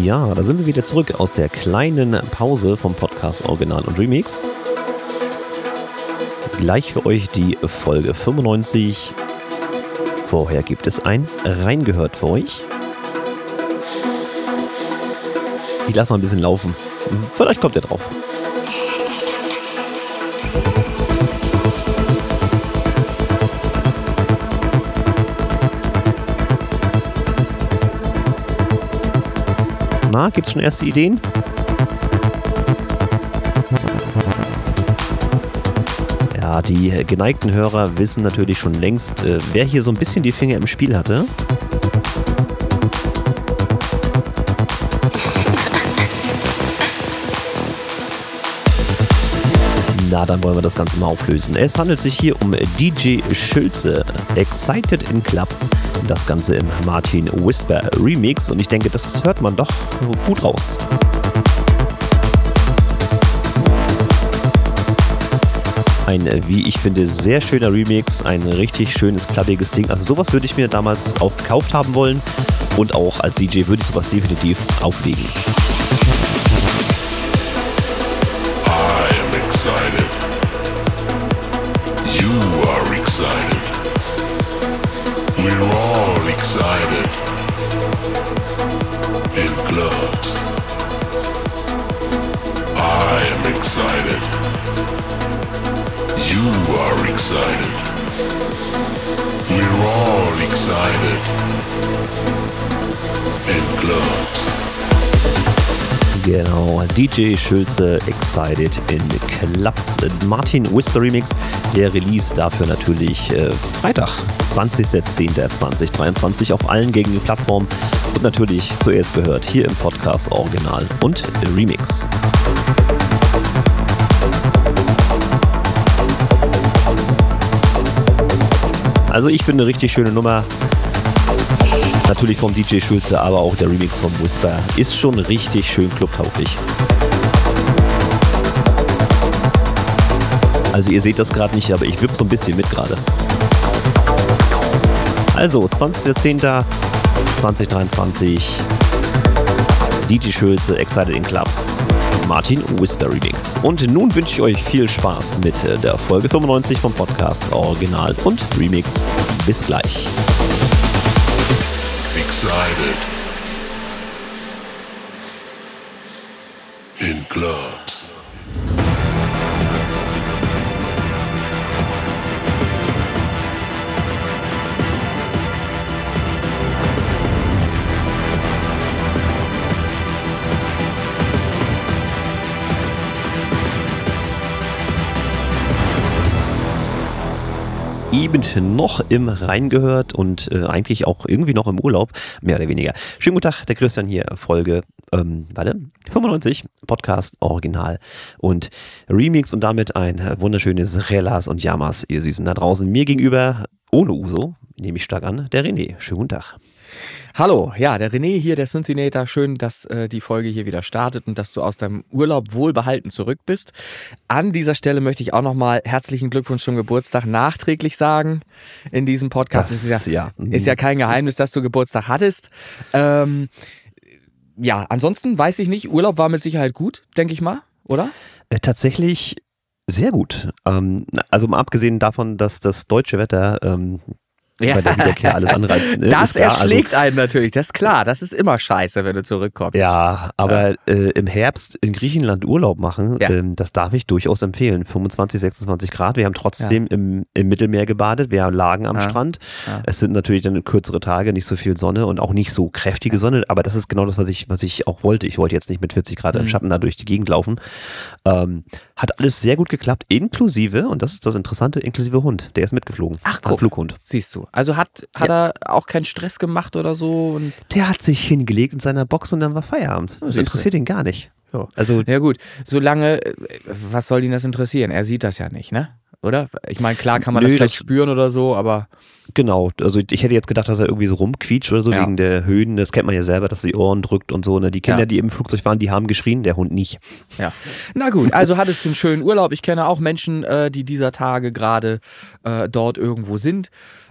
Ja, da sind wir wieder zurück aus der kleinen Pause vom Podcast Original und Remix. Gleich für euch die Folge 95. Vorher gibt es ein Reingehört für euch. Ich lasse mal ein bisschen laufen. Vielleicht kommt ihr drauf. Na, gibt's schon erste Ideen? Ja, die geneigten Hörer wissen natürlich schon längst, äh, wer hier so ein bisschen die Finger im Spiel hatte. Na, dann wollen wir das Ganze mal auflösen. Es handelt sich hier um DJ Schülze, Excited in Clubs. Das Ganze im Martin Whisper Remix und ich denke, das hört man doch gut raus. Ein, wie ich finde, sehr schöner Remix, ein richtig schönes, klappiges Ding. Also sowas würde ich mir damals auch gekauft haben wollen und auch als DJ würde ich sowas definitiv auflegen. excited. You are excited. We're all excited. In clubs. I am excited. You are excited. We're all excited. In clubs. Genau, DJ Schulze Excited in Clubs. Martin Whisper Remix, der Release dafür natürlich äh, Freitag, 20.10.2023 auf allen gängigen Plattformen und natürlich zuerst gehört hier im Podcast Original und Remix. Also ich finde eine richtig schöne Nummer. Natürlich vom DJ Schulze, aber auch der Remix vom Whisper ist schon richtig schön clubtauglich. Also ihr seht das gerade nicht, aber ich wippe so ein bisschen mit gerade. Also 20.10.2023 DJ Schulze Excited in Clubs Martin Whisper Remix. Und nun wünsche ich euch viel Spaß mit der Folge 95 vom Podcast Original und Remix. Bis gleich in clubs. Eben noch im Rhein gehört und äh, eigentlich auch irgendwie noch im Urlaub, mehr oder weniger. Schönen guten Tag, der Christian hier, Folge, ähm, warte, 95, Podcast Original und Remix und damit ein wunderschönes Relas und Yamas, ihr Süßen da draußen. Mir gegenüber, ohne Uso, nehme ich stark an, der René. Schönen guten Tag. Hallo, ja, der René hier, der Cincinnati. Schön, dass äh, die Folge hier wieder startet und dass du aus deinem Urlaub wohlbehalten zurück bist. An dieser Stelle möchte ich auch nochmal herzlichen Glückwunsch zum Geburtstag nachträglich sagen in diesem Podcast. Das, ist, ja, ja. Ist ja kein Geheimnis, dass du Geburtstag hattest. Ähm, ja, ansonsten weiß ich nicht. Urlaub war mit Sicherheit gut, denke ich mal, oder? Äh, tatsächlich sehr gut. Ähm, also mal abgesehen davon, dass das deutsche Wetter ähm, ja. bei der Wiederkehr alles anreizt. Ne? Das also erschlägt also, einen natürlich, das ist klar. Das ist immer scheiße, wenn du zurückkommst. Ja, aber ja. Äh, im Herbst in Griechenland Urlaub machen, ja. ähm, das darf ich durchaus empfehlen. 25, 26 Grad. Wir haben trotzdem im, im Mittelmeer gebadet. Wir lagen am Strand. Es sind natürlich dann kürzere Tage, nicht so viel Sonne und auch nicht so kräftige Sonne. Aber das ist genau das, was ich, was ich auch wollte. Ich wollte jetzt nicht mit 40 Grad mhm. im Schatten da durch die Gegend laufen. Ähm, hat alles sehr gut geklappt, inklusive, und das ist das Interessante, inklusive Hund. Der ist mitgeflogen. Ach, guck. Flughund. Siehst du. Also hat, hat ja. er auch keinen Stress gemacht oder so? der hat sich hingelegt in seiner Box und dann war Feierabend. Das interessiert ihn gar nicht. So. Also, ja gut, solange, äh, was soll ihn das interessieren? Er sieht das ja nicht, ne? oder? Ich meine, klar kann man Nö, das vielleicht das, spüren oder so, aber. Genau, also ich hätte jetzt gedacht, dass er irgendwie so rumquietscht oder so ja. wegen der Höhen. Das kennt man ja selber, dass die Ohren drückt und so. Ne? Die Kinder, ja. die im Flugzeug waren, die haben geschrien, der Hund nicht. Ja. Na gut, also hattest du einen schönen Urlaub. Ich kenne auch Menschen, äh, die dieser Tage gerade äh, dort irgendwo sind.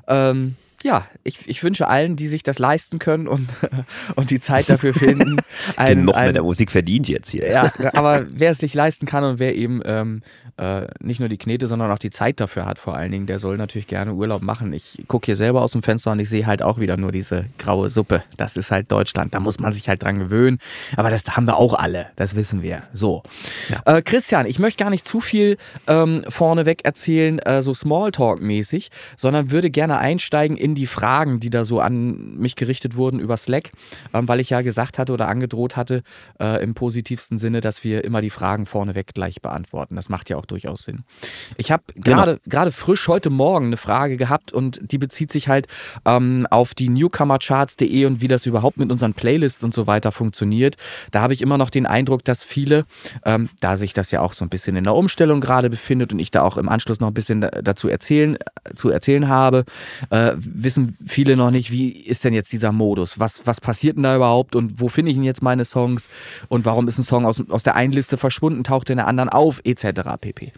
Ähm, ja, ich, ich wünsche allen, die sich das leisten können und, und die Zeit dafür finden. Ein, noch mehr der Musik verdient jetzt hier. Ja, aber wer es sich leisten kann und wer eben ähm, äh, nicht nur die Knete, sondern auch die Zeit dafür hat, vor allen Dingen, der soll natürlich gerne Urlaub machen. Ich gucke hier selber aus dem Fenster und ich sehe halt auch wieder nur diese graue Suppe. Das ist halt Deutschland. Da muss man sich halt dran gewöhnen. Aber das haben wir auch alle. Das wissen wir. So. Ja. Äh, Christian, ich möchte gar nicht zu viel ähm, vorneweg erzählen, äh, so Smalltalk-mäßig, sondern würde gerne einsteigen in die Fragen, die da so an mich gerichtet wurden über Slack, ähm, weil ich ja gesagt hatte oder angedroht hatte, äh, im positivsten Sinne, dass wir immer die Fragen vorneweg gleich beantworten. Das macht ja auch durchaus Sinn. Ich habe gerade genau. gerade frisch heute Morgen eine Frage gehabt und die bezieht sich halt ähm, auf die Newcomercharts.de und wie das überhaupt mit unseren Playlists und so weiter funktioniert. Da habe ich immer noch den Eindruck, dass viele, ähm, da sich das ja auch so ein bisschen in der Umstellung gerade befindet und ich da auch im Anschluss noch ein bisschen dazu erzählen, zu erzählen habe, äh, wissen viele noch nicht, wie ist denn jetzt dieser Modus? Was, was passiert denn da überhaupt und wo finde ich denn jetzt meine Songs und warum ist ein Song aus, aus der einen Liste verschwunden, taucht in der anderen auf, etc. pp.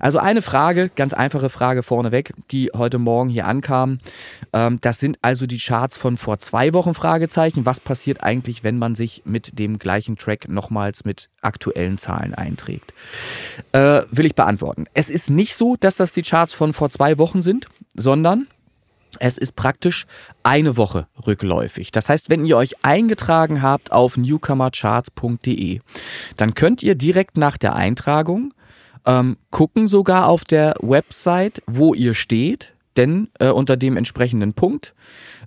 Also eine Frage, ganz einfache Frage vorneweg, die heute Morgen hier ankam. Ähm, das sind also die Charts von vor zwei Wochen, Fragezeichen. Was passiert eigentlich, wenn man sich mit dem gleichen Track nochmals mit aktuellen Zahlen einträgt? Äh, will ich beantworten. Es ist nicht so, dass das die Charts von vor zwei Wochen sind, sondern es ist praktisch eine Woche rückläufig. Das heißt, wenn ihr euch eingetragen habt auf newcomercharts.de, dann könnt ihr direkt nach der Eintragung ähm, gucken sogar auf der Website, wo ihr steht, denn äh, unter dem entsprechenden Punkt,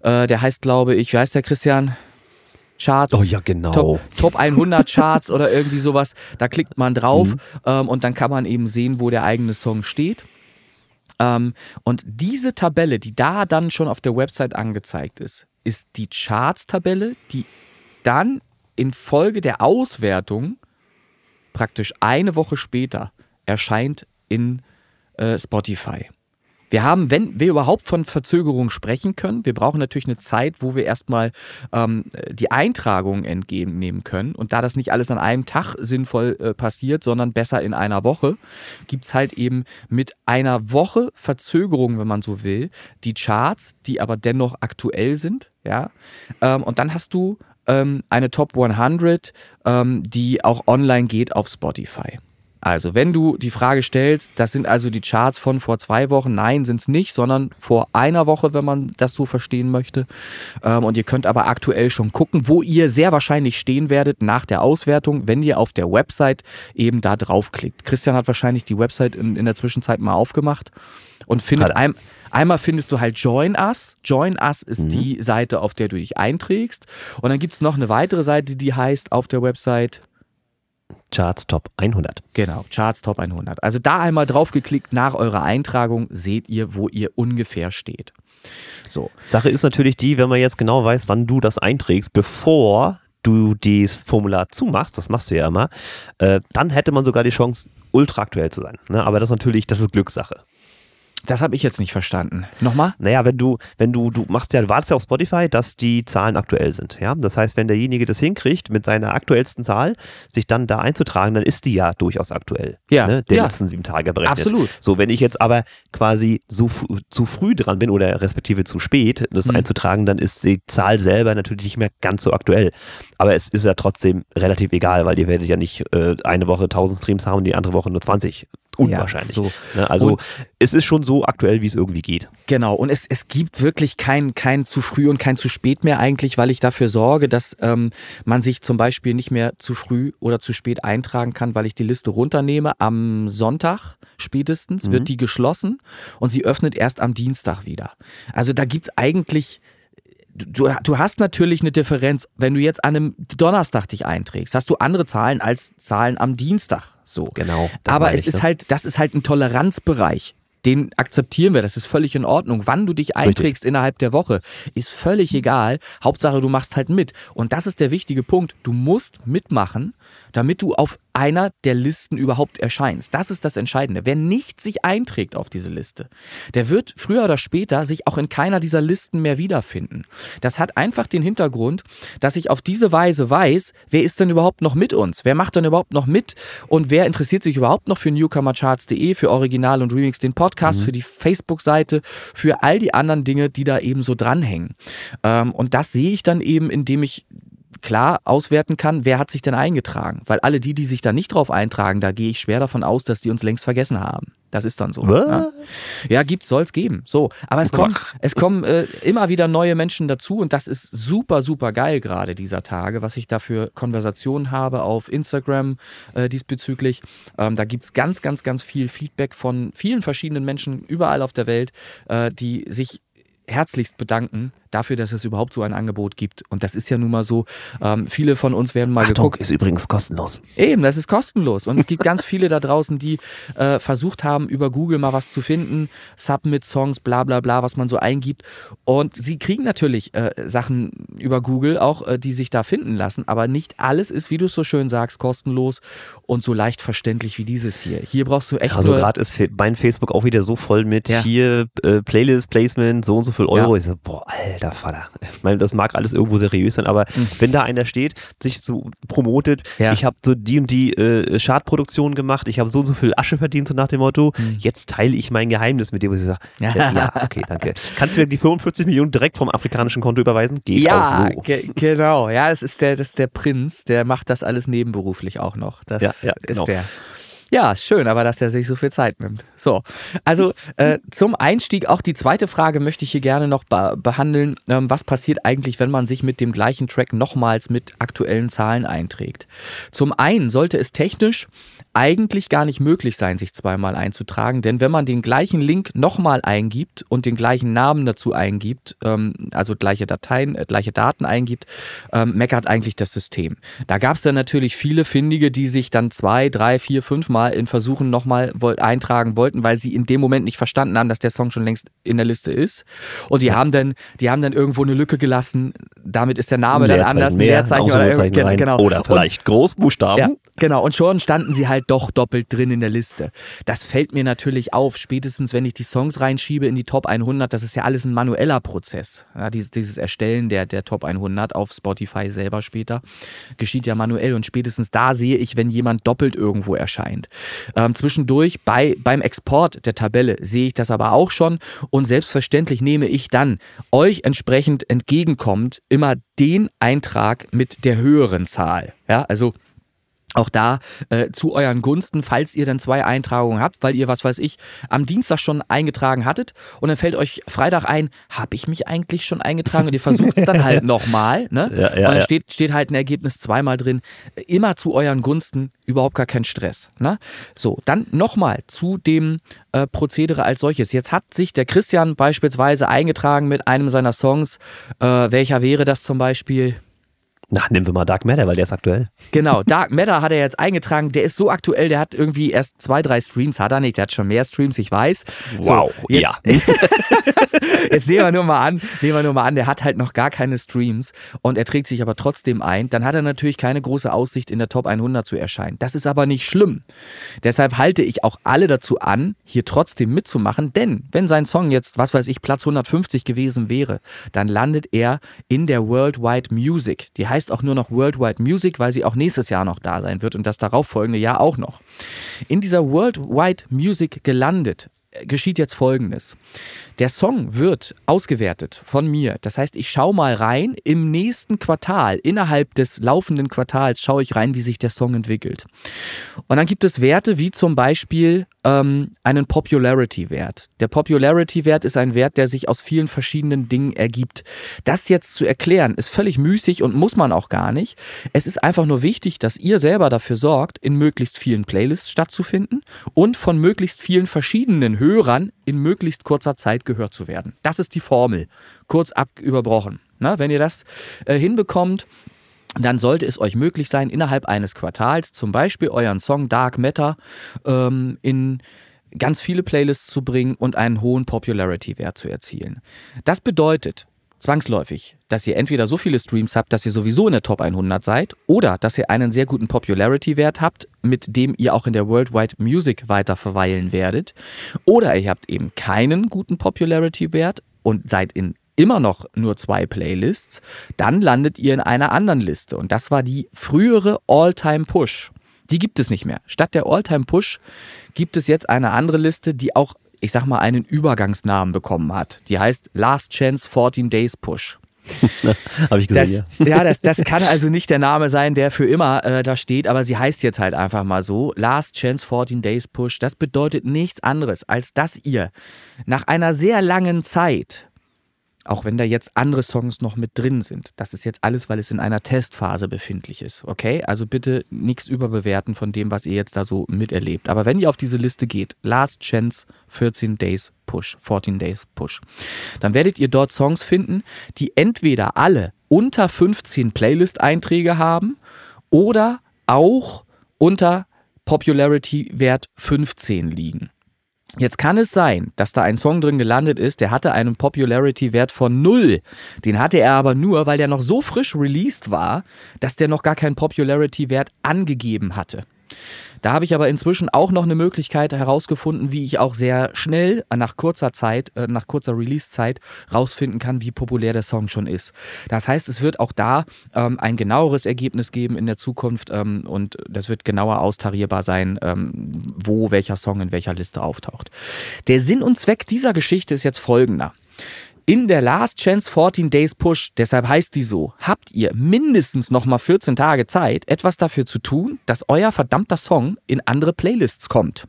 äh, der heißt, glaube ich, wie heißt der Christian? Charts. Oh ja, genau. Top, Top 100 Charts oder irgendwie sowas. Da klickt man drauf mhm. ähm, und dann kann man eben sehen, wo der eigene Song steht. Ähm, und diese Tabelle, die da dann schon auf der Website angezeigt ist, ist die Charts-Tabelle, die dann in Folge der Auswertung praktisch eine Woche später erscheint in äh, Spotify. Wir haben, wenn wir überhaupt von Verzögerung sprechen können, wir brauchen natürlich eine Zeit, wo wir erstmal ähm, die Eintragung entgegennehmen können. Und da das nicht alles an einem Tag sinnvoll äh, passiert, sondern besser in einer Woche, gibt es halt eben mit einer Woche Verzögerung, wenn man so will, die Charts, die aber dennoch aktuell sind. Ja? Ähm, und dann hast du ähm, eine Top 100, ähm, die auch online geht auf Spotify. Also, wenn du die Frage stellst, das sind also die Charts von vor zwei Wochen, nein, sind es nicht, sondern vor einer Woche, wenn man das so verstehen möchte. Ähm, und ihr könnt aber aktuell schon gucken, wo ihr sehr wahrscheinlich stehen werdet nach der Auswertung, wenn ihr auf der Website eben da draufklickt. Christian hat wahrscheinlich die Website in, in der Zwischenzeit mal aufgemacht und findet ein, einmal findest du halt Join Us. Join Us ist mhm. die Seite, auf der du dich einträgst. Und dann gibt es noch eine weitere Seite, die heißt auf der Website Charts Top 100. Genau, Charts Top 100. Also da einmal draufgeklickt nach eurer Eintragung seht ihr, wo ihr ungefähr steht. So. Sache ist natürlich die, wenn man jetzt genau weiß, wann du das einträgst, bevor du dieses Formular zumachst, das machst du ja immer, äh, dann hätte man sogar die Chance, ultra aktuell zu sein. Ne? Aber das ist natürlich, das ist Glückssache. Das habe ich jetzt nicht verstanden. Nochmal? Naja, wenn du, wenn du, du machst ja, du wartest ja auf Spotify, dass die Zahlen aktuell sind. Ja, das heißt, wenn derjenige das hinkriegt, mit seiner aktuellsten Zahl sich dann da einzutragen, dann ist die ja durchaus aktuell. Ja. Ne? Der ja. letzten sieben Tage berechnet. Absolut. So, wenn ich jetzt aber quasi so zu früh dran bin oder respektive zu spät, das mhm. einzutragen, dann ist die Zahl selber natürlich nicht mehr ganz so aktuell. Aber es ist ja trotzdem relativ egal, weil ihr werdet ja nicht äh, eine Woche 1000 Streams haben und die andere Woche nur 20 unwahrscheinlich. Ja, so. Ne, also und es ist schon so aktuell, wie es irgendwie geht. Genau, und es, es gibt wirklich kein, kein zu früh und kein zu spät mehr eigentlich, weil ich dafür sorge, dass ähm, man sich zum Beispiel nicht mehr zu früh oder zu spät eintragen kann, weil ich die Liste runternehme. Am Sonntag spätestens mhm. wird die geschlossen und sie öffnet erst am Dienstag wieder. Also da gibt es eigentlich du, du hast natürlich eine Differenz, wenn du jetzt an einem Donnerstag dich einträgst, hast du andere Zahlen als Zahlen am Dienstag. So. Genau. Aber es ich, ist ne? halt, das ist halt ein Toleranzbereich den akzeptieren wir, das ist völlig in Ordnung. Wann du dich einträgst Richtig. innerhalb der Woche, ist völlig egal. Hauptsache, du machst halt mit. Und das ist der wichtige Punkt. Du musst mitmachen, damit du auf einer der Listen überhaupt erscheinst. Das ist das Entscheidende. Wer nicht sich einträgt auf diese Liste, der wird früher oder später sich auch in keiner dieser Listen mehr wiederfinden. Das hat einfach den Hintergrund, dass ich auf diese Weise weiß, wer ist denn überhaupt noch mit uns? Wer macht denn überhaupt noch mit? Und wer interessiert sich überhaupt noch für newcomercharts.de, für Original und Remix, den Podcast, mhm. für die Facebook-Seite, für all die anderen Dinge, die da eben so dranhängen. Ähm, und das sehe ich dann eben, indem ich klar auswerten kann, wer hat sich denn eingetragen. Weil alle die, die sich da nicht drauf eintragen, da gehe ich schwer davon aus, dass die uns längst vergessen haben. Das ist dann so. Ja, ja gibt's, soll's geben. So, aber es kommen, es kommen äh, immer wieder neue Menschen dazu und das ist super, super geil gerade dieser Tage, was ich da für Konversationen habe auf Instagram äh, diesbezüglich. Ähm, da gibt's ganz, ganz, ganz viel Feedback von vielen verschiedenen Menschen überall auf der Welt, äh, die sich herzlichst bedanken, dafür, dass es überhaupt so ein Angebot gibt. Und das ist ja nun mal so. Ähm, viele von uns werden mal Achtung, geguckt. ist übrigens kostenlos. Eben, das ist kostenlos. Und es gibt ganz viele da draußen, die äh, versucht haben, über Google mal was zu finden, Submit-Songs, bla bla bla, was man so eingibt. Und sie kriegen natürlich äh, Sachen über Google auch, äh, die sich da finden lassen. Aber nicht alles ist, wie du es so schön sagst, kostenlos und so leicht verständlich wie dieses hier. Hier brauchst du echt. Also gerade ist mein Facebook auch wieder so voll mit ja. hier äh, Playlist, Placement, so und so viel Euro. Ja. Ich so, boah, Alter alter Vater. Ich meine, das mag alles irgendwo seriös sein, aber mhm. wenn da einer steht, sich so promotet, ja. ich habe so die und die äh, Schadproduktion gemacht, ich habe so und so viel Asche verdient, so nach dem Motto, mhm. jetzt teile ich mein Geheimnis mit dir, wo ich sage, ja. ja, okay, danke. Kannst du mir die 45 Millionen direkt vom afrikanischen Konto überweisen? Geht ja, auch so. Ge genau. Ja, das ist der, das ist der Prinz, der macht das alles nebenberuflich auch noch. Das ja, ja, genau. ist der. Ja, schön, aber dass er sich so viel Zeit nimmt. So, also äh, zum Einstieg auch die zweite Frage möchte ich hier gerne noch behandeln. Ähm, was passiert eigentlich, wenn man sich mit dem gleichen Track nochmals mit aktuellen Zahlen einträgt? Zum einen sollte es technisch eigentlich gar nicht möglich sein, sich zweimal einzutragen, denn wenn man den gleichen Link nochmal eingibt und den gleichen Namen dazu eingibt, ähm, also gleiche Dateien, äh, gleiche Daten eingibt, ähm, meckert eigentlich das System. Da gab es dann natürlich viele Findige, die sich dann zwei, drei, vier, fünf Mal in Versuchen nochmal eintragen wollten, weil sie in dem Moment nicht verstanden haben, dass der Song schon längst in der Liste ist. Und die haben dann, die haben dann irgendwo eine Lücke gelassen. Damit ist der Name dann anders, ein Leerzeichen oder, genau. oder vielleicht und, Großbuchstaben. Ja, genau. Und schon standen sie halt doch doppelt drin in der Liste. Das fällt mir natürlich auf, spätestens wenn ich die Songs reinschiebe in die Top 100, das ist ja alles ein manueller Prozess. Ja, dieses, dieses Erstellen der, der Top 100 auf Spotify selber später geschieht ja manuell und spätestens da sehe ich, wenn jemand doppelt irgendwo erscheint. Ähm, zwischendurch bei, beim Export der Tabelle sehe ich das aber auch schon und selbstverständlich nehme ich dann euch entsprechend entgegenkommend immer den Eintrag mit der höheren Zahl. Ja, also auch da äh, zu euren Gunsten, falls ihr dann zwei Eintragungen habt, weil ihr, was weiß ich, am Dienstag schon eingetragen hattet und dann fällt euch Freitag ein, habe ich mich eigentlich schon eingetragen und ihr versucht es dann halt nochmal, ne? Ja, ja, und dann ja. steht, steht halt ein Ergebnis zweimal drin. Immer zu euren Gunsten, überhaupt gar kein Stress. Ne? So, dann nochmal zu dem äh, Prozedere als solches. Jetzt hat sich der Christian beispielsweise eingetragen mit einem seiner Songs. Äh, welcher wäre das zum Beispiel? Na, nehmen wir mal Dark Matter, weil der ist aktuell. Genau, Dark Matter hat er jetzt eingetragen. Der ist so aktuell, der hat irgendwie erst zwei, drei Streams, hat er nicht. Der hat schon mehr Streams, ich weiß. Wow, so, jetzt, ja. jetzt nehmen wir nur mal an, nehmen wir nur mal an, der hat halt noch gar keine Streams und er trägt sich aber trotzdem ein. Dann hat er natürlich keine große Aussicht, in der Top 100 zu erscheinen. Das ist aber nicht schlimm. Deshalb halte ich auch alle dazu an, hier trotzdem mitzumachen, denn wenn sein Song jetzt, was weiß ich, Platz 150 gewesen wäre, dann landet er in der Worldwide Music. Die heißt heißt auch nur noch Worldwide Music, weil sie auch nächstes Jahr noch da sein wird und das darauffolgende Jahr auch noch. In dieser Worldwide Music gelandet geschieht jetzt Folgendes. Der Song wird ausgewertet von mir. Das heißt, ich schaue mal rein. Im nächsten Quartal, innerhalb des laufenden Quartals, schaue ich rein, wie sich der Song entwickelt. Und dann gibt es Werte wie zum Beispiel ähm, einen Popularity-Wert. Der Popularity-Wert ist ein Wert, der sich aus vielen verschiedenen Dingen ergibt. Das jetzt zu erklären, ist völlig müßig und muss man auch gar nicht. Es ist einfach nur wichtig, dass ihr selber dafür sorgt, in möglichst vielen Playlists stattzufinden und von möglichst vielen verschiedenen Hörern in möglichst kurzer Zeit gehört zu werden. Das ist die Formel, kurz ab überbrochen. Na, wenn ihr das äh, hinbekommt, dann sollte es euch möglich sein, innerhalb eines Quartals zum Beispiel euren Song Dark Matter ähm, in ganz viele Playlists zu bringen und einen hohen Popularity-Wert zu erzielen. Das bedeutet zwangsläufig, dass ihr entweder so viele Streams habt, dass ihr sowieso in der Top 100 seid, oder dass ihr einen sehr guten Popularity-Wert habt, mit dem ihr auch in der Worldwide Music weiter verweilen werdet, oder ihr habt eben keinen guten Popularity-Wert und seid in immer noch nur zwei Playlists, dann landet ihr in einer anderen Liste. Und das war die frühere All-Time-Push. Die gibt es nicht mehr. Statt der All-Time-Push gibt es jetzt eine andere Liste, die auch, ich sag mal, einen Übergangsnamen bekommen hat. Die heißt Last Chance 14 Days Push. Habe ich gesehen, das, ja. ja das, das kann also nicht der Name sein, der für immer äh, da steht, aber sie heißt jetzt halt einfach mal so. Last Chance 14 Days Push. Das bedeutet nichts anderes, als dass ihr nach einer sehr langen Zeit auch wenn da jetzt andere Songs noch mit drin sind. Das ist jetzt alles, weil es in einer Testphase befindlich ist. Okay? Also bitte nichts überbewerten von dem, was ihr jetzt da so miterlebt. Aber wenn ihr auf diese Liste geht, Last Chance 14 Days Push, 14 Days Push, dann werdet ihr dort Songs finden, die entweder alle unter 15 Playlist-Einträge haben oder auch unter Popularity-Wert 15 liegen. Jetzt kann es sein, dass da ein Song drin gelandet ist, der hatte einen Popularity-Wert von null. Den hatte er aber nur, weil der noch so frisch released war, dass der noch gar keinen Popularity-Wert angegeben hatte. Da habe ich aber inzwischen auch noch eine Möglichkeit herausgefunden, wie ich auch sehr schnell nach kurzer Zeit, äh, nach kurzer Release-Zeit rausfinden kann, wie populär der Song schon ist. Das heißt, es wird auch da ähm, ein genaueres Ergebnis geben in der Zukunft ähm, und das wird genauer austarierbar sein, ähm, wo welcher Song in welcher Liste auftaucht. Der Sinn und Zweck dieser Geschichte ist jetzt folgender. In der Last Chance 14 Days Push, deshalb heißt die so, habt ihr mindestens nochmal 14 Tage Zeit, etwas dafür zu tun, dass euer verdammter Song in andere Playlists kommt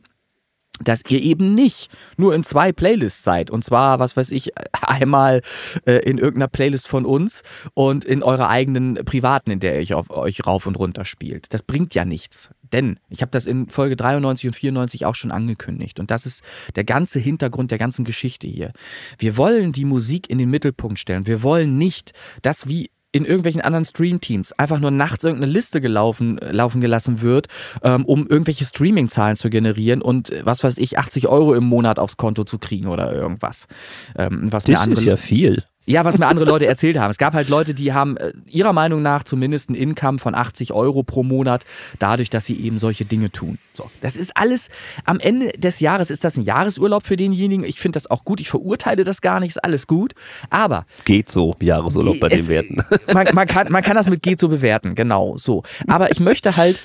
dass ihr eben nicht nur in zwei Playlists seid. Und zwar, was weiß ich, einmal äh, in irgendeiner Playlist von uns und in eurer eigenen privaten, in der ihr auf euch rauf und runter spielt. Das bringt ja nichts. Denn ich habe das in Folge 93 und 94 auch schon angekündigt. Und das ist der ganze Hintergrund der ganzen Geschichte hier. Wir wollen die Musik in den Mittelpunkt stellen. Wir wollen nicht, dass wie in irgendwelchen anderen Stream-Teams einfach nur nachts irgendeine Liste gelaufen, laufen gelassen wird, ähm, um irgendwelche Streaming-Zahlen zu generieren und äh, was weiß ich, 80 Euro im Monat aufs Konto zu kriegen oder irgendwas. Ähm, was das mir andere, ist ja viel. Ja, was mir andere Leute erzählt haben. Es gab halt Leute, die haben äh, ihrer Meinung nach zumindest ein Income von 80 Euro pro Monat, dadurch, dass sie eben solche Dinge tun. So, das ist alles, am Ende des Jahres ist das ein Jahresurlaub für denjenigen. Ich finde das auch gut, ich verurteile das gar nicht, ist alles gut. Aber. Geht so, Jahresurlaub bei es, den Werten. Man, man, kann, man kann das mit geht so bewerten, genau so. Aber ich möchte halt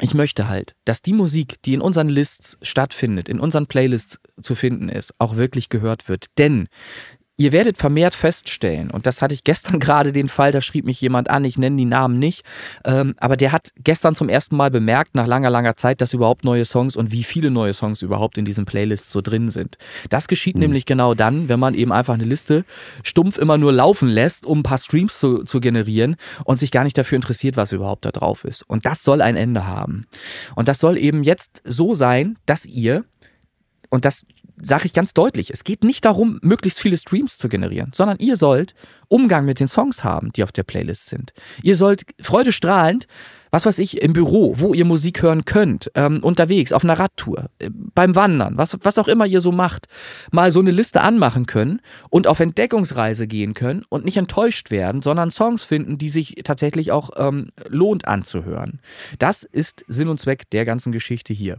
ich möchte halt, dass die Musik, die in unseren Lists stattfindet, in unseren Playlists zu finden ist, auch wirklich gehört wird. Denn Ihr werdet vermehrt feststellen, und das hatte ich gestern gerade den Fall, da schrieb mich jemand an, ich nenne die Namen nicht, ähm, aber der hat gestern zum ersten Mal bemerkt, nach langer, langer Zeit, dass überhaupt neue Songs und wie viele neue Songs überhaupt in diesen Playlists so drin sind. Das geschieht mhm. nämlich genau dann, wenn man eben einfach eine Liste stumpf immer nur laufen lässt, um ein paar Streams zu, zu generieren und sich gar nicht dafür interessiert, was überhaupt da drauf ist. Und das soll ein Ende haben. Und das soll eben jetzt so sein, dass ihr und das sage ich ganz deutlich, es geht nicht darum, möglichst viele Streams zu generieren, sondern ihr sollt Umgang mit den Songs haben, die auf der Playlist sind. Ihr sollt freudestrahlend was weiß ich, im Büro, wo ihr Musik hören könnt, ähm, unterwegs, auf einer Radtour, äh, beim Wandern, was, was auch immer ihr so macht, mal so eine Liste anmachen können und auf Entdeckungsreise gehen können und nicht enttäuscht werden, sondern Songs finden, die sich tatsächlich auch ähm, lohnt anzuhören. Das ist Sinn und Zweck der ganzen Geschichte hier.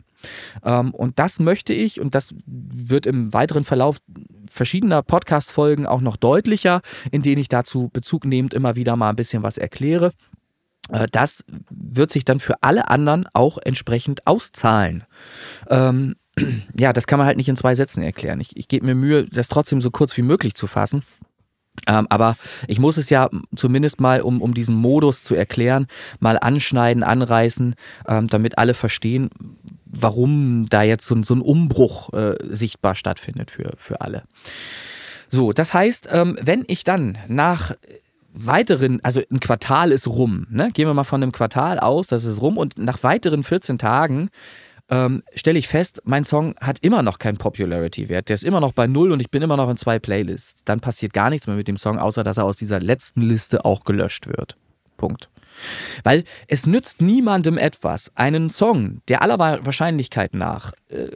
Ähm, und das möchte ich, und das wird im weiteren Verlauf verschiedener Podcast-Folgen auch noch deutlicher, in denen ich dazu Bezug nehmend immer wieder mal ein bisschen was erkläre. Äh, das wird sich dann für alle anderen auch entsprechend auszahlen. Ähm, ja, das kann man halt nicht in zwei Sätzen erklären. Ich, ich gebe mir Mühe, das trotzdem so kurz wie möglich zu fassen. Ähm, aber ich muss es ja zumindest mal, um, um diesen Modus zu erklären, mal anschneiden, anreißen, ähm, damit alle verstehen, warum da jetzt so, so ein Umbruch äh, sichtbar stattfindet für, für alle. So, das heißt, ähm, wenn ich dann nach weiteren, also ein Quartal ist rum, ne? gehen wir mal von einem Quartal aus, das ist rum und nach weiteren 14 Tagen ähm, stelle ich fest, mein Song hat immer noch keinen Popularity-Wert. Der ist immer noch bei null und ich bin immer noch in zwei Playlists. Dann passiert gar nichts mehr mit dem Song, außer dass er aus dieser letzten Liste auch gelöscht wird. Punkt. Weil es nützt niemandem etwas, einen Song, der aller Wahrscheinlichkeit nach äh,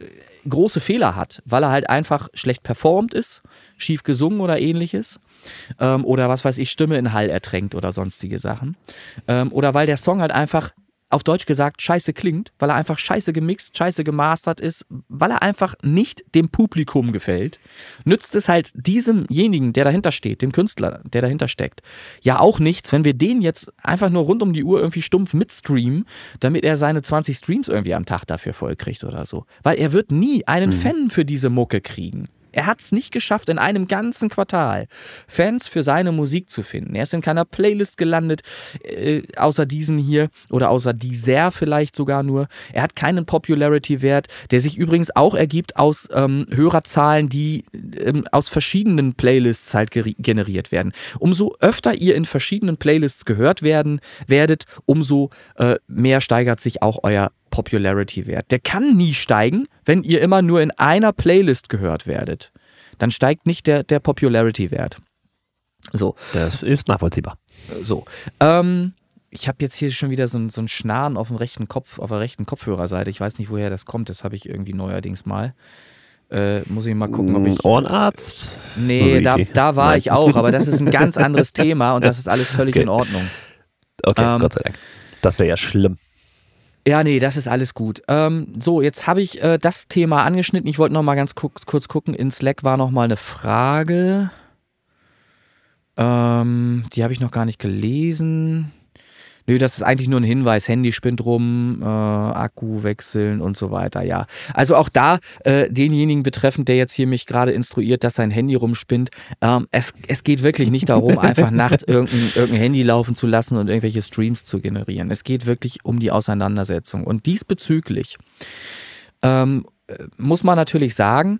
große Fehler hat, weil er halt einfach schlecht performt ist, schief gesungen oder ähnliches. Ähm, oder was weiß ich, Stimme in Hall ertränkt oder sonstige Sachen. Ähm, oder weil der Song halt einfach auf Deutsch gesagt scheiße klingt, weil er einfach scheiße gemixt, scheiße gemastert ist, weil er einfach nicht dem Publikum gefällt, nützt es halt diesemjenigen, der dahinter steht, dem Künstler, der dahinter steckt, ja auch nichts, wenn wir den jetzt einfach nur rund um die Uhr irgendwie stumpf mitstreamen, damit er seine 20 Streams irgendwie am Tag dafür vollkriegt oder so. Weil er wird nie einen mhm. Fan für diese Mucke kriegen. Er hat es nicht geschafft, in einem ganzen Quartal Fans für seine Musik zu finden. Er ist in keiner Playlist gelandet, äh, außer diesen hier oder außer dieser vielleicht sogar nur. Er hat keinen Popularity-Wert, der sich übrigens auch ergibt aus ähm, Hörerzahlen, die ähm, aus verschiedenen Playlists halt generiert werden. Umso öfter ihr in verschiedenen Playlists gehört werden werdet, umso äh, mehr steigert sich auch euer Popularity-Wert. Der kann nie steigen, wenn ihr immer nur in einer Playlist gehört werdet. Dann steigt nicht der, der Popularity-Wert. So. Das ist nachvollziehbar. So. Ähm, ich habe jetzt hier schon wieder so, so ein Schnarren auf dem rechten Kopf, auf der rechten Kopfhörerseite. Ich weiß nicht, woher das kommt. Das habe ich irgendwie neuerdings mal. Äh, muss ich mal gucken, ob ich. Ohrenarzt? Nee, da, da war Nein. ich auch, aber das ist ein ganz anderes Thema und das ist alles völlig okay. in Ordnung. Okay, ähm, Gott sei Dank. Das wäre ja schlimm. Ja, nee, das ist alles gut. Ähm, so, jetzt habe ich äh, das Thema angeschnitten. Ich wollte noch mal ganz kurz, kurz gucken. In Slack war noch mal eine Frage. Ähm, die habe ich noch gar nicht gelesen. Nö, das ist eigentlich nur ein Hinweis. Handy spinnt rum, äh, Akku wechseln und so weiter, ja. Also auch da äh, denjenigen betreffend, der jetzt hier mich gerade instruiert, dass sein Handy rumspinnt. Ähm, es, es geht wirklich nicht darum, einfach nachts irgendein, irgendein Handy laufen zu lassen und irgendwelche Streams zu generieren. Es geht wirklich um die Auseinandersetzung. Und diesbezüglich ähm, muss man natürlich sagen,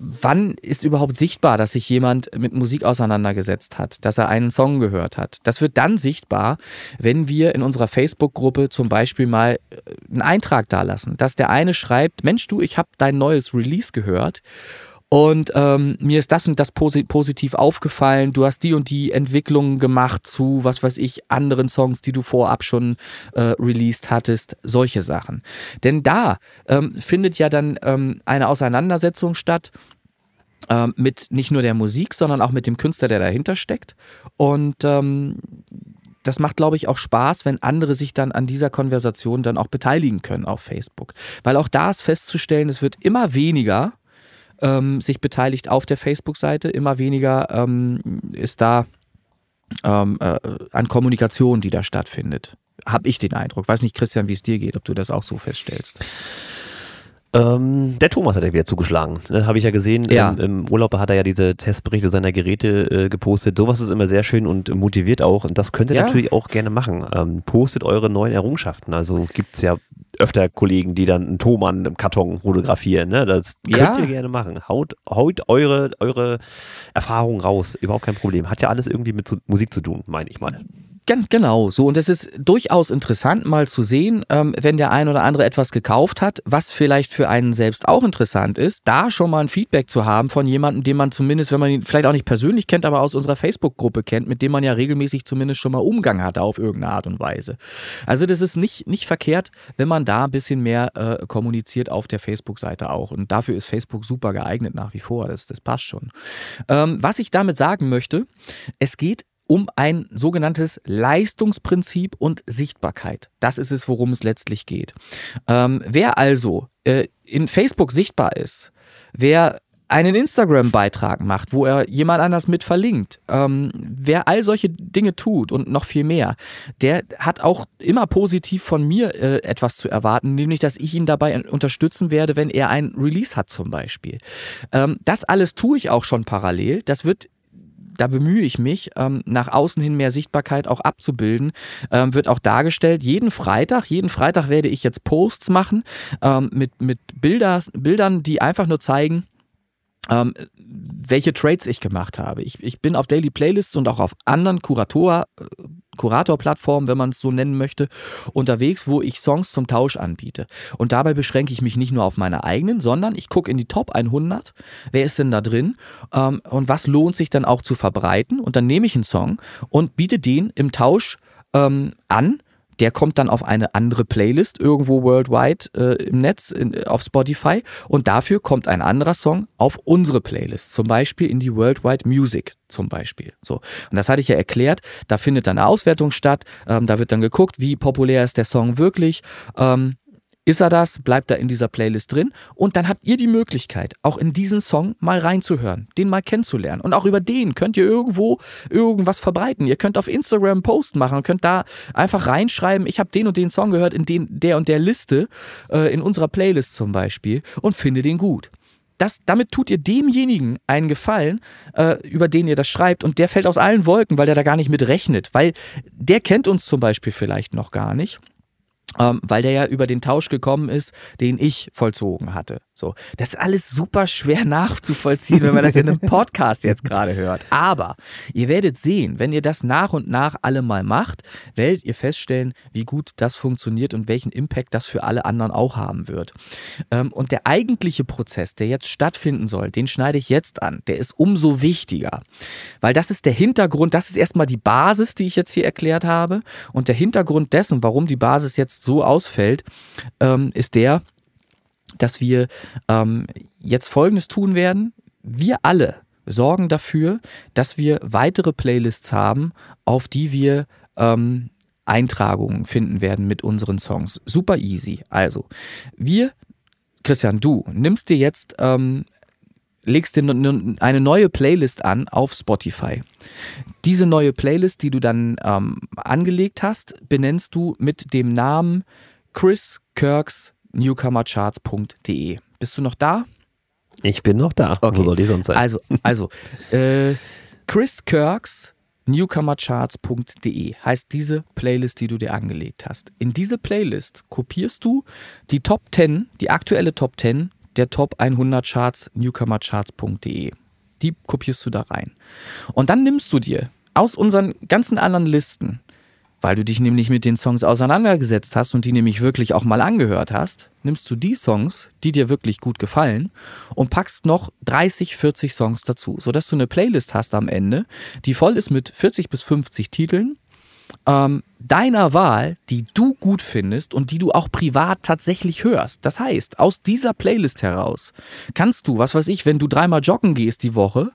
wann ist überhaupt sichtbar, dass sich jemand mit Musik auseinandergesetzt hat, dass er einen Song gehört hat? Das wird dann sichtbar, wenn wir in unserer Facebook-Gruppe zum Beispiel mal äh, einen Eintrag dalassen, dass der eine schreibt, Mensch du, ich habe dein neues Release gehört und ähm, mir ist das und das positiv aufgefallen. Du hast die und die Entwicklungen gemacht zu, was weiß ich, anderen Songs, die du vorab schon äh, released hattest. Solche Sachen. Denn da ähm, findet ja dann ähm, eine Auseinandersetzung statt ähm, mit nicht nur der Musik, sondern auch mit dem Künstler, der dahinter steckt. Und ähm, das macht, glaube ich, auch Spaß, wenn andere sich dann an dieser Konversation dann auch beteiligen können auf Facebook. Weil auch da ist festzustellen, es wird immer weniger ähm, sich beteiligt auf der Facebook-Seite, immer weniger ähm, ist da ähm, äh, an Kommunikation, die da stattfindet. Habe ich den Eindruck. Weiß nicht, Christian, wie es dir geht, ob du das auch so feststellst. Ähm, der Thomas hat ja wieder zugeschlagen. Ne, Habe ich ja gesehen. Ja. Im, Im, Urlaub hat er ja diese Testberichte seiner Geräte äh, gepostet. Sowas ist immer sehr schön und motiviert auch. Und das könnt ihr ja. natürlich auch gerne machen. Ähm, postet eure neuen Errungenschaften. Also gibt's ja öfter Kollegen, die dann einen Thomann im Karton fotografieren. Ne? Das könnt ja. ihr gerne machen. Haut, haut eure, eure Erfahrungen raus. Überhaupt kein Problem. Hat ja alles irgendwie mit Musik zu tun, meine ich mal. Genau, so. Und es ist durchaus interessant, mal zu sehen, ähm, wenn der ein oder andere etwas gekauft hat, was vielleicht für einen selbst auch interessant ist, da schon mal ein Feedback zu haben von jemandem, den man zumindest, wenn man ihn vielleicht auch nicht persönlich kennt, aber aus unserer Facebook-Gruppe kennt, mit dem man ja regelmäßig zumindest schon mal Umgang hatte auf irgendeine Art und Weise. Also das ist nicht, nicht verkehrt, wenn man da ein bisschen mehr äh, kommuniziert auf der Facebook-Seite auch. Und dafür ist Facebook super geeignet nach wie vor. Das, das passt schon. Ähm, was ich damit sagen möchte, es geht um ein sogenanntes Leistungsprinzip und Sichtbarkeit. Das ist es, worum es letztlich geht. Ähm, wer also äh, in Facebook sichtbar ist, wer einen Instagram-Beitrag macht, wo er jemand anders mit verlinkt, ähm, wer all solche Dinge tut und noch viel mehr, der hat auch immer positiv von mir äh, etwas zu erwarten, nämlich dass ich ihn dabei unterstützen werde, wenn er ein Release hat zum Beispiel. Ähm, das alles tue ich auch schon parallel. Das wird da bemühe ich mich, ähm, nach außen hin mehr Sichtbarkeit auch abzubilden. Ähm, wird auch dargestellt, jeden Freitag, jeden Freitag werde ich jetzt Posts machen ähm, mit, mit Bilder, Bildern, die einfach nur zeigen, ähm, welche Trades ich gemacht habe. Ich, ich bin auf Daily Playlists und auch auf anderen Kurator, Kurator-Plattformen, wenn man es so nennen möchte, unterwegs, wo ich Songs zum Tausch anbiete. Und dabei beschränke ich mich nicht nur auf meine eigenen, sondern ich gucke in die Top 100. Wer ist denn da drin? Ähm, und was lohnt sich dann auch zu verbreiten? Und dann nehme ich einen Song und biete den im Tausch ähm, an der kommt dann auf eine andere Playlist irgendwo worldwide äh, im Netz, in, auf Spotify und dafür kommt ein anderer Song auf unsere Playlist, zum Beispiel in die Worldwide Music zum Beispiel. So. Und das hatte ich ja erklärt, da findet dann eine Auswertung statt, ähm, da wird dann geguckt, wie populär ist der Song wirklich. Ähm, ist er das? Bleibt er in dieser Playlist drin? Und dann habt ihr die Möglichkeit, auch in diesen Song mal reinzuhören, den mal kennenzulernen. Und auch über den könnt ihr irgendwo irgendwas verbreiten. Ihr könnt auf Instagram einen Post machen und könnt da einfach reinschreiben, ich habe den und den Song gehört in den, der und der Liste, äh, in unserer Playlist zum Beispiel, und finde den gut. Das, damit tut ihr demjenigen einen Gefallen, äh, über den ihr das schreibt, und der fällt aus allen Wolken, weil der da gar nicht mit rechnet. Weil der kennt uns zum Beispiel vielleicht noch gar nicht weil der ja über den Tausch gekommen ist, den ich vollzogen hatte. So, das ist alles super schwer nachzuvollziehen, wenn man das in einem Podcast jetzt gerade hört. Aber ihr werdet sehen, wenn ihr das nach und nach alle mal macht, werdet ihr feststellen, wie gut das funktioniert und welchen Impact das für alle anderen auch haben wird. Ähm, und der eigentliche Prozess, der jetzt stattfinden soll, den schneide ich jetzt an. Der ist umso wichtiger, weil das ist der Hintergrund, das ist erstmal die Basis, die ich jetzt hier erklärt habe. Und der Hintergrund dessen, warum die Basis jetzt so ausfällt, ähm, ist der, dass wir ähm, jetzt Folgendes tun werden. Wir alle sorgen dafür, dass wir weitere Playlists haben, auf die wir ähm, Eintragungen finden werden mit unseren Songs. Super easy. Also, wir, Christian, du nimmst dir jetzt, ähm, legst dir eine neue Playlist an auf Spotify. Diese neue Playlist, die du dann ähm, angelegt hast, benennst du mit dem Namen Chris Kirks newcomercharts.de. Bist du noch da? Ich bin noch da. Okay. Wo soll die sonst sein? Also, also äh, Chris Kirks newcomercharts.de heißt diese Playlist, die du dir angelegt hast. In diese Playlist kopierst du die Top 10, die aktuelle Top 10 der Top 100 Charts newcomercharts.de. Die kopierst du da rein. Und dann nimmst du dir aus unseren ganzen anderen Listen weil du dich nämlich mit den Songs auseinandergesetzt hast und die nämlich wirklich auch mal angehört hast, nimmst du die Songs, die dir wirklich gut gefallen und packst noch 30, 40 Songs dazu, sodass du eine Playlist hast am Ende, die voll ist mit 40 bis 50 Titeln ähm, deiner Wahl, die du gut findest und die du auch privat tatsächlich hörst. Das heißt, aus dieser Playlist heraus kannst du, was weiß ich, wenn du dreimal joggen gehst die Woche,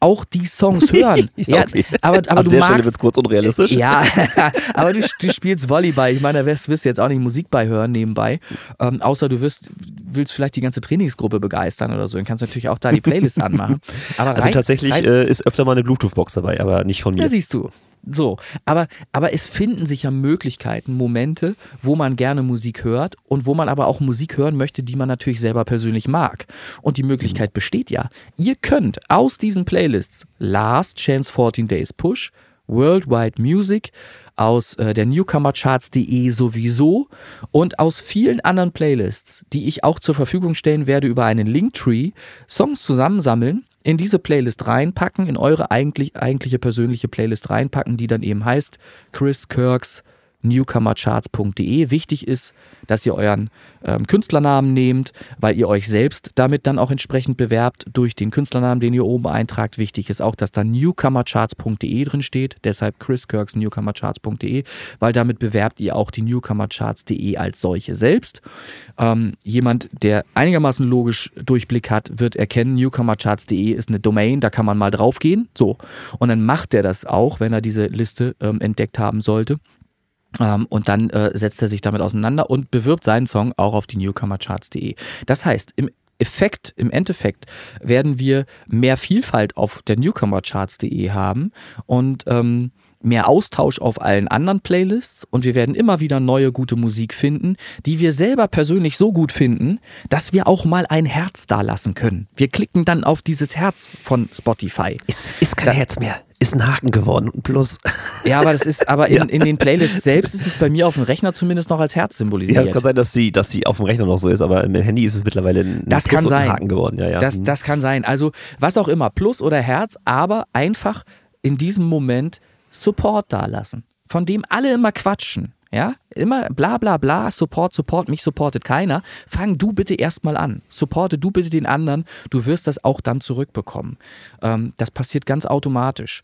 auch die Songs hören. ja, okay. aber, aber Ab du der magst, Stelle wird's kurz unrealistisch. Ja, aber du, du spielst Volleyball. Ich meine, da wirst, wirst du jetzt auch nicht Musik bei hören nebenbei. Ähm, außer du wirst, willst vielleicht die ganze Trainingsgruppe begeistern oder so. Dann kannst du natürlich auch da die Playlist anmachen. Aber also rein, tatsächlich rein, äh, ist öfter mal eine Bluetooth-Box dabei, aber nicht von mir. Ja, siehst du. So, aber, aber es finden sich ja Möglichkeiten, Momente, wo man gerne Musik hört und wo man aber auch Musik hören möchte, die man natürlich selber persönlich mag. Und die Möglichkeit besteht ja. Ihr könnt aus diesen Playlists Last Chance 14 Days Push, Worldwide Music, aus äh, der Newcomercharts.de sowieso und aus vielen anderen Playlists, die ich auch zur Verfügung stellen werde über einen Linktree, Songs zusammensammeln in diese Playlist reinpacken, in eure eigentlich, eigentliche persönliche Playlist reinpacken, die dann eben heißt Chris Kirks newcomercharts.de. Wichtig ist, dass ihr euren ähm, Künstlernamen nehmt, weil ihr euch selbst damit dann auch entsprechend bewerbt durch den Künstlernamen, den ihr oben eintragt. Wichtig ist auch, dass da newcomercharts.de drin steht, deshalb Chris Kirks newcomercharts.de, weil damit bewerbt ihr auch die newcomercharts.de als solche selbst. Ähm, jemand, der einigermaßen logisch Durchblick hat, wird erkennen, newcomercharts.de ist eine Domain, da kann man mal draufgehen. So. Und dann macht er das auch, wenn er diese Liste ähm, entdeckt haben sollte. Ähm, und dann äh, setzt er sich damit auseinander und bewirbt seinen Song auch auf die Newcomercharts.de. Das heißt, im Effekt, im Endeffekt werden wir mehr Vielfalt auf der Newcomercharts.de haben und ähm, mehr Austausch auf allen anderen Playlists und wir werden immer wieder neue gute Musik finden, die wir selber persönlich so gut finden, dass wir auch mal ein Herz dalassen können. Wir klicken dann auf dieses Herz von Spotify. Ist, ist kein da, Herz mehr ist ein Haken geworden, ein Plus. Ja, aber das ist, aber in, ja. in den Playlists selbst ist es bei mir auf dem Rechner zumindest noch als Herz symbolisiert. Ja, es kann sein, dass sie, dass sie auf dem Rechner noch so ist, aber im Handy ist es mittlerweile ein das Plus kann sein. ein Haken geworden. Ja, ja. Das, mhm. das kann sein. Also was auch immer, Plus oder Herz, aber einfach in diesem Moment Support dalassen, von dem alle immer quatschen. Ja, immer bla bla bla, Support, Support, mich supportet keiner. Fang du bitte erstmal an. Supporte du bitte den anderen. Du wirst das auch dann zurückbekommen. Ähm, das passiert ganz automatisch.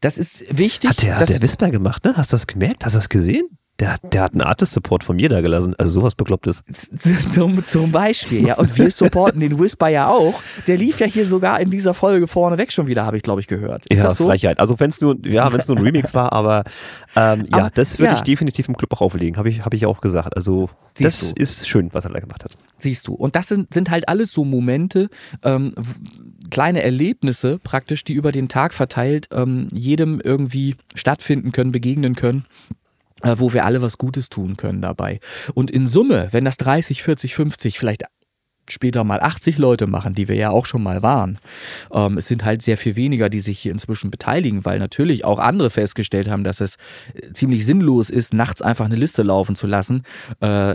Das ist wichtig. Hat der, hat der Whisper gemacht, ne? Hast du das gemerkt? Hast du das gesehen? Der, der hat einen Artist-Support von mir da gelassen. Also sowas Beklopptes. Zum, zum Beispiel, ja. Und wir supporten den Whisper ja auch. Der lief ja hier sogar in dieser Folge vorneweg schon wieder, habe ich, glaube ich, gehört. Ist ja, das so? Frechheit. Also wenn es nur, ja, nur ein Remix war, aber ähm, ja, aber, das würde ja. ich definitiv im Club auch auflegen, habe ich, hab ich auch gesagt. Also Siehst das du. ist schön, was er da gemacht hat. Siehst du. Und das sind, sind halt alles so Momente, ähm, kleine Erlebnisse praktisch, die über den Tag verteilt ähm, jedem irgendwie stattfinden können, begegnen können. Äh, wo wir alle was Gutes tun können dabei. Und in Summe, wenn das 30, 40, 50, vielleicht später mal 80 Leute machen, die wir ja auch schon mal waren. Ähm, es sind halt sehr viel weniger, die sich hier inzwischen beteiligen, weil natürlich auch andere festgestellt haben, dass es äh, ziemlich sinnlos ist, nachts einfach eine Liste laufen zu lassen äh,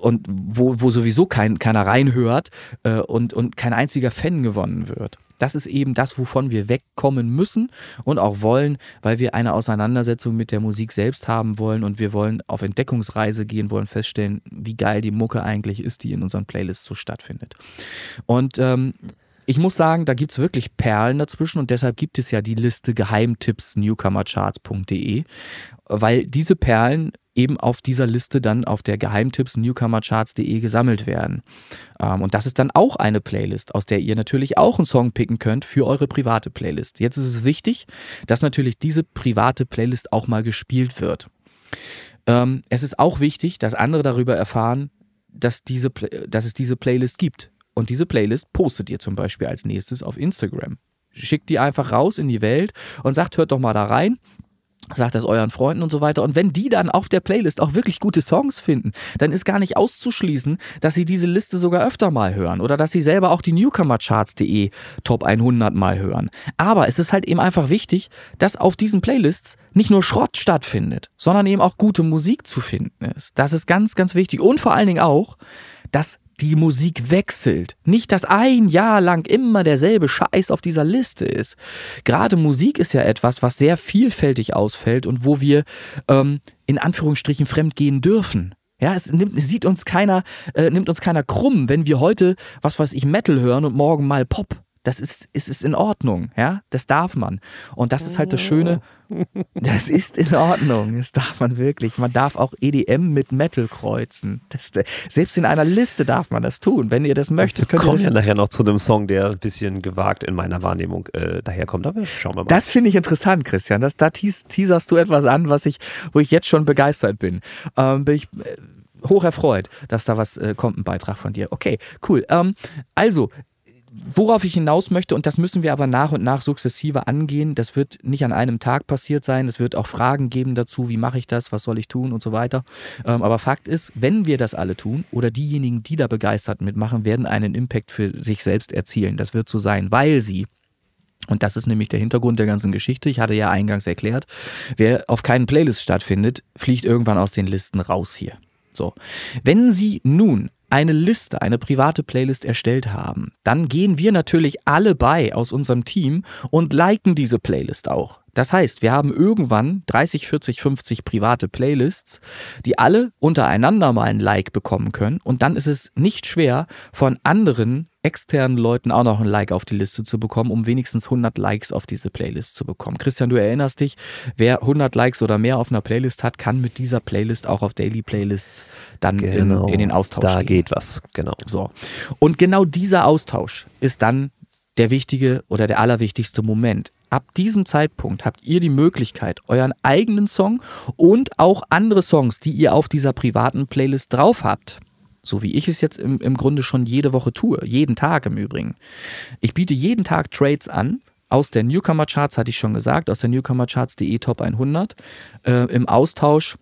und wo, wo sowieso kein, keiner reinhört äh, und, und kein einziger Fan gewonnen wird. Das ist eben das, wovon wir wegkommen müssen und auch wollen, weil wir eine Auseinandersetzung mit der Musik selbst haben wollen und wir wollen auf Entdeckungsreise gehen, wollen feststellen, wie geil die Mucke eigentlich ist, die in unseren Playlists so stattfindet. Und ähm, ich muss sagen, da gibt es wirklich Perlen dazwischen und deshalb gibt es ja die Liste Geheimtipps newcomercharts.de, weil diese Perlen eben auf dieser Liste dann auf der Geheimtipps newcomercharts.de gesammelt werden. Ähm, und das ist dann auch eine Playlist, aus der ihr natürlich auch einen Song picken könnt für eure private Playlist. Jetzt ist es wichtig, dass natürlich diese private Playlist auch mal gespielt wird. Ähm, es ist auch wichtig, dass andere darüber erfahren, dass, diese, dass es diese Playlist gibt. Und diese Playlist postet ihr zum Beispiel als nächstes auf Instagram. Schickt die einfach raus in die Welt und sagt, hört doch mal da rein sagt das euren Freunden und so weiter. Und wenn die dann auf der Playlist auch wirklich gute Songs finden, dann ist gar nicht auszuschließen, dass sie diese Liste sogar öfter mal hören oder dass sie selber auch die Newcomercharts.de Top 100 mal hören. Aber es ist halt eben einfach wichtig, dass auf diesen Playlists nicht nur Schrott stattfindet, sondern eben auch gute Musik zu finden ist. Das ist ganz, ganz wichtig. Und vor allen Dingen auch, dass die Musik wechselt. Nicht, dass ein Jahr lang immer derselbe Scheiß auf dieser Liste ist. Gerade Musik ist ja etwas, was sehr vielfältig ausfällt und wo wir ähm, in Anführungsstrichen fremdgehen dürfen. Ja, es, nimmt, es sieht uns keiner, äh, nimmt uns keiner krumm, wenn wir heute, was weiß ich, Metal hören und morgen mal Pop. Das ist, ist, ist in Ordnung, ja, das darf man. Und das ist halt das Schöne, das ist in Ordnung, das darf man wirklich. Man darf auch EDM mit Metal kreuzen. Das, selbst in einer Liste darf man das tun, wenn ihr das möchtet. Wir kommen ja nachher noch zu einem Song, der ein bisschen gewagt in meiner Wahrnehmung äh, daherkommt, aber schauen wir mal. Das finde ich interessant, Christian. Das, da teaserst du etwas an, was ich, wo ich jetzt schon begeistert bin. Ähm, bin ich äh, hoch erfreut, dass da was äh, kommt, ein Beitrag von dir. Okay, cool. Ähm, also, worauf ich hinaus möchte, und das müssen wir aber nach und nach sukzessive angehen, das wird nicht an einem Tag passiert sein, es wird auch Fragen geben dazu, wie mache ich das, was soll ich tun und so weiter. Ähm, aber Fakt ist, wenn wir das alle tun oder diejenigen, die da begeistert mitmachen, werden einen Impact für sich selbst erzielen. Das wird so sein, weil sie und das ist nämlich der Hintergrund der ganzen Geschichte. Ich hatte ja eingangs erklärt, wer auf keinen Playlist stattfindet, fliegt irgendwann aus den Listen raus hier. So. Wenn Sie nun eine Liste, eine private Playlist erstellt haben, dann gehen wir natürlich alle bei aus unserem Team und liken diese Playlist auch. Das heißt, wir haben irgendwann 30, 40, 50 private Playlists, die alle untereinander mal ein Like bekommen können. Und dann ist es nicht schwer, von anderen externen Leuten auch noch ein Like auf die Liste zu bekommen, um wenigstens 100 Likes auf diese Playlist zu bekommen. Christian, du erinnerst dich, wer 100 Likes oder mehr auf einer Playlist hat, kann mit dieser Playlist auch auf Daily Playlists dann genau, in, in, den Austausch da gehen. Da geht was, genau. So. Und genau dieser Austausch ist dann der wichtige oder der allerwichtigste Moment. Ab diesem Zeitpunkt habt ihr die Möglichkeit, euren eigenen Song und auch andere Songs, die ihr auf dieser privaten Playlist drauf habt, so wie ich es jetzt im, im Grunde schon jede Woche tue, jeden Tag im Übrigen. Ich biete jeden Tag Trades an, aus der Newcomer Charts, hatte ich schon gesagt, aus der Newcomercharts.de Top 100, äh, im Austausch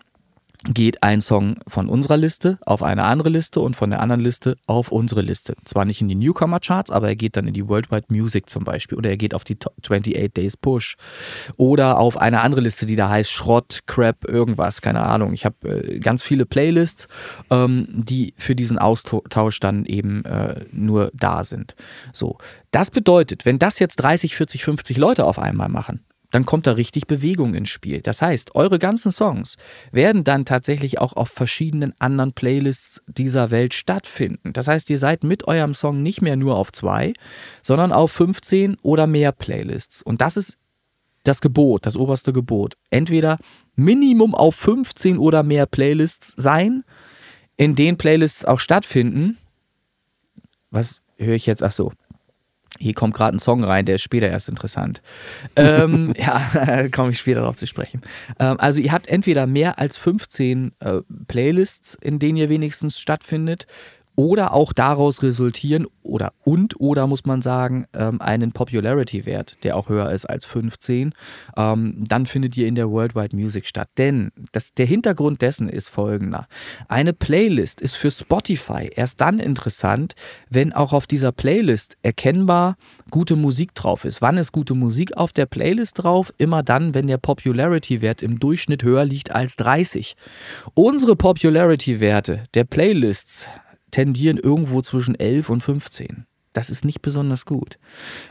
geht ein Song von unserer Liste auf eine andere Liste und von der anderen Liste auf unsere Liste. Zwar nicht in die Newcomer Charts, aber er geht dann in die Worldwide Music zum Beispiel oder er geht auf die 28 Days Push oder auf eine andere Liste, die da heißt Schrott, Crap, irgendwas, keine Ahnung. Ich habe äh, ganz viele Playlists, ähm, die für diesen Austausch dann eben äh, nur da sind. So, das bedeutet, wenn das jetzt 30, 40, 50 Leute auf einmal machen, dann kommt da richtig Bewegung ins Spiel. Das heißt, eure ganzen Songs werden dann tatsächlich auch auf verschiedenen anderen Playlists dieser Welt stattfinden. Das heißt, ihr seid mit eurem Song nicht mehr nur auf zwei, sondern auf 15 oder mehr Playlists. Und das ist das Gebot, das oberste Gebot. Entweder Minimum auf 15 oder mehr Playlists sein, in denen Playlists auch stattfinden. Was höre ich jetzt? Ach so. Hier kommt gerade ein Song rein, der ist später erst interessant. ähm, ja, komme ich später darauf zu sprechen. Ähm, also ihr habt entweder mehr als 15 äh, Playlists, in denen ihr wenigstens stattfindet, oder auch daraus resultieren oder und oder muss man sagen ähm, einen Popularity-Wert, der auch höher ist als 15, ähm, dann findet ihr in der Worldwide Music statt. Denn das, der Hintergrund dessen ist folgender. Eine Playlist ist für Spotify erst dann interessant, wenn auch auf dieser Playlist erkennbar gute Musik drauf ist. Wann ist gute Musik auf der Playlist drauf? Immer dann, wenn der Popularity-Wert im Durchschnitt höher liegt als 30. Unsere Popularity-Werte der Playlists tendieren irgendwo zwischen 11 und 15. Das ist nicht besonders gut.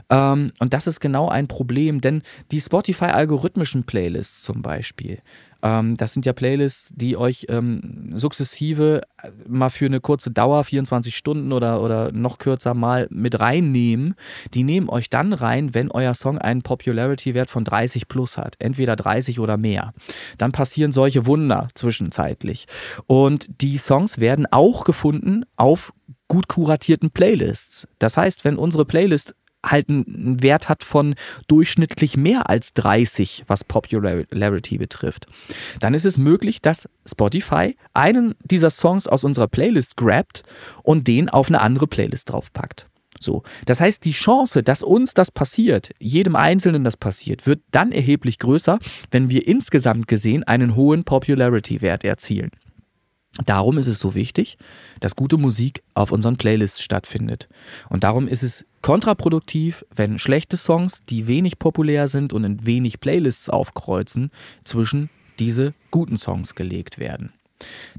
Ähm, und das ist genau ein Problem, denn die Spotify-algorithmischen Playlists zum Beispiel, ähm, das sind ja Playlists, die euch ähm, sukzessive äh, mal für eine kurze Dauer, 24 Stunden oder, oder noch kürzer mal mit reinnehmen. Die nehmen euch dann rein, wenn euer Song einen Popularity-Wert von 30 plus hat. Entweder 30 oder mehr. Dann passieren solche Wunder zwischenzeitlich. Und die Songs werden auch gefunden auf gut kuratierten Playlists. Das heißt, wenn unsere Playlist halt einen Wert hat von durchschnittlich mehr als 30, was Popularity betrifft, dann ist es möglich, dass Spotify einen dieser Songs aus unserer Playlist grabt und den auf eine andere Playlist draufpackt. So. Das heißt, die Chance, dass uns das passiert, jedem Einzelnen das passiert, wird dann erheblich größer, wenn wir insgesamt gesehen einen hohen Popularity-Wert erzielen. Darum ist es so wichtig, dass gute Musik auf unseren Playlists stattfindet. Und darum ist es kontraproduktiv, wenn schlechte Songs, die wenig populär sind und in wenig Playlists aufkreuzen, zwischen diese guten Songs gelegt werden.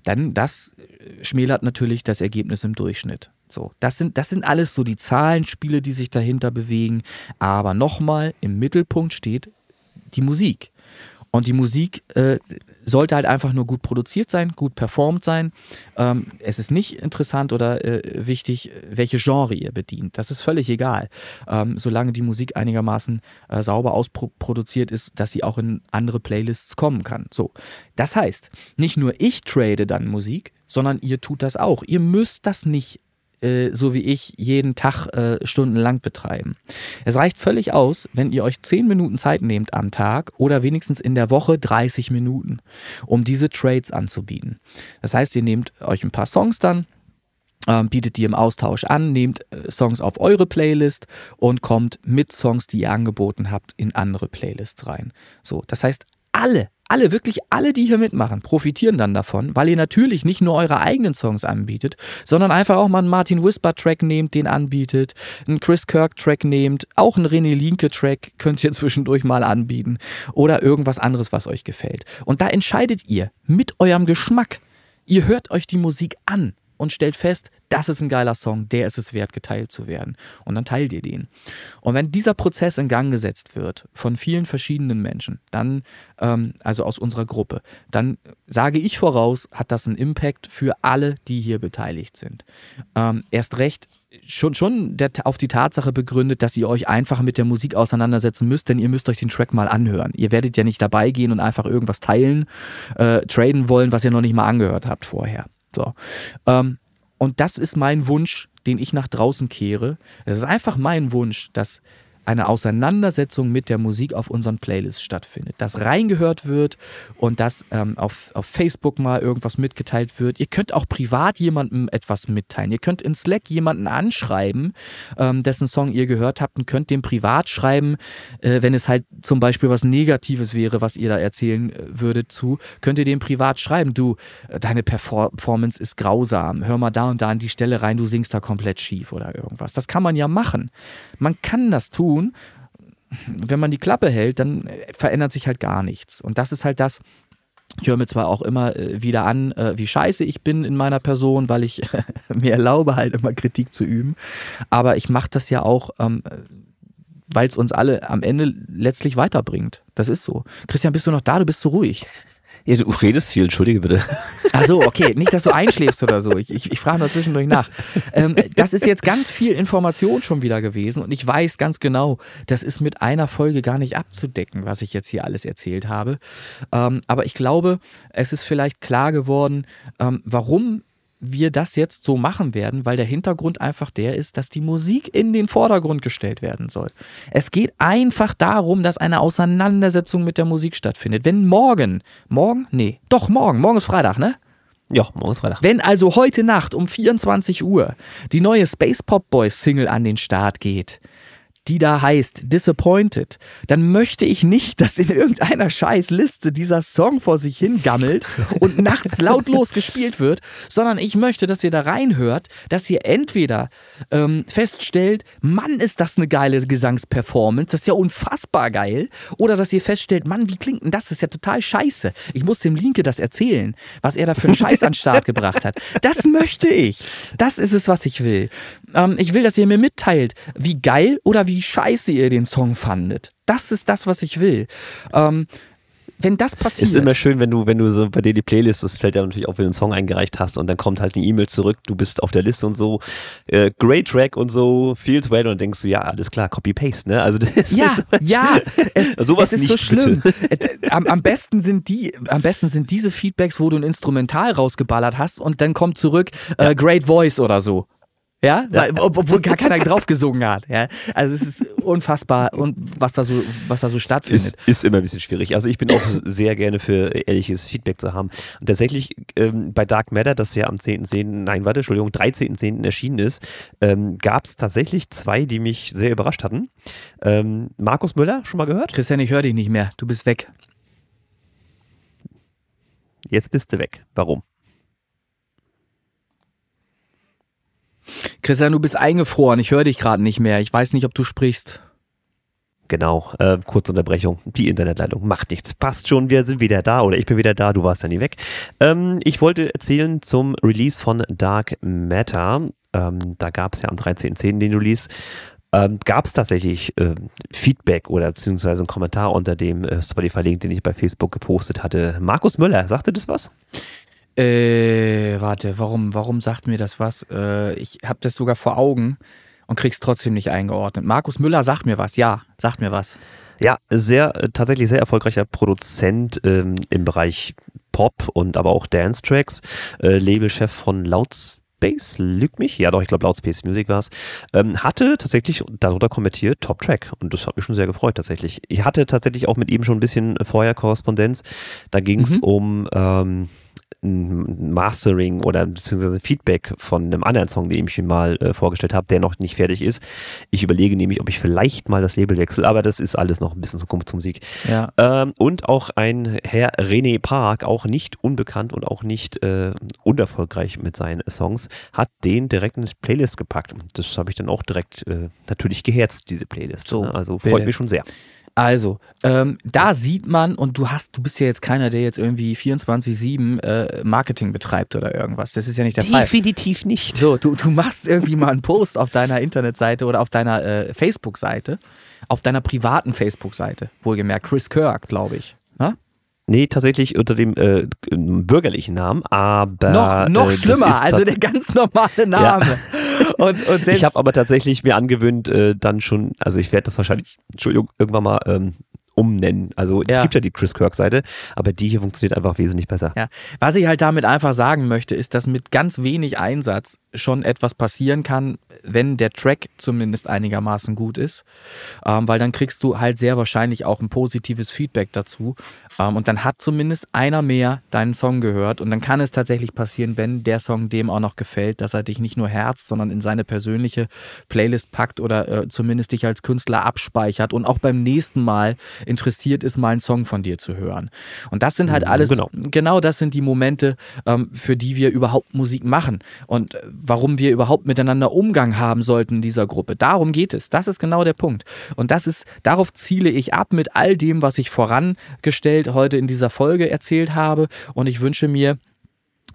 Denn das schmälert natürlich das Ergebnis im Durchschnitt. So, das sind, das sind alles so die Zahlenspiele, die sich dahinter bewegen. Aber nochmal, im Mittelpunkt steht die Musik. Und die Musik äh, sollte halt einfach nur gut produziert sein, gut performt sein. Ähm, es ist nicht interessant oder äh, wichtig, welche Genre ihr bedient. Das ist völlig egal. Ähm, solange die Musik einigermaßen äh, sauber ausproduziert ist, dass sie auch in andere Playlists kommen kann. So. Das heißt, nicht nur ich trade dann Musik, sondern ihr tut das auch. Ihr müsst das nicht äh, so wie ich, jeden Tag äh, stundenlang betreiben. Es reicht völlig aus, wenn ihr euch 10 Minuten Zeit nehmt am Tag oder wenigstens in der Woche 30 Minuten, um diese Trades anzubieten. Das heißt, ihr nehmt euch ein paar Songs dann, ähm, bietet die im Austausch an, nehmt äh, Songs auf eure Playlist und kommt mit Songs, die ihr angeboten habt, in andere Playlists rein. So, das heißt, alle alle, wirklich alle, die hier mitmachen, profitieren dann davon, weil ihr natürlich nicht nur eure eigenen Songs anbietet, sondern einfach auch mal einen Martin Whisper Track nehmt, den anbietet, einen Chris Kirk Track nehmt, auch einen René Linke Track könnt ihr zwischendurch mal anbieten oder irgendwas anderes, was euch gefällt. Und da entscheidet ihr mit eurem Geschmack. Ihr hört euch die Musik an und stellt fest, das ist ein geiler Song, der ist es wert, geteilt zu werden. Und dann teilt ihr den. Und wenn dieser Prozess in Gang gesetzt wird von vielen verschiedenen Menschen, dann, ähm, also aus unserer Gruppe, dann sage ich voraus, hat das einen Impact für alle, die hier beteiligt sind. Ähm, erst recht schon, schon der, auf die Tatsache begründet, dass ihr euch einfach mit der Musik auseinandersetzen müsst, denn ihr müsst euch den Track mal anhören. Ihr werdet ja nicht dabei gehen und einfach irgendwas teilen, äh, traden wollen, was ihr noch nicht mal angehört habt vorher. So. Ähm, und das ist mein Wunsch, den ich nach draußen kehre. Es ist einfach mein Wunsch, dass eine Auseinandersetzung mit der Musik auf unseren Playlists stattfindet. Dass reingehört wird und dass ähm, auf, auf Facebook mal irgendwas mitgeteilt wird. Ihr könnt auch privat jemandem etwas mitteilen. Ihr könnt in Slack jemanden anschreiben, ähm, dessen Song ihr gehört habt und könnt dem privat schreiben, äh, wenn es halt zum Beispiel was Negatives wäre, was ihr da erzählen äh, würdet zu, könnt ihr dem privat schreiben, du, äh, deine Performance ist grausam, hör mal da und da an die Stelle rein, du singst da komplett schief oder irgendwas. Das kann man ja machen. Man kann das tun tun. Wenn man die Klappe hält, dann verändert sich halt gar nichts. Und das ist halt das, ich höre mir zwar auch immer äh, wieder an, äh, wie scheiße ich bin in meiner Person, weil ich mir erlaube, halt immer Kritik zu üben. Aber ich mache das ja auch, ähm, weil es uns alle am Ende letztlich weiterbringt. Das ist so. Christian, bist du noch da? Du bist so ruhig. Ja, du redest viel, entschuldige bitte. Ach so, okay. Nicht, dass du einschläfst oder so. Ich, ich, ich frage nur zwischendurch nach. Ähm, das ist jetzt ganz viel Information schon wieder gewesen und ich weiß ganz genau, das ist mit einer Folge gar nicht abzudecken, was ich jetzt hier alles erzählt habe. Ähm, aber ich glaube, es ist vielleicht klar geworden, ähm, warum wir das jetzt so machen werden, weil der Hintergrund einfach der ist, dass die Musik in den Vordergrund gestellt werden soll. Es geht einfach darum, dass eine Auseinandersetzung mit der Musik stattfindet. Wenn morgen, morgen? Nee, doch morgen, morgen ist Freitag, ne? Ja, morgen ist Freitag. Wenn also heute Nacht um 24 Uhr die neue Space Pop Boys Single an den Start geht, die da heißt Disappointed, dann möchte ich nicht, dass in irgendeiner Scheißliste dieser Song vor sich hingammelt und nachts lautlos gespielt wird, sondern ich möchte, dass ihr da reinhört, dass ihr entweder ähm, feststellt, Mann, ist das eine geile Gesangsperformance, das ist ja unfassbar geil, oder dass ihr feststellt, Mann, wie klingt denn das? Das ist ja total scheiße. Ich muss dem Linke das erzählen, was er da für einen Scheiß an den Start gebracht hat. Das möchte ich. Das ist es, was ich will. Ähm, ich will, dass ihr mir mitteilt, wie geil oder wie scheiße ihr den Song fandet. Das ist das, was ich will. Ähm, wenn das passiert. Ist immer schön, wenn du, wenn du so bei dir die Playlist, das fällt ja natürlich auf, wenn du einen Song eingereicht hast und dann kommt halt eine E-Mail zurück, du bist auf der Liste und so, äh, great track und so, feels well und denkst du, ja, alles klar, Copy-Paste, ne? Also das ja, ist ja, es, sowas es ist nicht, so schlimm. Am, am besten sind die, am besten sind diese Feedbacks, wo du ein Instrumental rausgeballert hast und dann kommt zurück, äh, great voice oder so. Ja, Weil, obwohl gar keiner drauf gesungen hat. Ja, also es ist unfassbar und was da so, was da so stattfindet. Ist, ist immer ein bisschen schwierig. Also ich bin auch sehr gerne für ehrliches Feedback zu haben. Und tatsächlich ähm, bei Dark Matter, das ja am 10.10., nein, warte, Entschuldigung, 13.10. erschienen ist, ähm, gab es tatsächlich zwei, die mich sehr überrascht hatten. Ähm, Markus Müller, schon mal gehört? Christian, ich höre dich nicht mehr. Du bist weg. Jetzt bist du weg. Warum? Christian, du bist eingefroren. Ich höre dich gerade nicht mehr. Ich weiß nicht, ob du sprichst. Genau, äh, kurze Unterbrechung. Die Internetleitung macht nichts. Passt schon, wir sind wieder da oder ich bin wieder da, du warst ja nie weg. Ähm, ich wollte erzählen zum Release von Dark Matter. Ähm, da gab es ja am 13.10. den Release. Ähm, gab es tatsächlich äh, Feedback oder beziehungsweise einen Kommentar unter dem äh, Spotify-Link, den ich bei Facebook gepostet hatte. Markus Müller, sagte das was? Äh, warte, warum, warum sagt mir das was? Äh, ich habe das sogar vor Augen und krieg's trotzdem nicht eingeordnet. Markus Müller sagt mir was, ja, sagt mir was. Ja, sehr, äh, tatsächlich sehr erfolgreicher Produzent ähm, im Bereich Pop und aber auch Dance-Tracks, äh, Labelchef von Loudspace, lügt mich, ja doch, ich glaube Loudspace Music war es, ähm, hatte tatsächlich darunter kommentiert Top Track und das hat mich schon sehr gefreut tatsächlich. Ich hatte tatsächlich auch mit ihm schon ein bisschen vorher Korrespondenz, da ging es mhm. um ähm, ein Mastering oder beziehungsweise Feedback von einem anderen Song, den ich mir mal äh, vorgestellt habe, der noch nicht fertig ist. Ich überlege nämlich, ob ich vielleicht mal das Label wechsle, aber das ist alles noch ein bisschen Zukunftsmusik. Ja. Ähm, und auch ein Herr René Park, auch nicht unbekannt und auch nicht äh, unerfolgreich mit seinen Songs, hat den direkt in die Playlist gepackt. Und das habe ich dann auch direkt äh, natürlich geherzt, diese Playlist. So, ne? Also freut mich schon sehr. Also, ähm, da sieht man, und du hast, du bist ja jetzt keiner, der jetzt irgendwie 24-7 äh, Marketing betreibt oder irgendwas. Das ist ja nicht der Definitiv Fall. Definitiv nicht. So, du, du machst irgendwie mal einen Post auf deiner Internetseite oder auf deiner äh, Facebook-Seite, auf deiner privaten Facebook-Seite, wohlgemerkt, Chris Kirk, glaube ich. Na? Ne? Nee, tatsächlich unter dem äh, bürgerlichen Namen, aber. Noch, noch äh, schlimmer, also der ganz normale Name. Und, und ich habe aber tatsächlich mir angewöhnt, äh, dann schon, also ich werde das wahrscheinlich, Entschuldigung, irgendwann mal ähm, umnennen. Also es ja. gibt ja die Chris Kirk-Seite, aber die hier funktioniert einfach wesentlich besser. Ja. Was ich halt damit einfach sagen möchte, ist, dass mit ganz wenig Einsatz schon etwas passieren kann, wenn der Track zumindest einigermaßen gut ist, ähm, weil dann kriegst du halt sehr wahrscheinlich auch ein positives Feedback dazu ähm, und dann hat zumindest einer mehr deinen Song gehört und dann kann es tatsächlich passieren, wenn der Song dem auch noch gefällt, dass er dich nicht nur herzt, sondern in seine persönliche Playlist packt oder äh, zumindest dich als Künstler abspeichert und auch beim nächsten Mal interessiert ist, mal einen Song von dir zu hören. Und das sind halt mhm, alles, genau, genau das sind die Momente, ähm, für die wir überhaupt Musik machen und äh, warum wir überhaupt miteinander Umgang haben sollten in dieser Gruppe. Darum geht es. Das ist genau der Punkt. Und das ist, darauf ziele ich ab mit all dem, was ich vorangestellt heute in dieser Folge erzählt habe. Und ich wünsche mir,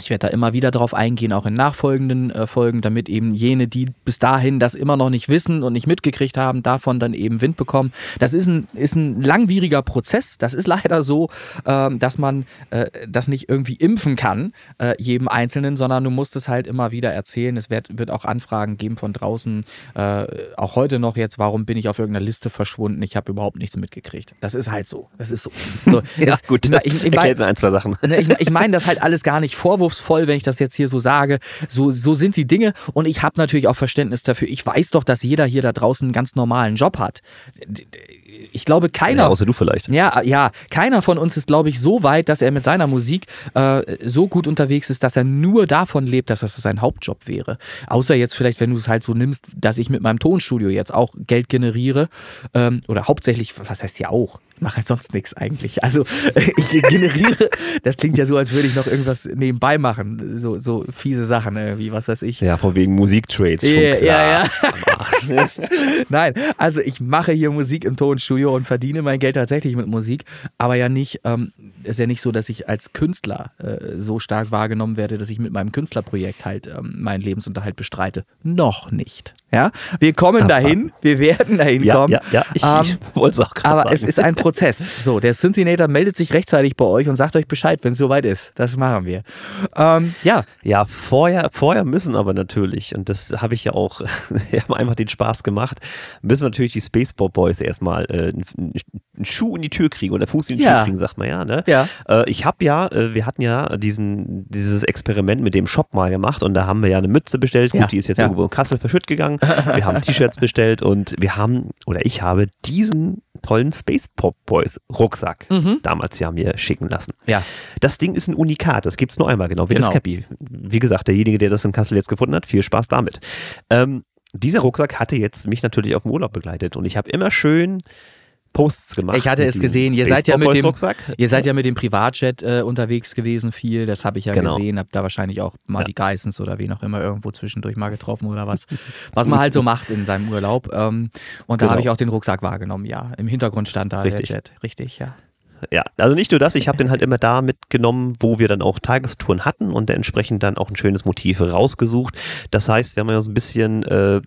Ich werde da immer wieder drauf eingehen, auch in nachfolgenden äh, Folgen, damit eben jene, die bis dahin das immer noch nicht wissen und nicht mitgekriegt haben, davon dann eben Wind bekommen. Das ist ein, ist ein langwieriger Prozess. Das ist leider so, äh, dass man äh, das nicht irgendwie impfen kann, äh, jedem Einzelnen, sondern du musst es halt immer wieder erzählen. Es wird, wird auch Anfragen geben von draußen, äh, auch heute noch jetzt, warum bin ich auf irgendeiner Liste verschwunden? Ich habe überhaupt nichts mitgekriegt. Das ist halt so. Das ist so. so ja, das, gut, das ich, ich, mein, ein, zwei Sachen. Ich, ich meine das halt alles gar nicht vorwurfsvoll vorwurfsvoll, wenn ich das jetzt hier so sage. So, so sind die Dinge und ich habe natürlich auch Verständnis dafür. Ich weiß doch, dass jeder hier da draußen einen ganz normalen Job hat. Ich glaube, keiner. Ja, außer du vielleicht. Ja, ja, keiner von uns ist, glaube ich, so weit, dass er mit seiner Musik äh, so gut unterwegs ist, dass er nur davon lebt, dass das sein Hauptjob wäre. Außer jetzt vielleicht, wenn du es halt so nimmst, dass ich mit meinem Tonstudio jetzt auch Geld generiere ähm, oder hauptsächlich, was heißt ja auch? Mache halt sonst nichts eigentlich. Also ich generiere, das klingt ja so, als würde ich noch irgendwas nebenbei machen. So, so fiese Sachen, wie was weiß ich. Ja, von wegen Musiktrades. Ja, ja, ja. Nein, also ich mache hier Musik im Tonstudio und verdiene mein Geld tatsächlich mit Musik, aber ja nicht, ähm, ist ja nicht so, dass ich als Künstler äh, so stark wahrgenommen werde, dass ich mit meinem Künstlerprojekt halt ähm, meinen Lebensunterhalt bestreite. Noch nicht. Ja, wir kommen dahin, wir werden dahin ja, kommen. Ja, ja, ich, ähm, ich wollte es auch gerade sagen. Aber es ist ein Prozess. So, der Synthinator meldet sich rechtzeitig bei euch und sagt euch Bescheid, wenn es soweit ist. Das machen wir. Ähm, ja. Ja, vorher, vorher müssen aber natürlich, und das habe ich ja auch, wir haben einfach den Spaß gemacht, müssen natürlich die Spaceball Boys erstmal äh, einen Schuh in die Tür kriegen oder Fuß in die ja. Tür kriegen, sagt man ja. Ne? ja. Äh, ich habe ja, äh, wir hatten ja diesen, dieses Experiment mit dem Shop mal gemacht und da haben wir ja eine Mütze bestellt. Gut, die ist jetzt irgendwo in Kassel verschütt gegangen. Wir haben T-Shirts bestellt und wir haben, oder ich habe diesen tollen Space Pop Boys Rucksack mhm. damals ja mir schicken lassen. Ja. Das Ding ist ein Unikat, das gibt es nur einmal, genau wie genau. das Cappy. Wie gesagt, derjenige, der das in Kassel jetzt gefunden hat, viel Spaß damit. Ähm, dieser Rucksack hatte jetzt mich natürlich auf dem Urlaub begleitet und ich habe immer schön Posts gemacht. Ich hatte es gesehen. Ihr seid ja mit dem, ihr seid ja mit dem Privatjet äh, unterwegs gewesen viel. Das habe ich ja genau. gesehen. Hab da wahrscheinlich auch mal ja. die Geissens oder wen auch immer irgendwo zwischendurch mal getroffen oder was. was man halt so macht in seinem Urlaub. Ähm, und da genau. habe ich auch den Rucksack wahrgenommen. Ja, im Hintergrund stand da Richtig. der Jet. Richtig, ja. Ja, also nicht nur das, ich habe den halt immer da mitgenommen, wo wir dann auch Tagestouren hatten und entsprechend dann auch ein schönes Motiv rausgesucht. Das heißt, wir haben ja so ein bisschen äh,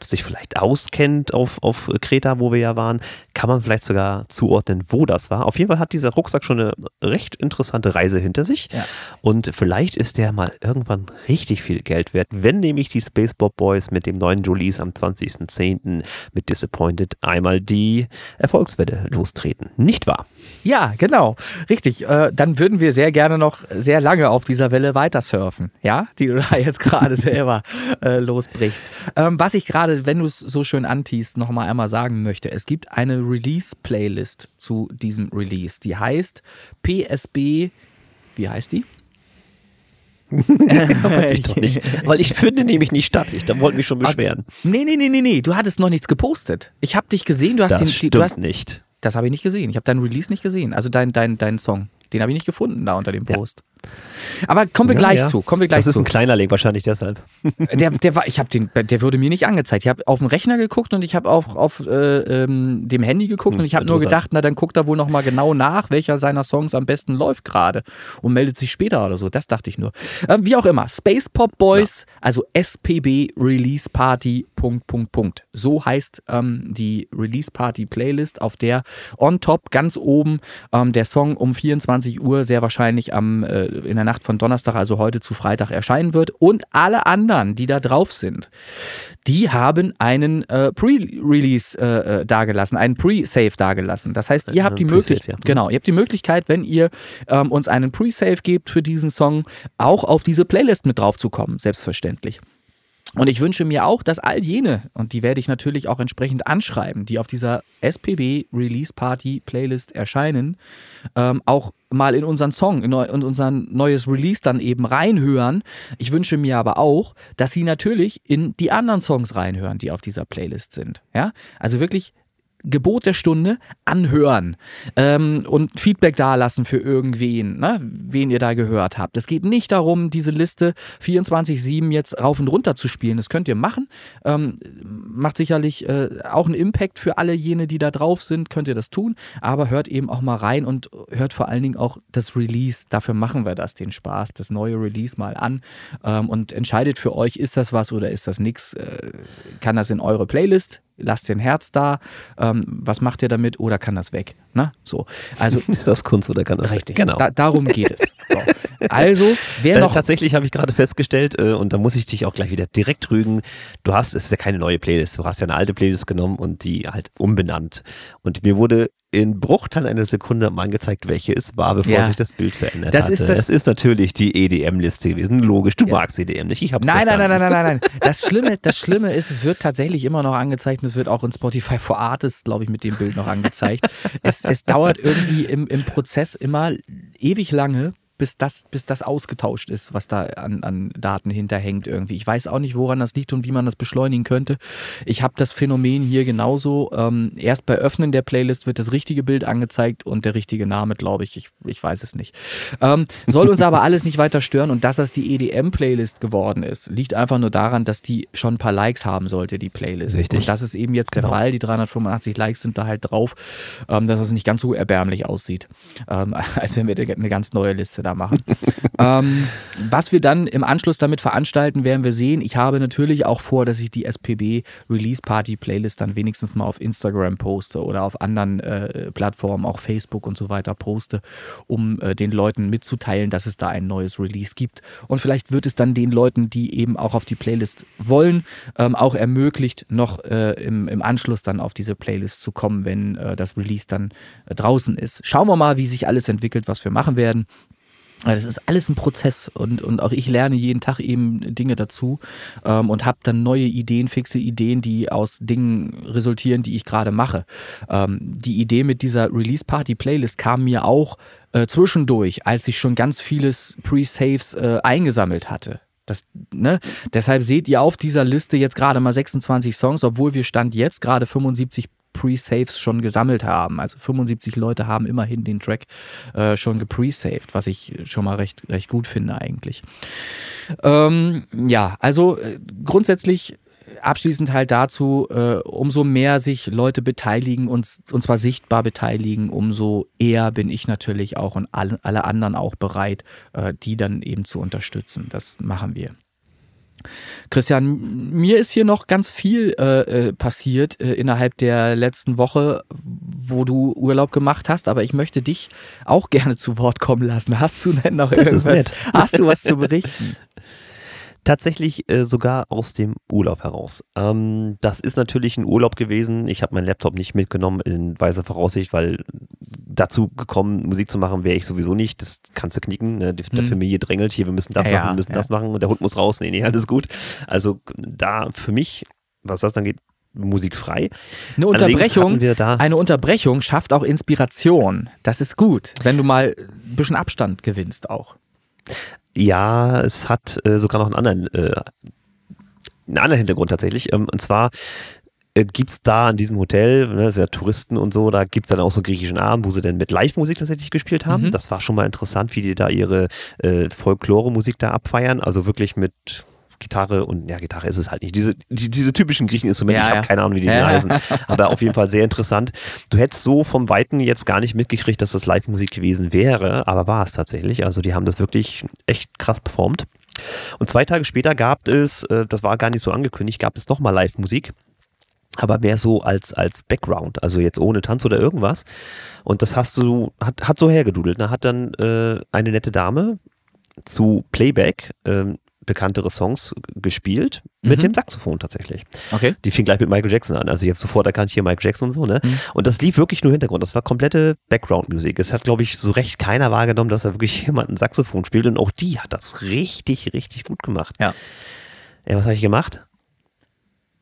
sich vielleicht auskennt auf, auf Kreta, wo wir ja waren, kann man vielleicht sogar zuordnen, wo das war. Auf jeden Fall hat dieser Rucksack schon eine recht interessante Reise hinter sich. Ja. Und vielleicht ist der mal irgendwann richtig viel Geld wert, wenn nämlich die Spaceball Boys mit dem neuen Release am 20.10. mit Disappointed einmal die Erfolgswelle lostreten. Nicht wahr? Ja, genau. Richtig. Äh, dann würden wir sehr gerne noch sehr lange auf dieser Welle weiter surfen. Ja, die du da jetzt gerade selber äh, losbrichst. Ähm, was ich gerade gerade, wenn du es so schön antiest, nochmal einmal sagen möchte. Es gibt eine Release-Playlist zu diesem Release. Die heißt PSB, wie heißt die? weiß ich doch nicht. Weil ich finde nämlich nicht statt. Ich da wollte mich schon beschweren. Nee, nee, nee, nee, nee. Du hattest noch nichts gepostet. Ich habe dich gesehen, du hast das den. Stimmt du hast, nicht. Das habe ich nicht gesehen. Ich habe deinen Release nicht gesehen. Also deinen dein, dein Song. Den habe ich nicht gefunden da unter dem Post. Ja. Aber kommen wir ja, gleich ja. zu. Kommen wir gleich das ist zu. ein kleiner Link wahrscheinlich deshalb. Der, der war, ich habe den, der wurde mir nicht angezeigt. Ich habe auf dem Rechner geguckt und ich habe auch auf äh, ähm, dem Handy geguckt hm, und ich habe nur gedacht, na dann guckt er wohl noch mal genau nach, welcher seiner Songs am besten läuft gerade und meldet sich später oder so. Das dachte ich nur. Ähm, wie auch immer, Space Pop Boys, ja. also SPB Release Party. Punkt, Punkt, Punkt. So heißt ähm, die Release Party Playlist, auf der on top ganz oben ähm, der Song um 24 Uhr sehr wahrscheinlich am äh, in der Nacht von Donnerstag, also heute zu Freitag erscheinen wird. Und alle anderen, die da drauf sind, die haben einen äh, Pre-Release äh, äh dagelassen, einen Pre-Save dagelassen. Das heißt, ihr habt die Möglichkeit, ja. genau, ihr habt die Möglichkeit, wenn ihr ähm, uns einen Pre-Save gebt für diesen Song, auch auf diese Playlist mit drauf zu kommen, selbstverständlich. Und ich wünsche mir auch, dass all jene, und die werde ich natürlich auch entsprechend anschreiben, die auf dieser SPB Release Party Playlist erscheinen, ähm, auch mal in unseren Song, in, in unser neues Release dann eben reinhören. Ich wünsche mir aber auch, dass sie natürlich in die anderen Songs reinhören, die auf dieser Playlist sind. Ja, also wirklich Gebot der Stunde, anhören ähm, und Feedback dalassen für irgendwen, ne, wen ihr da gehört habt. Es geht nicht darum, diese Liste 24-7 jetzt rauf und runter zu spielen. Das könnt ihr machen. Ähm, macht sicherlich äh, auch einen Impact für alle jene, die da drauf sind, könnt ihr das tun. Aber hört eben auch mal rein und hört vor allen Dingen auch das Release. Dafür machen wir das, den Spaß, das neue Release mal an ähm, und entscheidet für euch, ist das was oder ist das nichts. Äh, kann das in eure Playlist lasst ein Herz da, ähm, was macht ihr damit oder kann das weg? Ne? So. Also, ist das Kunst oder kann das richtig, weg? Genau. Da, darum geht es. So. Also, wer äh, noch. Tatsächlich habe ich gerade festgestellt, äh, und da muss ich dich auch gleich wieder direkt rügen, du hast, es ist ja keine neue Playlist, du hast ja eine alte Playlist genommen und die halt umbenannt. Und mir wurde in Bruchteilen einer Sekunde mal angezeigt, welche es war, bevor ja. sich das Bild verändert das hatte. Ist das es ist natürlich die EDM-Liste gewesen. Logisch, du ja. magst EDM nicht. Ich hab's nein, nein, nein, nein, nein, nein, nein. Das Schlimme, das Schlimme ist, es wird tatsächlich immer noch angezeigt und es wird auch in Spotify for Artists, glaube ich, mit dem Bild noch angezeigt. es, es dauert irgendwie im, im Prozess immer ewig lange, bis das, bis das ausgetauscht ist, was da an, an Daten hinterhängt irgendwie. Ich weiß auch nicht, woran das liegt und wie man das beschleunigen könnte. Ich habe das Phänomen hier genauso. Ähm, erst bei Öffnen der Playlist wird das richtige Bild angezeigt und der richtige Name, glaube ich. ich. Ich weiß es nicht. Ähm, soll uns aber alles nicht weiter stören und dass das die EDM-Playlist geworden ist, liegt einfach nur daran, dass die schon ein paar Likes haben sollte, die Playlist. Richtig. Und das ist eben jetzt genau. der Fall. Die 385 Likes sind da halt drauf, ähm, dass es nicht ganz so erbärmlich aussieht, ähm, als wenn wir eine ganz neue Liste da machen. ähm, was wir dann im Anschluss damit veranstalten, werden wir sehen. Ich habe natürlich auch vor, dass ich die SPB Release Party Playlist dann wenigstens mal auf Instagram poste oder auf anderen äh, Plattformen, auch Facebook und so weiter poste, um äh, den Leuten mitzuteilen, dass es da ein neues Release gibt. Und vielleicht wird es dann den Leuten, die eben auch auf die Playlist wollen, ähm, auch ermöglicht, noch äh, im, im Anschluss dann auf diese Playlist zu kommen, wenn äh, das Release dann äh, draußen ist. Schauen wir mal, wie sich alles entwickelt, was wir machen werden. Das ist alles ein Prozess und, und auch ich lerne jeden Tag eben Dinge dazu ähm, und habe dann neue Ideen, fixe Ideen, die aus Dingen resultieren, die ich gerade mache. Ähm, die Idee mit dieser Release Party Playlist kam mir auch äh, zwischendurch, als ich schon ganz vieles Pre-Saves äh, eingesammelt hatte. Das, ne? Deshalb seht ihr auf dieser Liste jetzt gerade mal 26 Songs, obwohl wir Stand jetzt gerade 75 Pre-Saves schon gesammelt haben. Also 75 Leute haben immerhin den Track äh, schon gepre-saved, was ich schon mal recht, recht gut finde eigentlich. Ähm, ja, also äh, grundsätzlich abschließend halt dazu, äh, umso mehr sich Leute beteiligen und, und zwar sichtbar beteiligen, umso eher bin ich natürlich auch und alle, alle anderen auch bereit, äh, die dann eben zu unterstützen. Das machen wir. Christian, mir ist hier noch ganz viel äh, äh, passiert äh, innerhalb der letzten Woche, wo du Urlaub gemacht hast, aber ich möchte dich auch gerne zu Wort kommen lassen. Hast du denn noch das irgendwas? Hast du was zu berichten? Tatsächlich äh, sogar aus dem Urlaub heraus. Ähm, das ist natürlich ein Urlaub gewesen. Ich habe meinen Laptop nicht mitgenommen in weiser Voraussicht, weil dazu gekommen, Musik zu machen, wäre ich sowieso nicht. Das kannst du knicken. Ne? Der hm. Familie drängelt hier, wir müssen das ja, machen, wir müssen ja. das machen und der Hund muss raus. Nee, nee, alles gut. Also da für mich, was das dann geht, musikfrei. Eine Unterbrechung, eine Unterbrechung schafft auch Inspiration. Das ist gut, wenn du mal ein bisschen Abstand gewinnst auch. Ja, es hat äh, sogar noch einen anderen, äh, einen anderen Hintergrund tatsächlich. Ähm, und zwar äh, gibt es da in diesem Hotel, ne, sehr Touristen und so, da gibt es dann auch so einen griechischen Abend, wo sie dann mit Live-Musik tatsächlich gespielt haben. Mhm. Das war schon mal interessant, wie die da ihre äh, Folklore-Musik da abfeiern. Also wirklich mit Gitarre und ja, Gitarre ist es halt nicht. Diese, die, diese typischen Griecheninstrumente, ja, ich habe keine Ahnung, wie die ja. heißen, aber auf jeden Fall sehr interessant. Du hättest so vom Weiten jetzt gar nicht mitgekriegt, dass das Live-Musik gewesen wäre, aber war es tatsächlich. Also die haben das wirklich echt krass performt. Und zwei Tage später gab es, äh, das war gar nicht so angekündigt, gab es nochmal Live-Musik aber mehr so als, als Background, also jetzt ohne Tanz oder irgendwas. Und das hast du, hat, hat so hergedudelt. Da ne? hat dann äh, eine nette Dame zu Playback ähm, bekanntere Songs gespielt mit mhm. dem Saxophon tatsächlich. Okay. Die fing gleich mit Michael Jackson an. Also ich habe sofort erkannt, hier Michael Jackson und so, ne? Mhm. Und das lief wirklich nur Hintergrund. Das war komplette Background-Musik. Es hat, glaube ich, so recht keiner wahrgenommen, dass da wirklich jemand ein Saxophon spielt. Und auch die hat das richtig, richtig gut gemacht. Ja. Ja, was habe ich gemacht?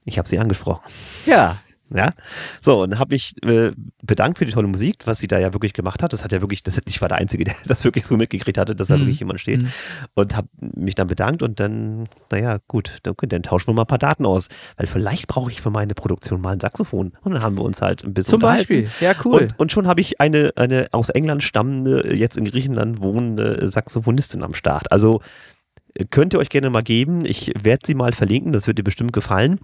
Ich habe sie angesprochen. Ja, Ja, so und habe mich äh, bedankt für die tolle Musik, was sie da ja wirklich gemacht hat. Das hat ja wirklich, das, ich war der Einzige, der das wirklich so mitgekriegt hatte, dass da mhm. wirklich jemand steht mhm. und habe mich dann bedankt und dann, naja, gut, dann, dann tauschen wir mal ein paar Daten aus, weil vielleicht brauche ich für meine Produktion mal ein Saxophon und dann haben wir uns halt ein bisschen Zum Beispiel, ja cool. Und, und schon habe ich eine, eine aus England stammende, jetzt in Griechenland wohnende Saxophonistin am Start. Also könnt ihr euch gerne mal geben. Ich werde sie mal verlinken, das wird dir bestimmt gefallen.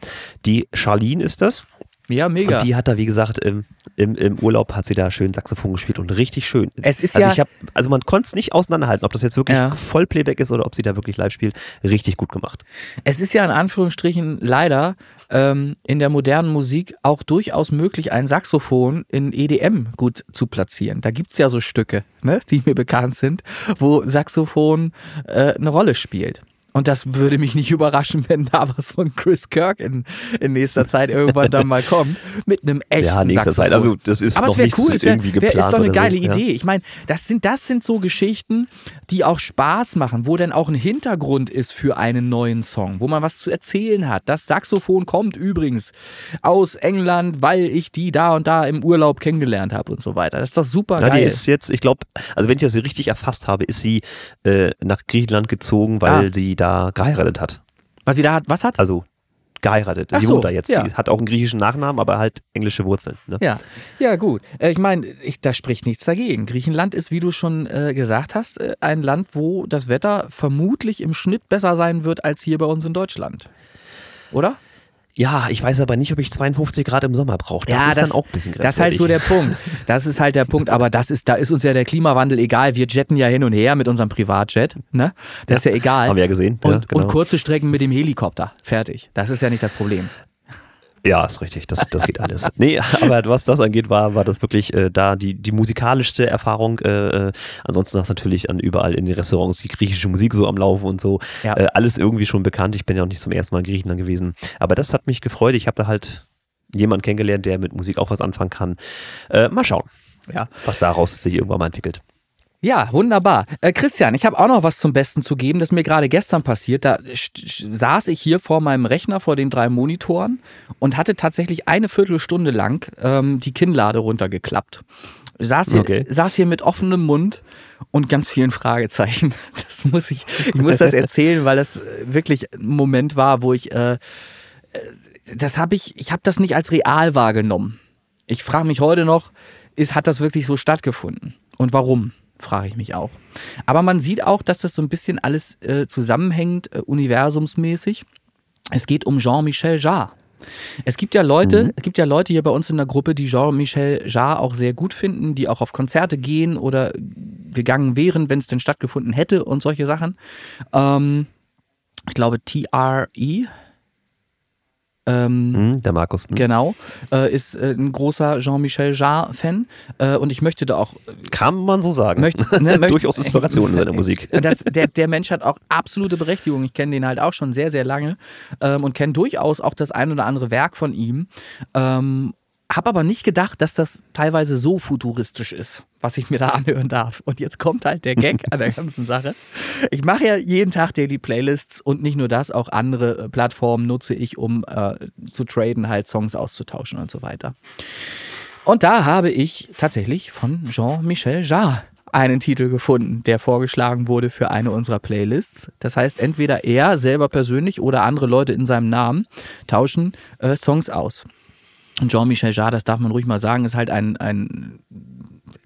Die Charlene ist das. Ja, mega. Und die hat da, wie gesagt, im, im, im Urlaub hat sie da schön Saxophon gespielt und richtig schön. Es ist also ja. Ich hab, also man konnte es nicht auseinanderhalten, ob das jetzt wirklich ja. Vollplayback ist oder ob sie da wirklich live spielt. Richtig gut gemacht. Es ist ja in Anführungsstrichen leider ähm, in der modernen Musik auch durchaus möglich, ein Saxophon in EDM gut zu platzieren. Da gibt es ja so Stücke, ne, die mir bekannt sind, wo Saxophon äh, eine Rolle spielt. Und das würde mich nicht überraschen, wenn da was von Chris Kirk in, in nächster Zeit irgendwann dann mal kommt. Mit einem echten Ja, nächster Saxophon. Zeit. Also das ist Aber noch es cool, es wär, irgendwie geplant. Das ist doch eine geile so, Idee. Ja. Ich meine, das sind, das sind so Geschichten, die auch Spaß machen, wo dann auch ein Hintergrund ist für einen neuen Song, wo man was zu erzählen hat. Das Saxophon kommt übrigens aus England, weil ich die da und da im Urlaub kennengelernt habe und so weiter. Das ist doch super ja, geil. Die ist jetzt, ich glaube, also wenn ich das richtig erfasst habe, ist sie äh, nach Griechenland gezogen, weil ah. sie da geheiratet hat. Was sie da hat, was hat? Also geheiratet. Ach sie so, wohnt da jetzt. Ja. Sie hat auch einen griechischen Nachnamen, aber halt englische Wurzeln. Ne? Ja, ja gut. Äh, ich meine, da spricht nichts dagegen. Griechenland ist, wie du schon äh, gesagt hast, äh, ein Land, wo das Wetter vermutlich im Schnitt besser sein wird als hier bei uns in Deutschland. Oder? Ja, ich weiß aber nicht, ob ich 52 Grad im Sommer brauche. Das ja, ist das, dann auch ein bisschen Das ist halt so der Punkt. Das ist halt der Punkt. Aber das ist, da ist uns ja der Klimawandel egal. Wir jetten ja hin und her mit unserem Privatjet. Ne? Das ja, ist ja egal. Haben wir ja gesehen. Und, ja, genau. und kurze Strecken mit dem Helikopter. Fertig. Das ist ja nicht das Problem. Ja, ist richtig. Das, das geht alles. nee, aber was das angeht, war, war das wirklich äh, da die, die musikalischste Erfahrung. Äh, äh ansonsten hast du natürlich an überall in den Restaurants die griechische Musik so am Laufen und so. Ja. Äh, alles irgendwie schon bekannt. Ich bin ja auch nicht zum ersten Mal in Griechenland gewesen. Aber das hat mich gefreut. Ich habe da halt jemanden kennengelernt, der mit Musik auch was anfangen kann. Äh, mal schauen, ja. was daraus sich irgendwann mal entwickelt. Ja, wunderbar. Äh, Christian, ich habe auch noch was zum Besten zu geben, das mir gerade gestern passiert. Da saß ich hier vor meinem Rechner, vor den drei Monitoren und hatte tatsächlich eine Viertelstunde lang ähm, die Kinnlade runtergeklappt. Saß hier, okay. saß hier mit offenem Mund und ganz vielen Fragezeichen. Das muss ich, ich muss das erzählen, weil das wirklich ein Moment war, wo ich, äh, äh das habe ich, ich habe das nicht als real wahrgenommen. Ich frage mich heute noch, ist, hat das wirklich so stattgefunden? Und warum? Frage ich mich auch. Aber man sieht auch, dass das so ein bisschen alles äh, zusammenhängt, äh, universumsmäßig. Es geht um Jean-Michel Jarre. Es gibt ja Leute, mhm. es gibt ja Leute hier bei uns in der Gruppe, die Jean-Michel Jarre auch sehr gut finden, die auch auf Konzerte gehen oder gegangen wären, wenn es denn stattgefunden hätte und solche Sachen. Ähm, ich glaube, TRE, ähm, hm, der Markus. Hm. Genau. Äh, ist äh, ein großer Jean-Michel Jarre-Fan. Äh, und ich möchte da auch. Kann man so sagen. Möchte, ne, möchte, Durchaus Inspiration in seiner Musik. Das, der, der Mensch hat auch absolute Berechtigung. Ich kenne den halt auch schon sehr, sehr lange ähm, und kenne durchaus auch das ein oder andere Werk von ihm. Ähm, habe aber nicht gedacht, dass das teilweise so futuristisch ist, was ich mir da anhören darf. Und jetzt kommt halt der Gag an der ganzen Sache. Ich mache ja jeden Tag Daily Playlists und nicht nur das, auch andere äh, Plattformen nutze ich, um äh, zu traden, halt Songs auszutauschen und so weiter. Und da habe ich tatsächlich von Jean-Michel Jarre einen Titel gefunden, der vorgeschlagen wurde für eine unserer Playlists. Das heißt, entweder er selber persönlich oder andere Leute in seinem Namen tauschen äh, Songs aus. Jean-Michel Jarre, das darf man ruhig mal sagen, ist halt ein, ein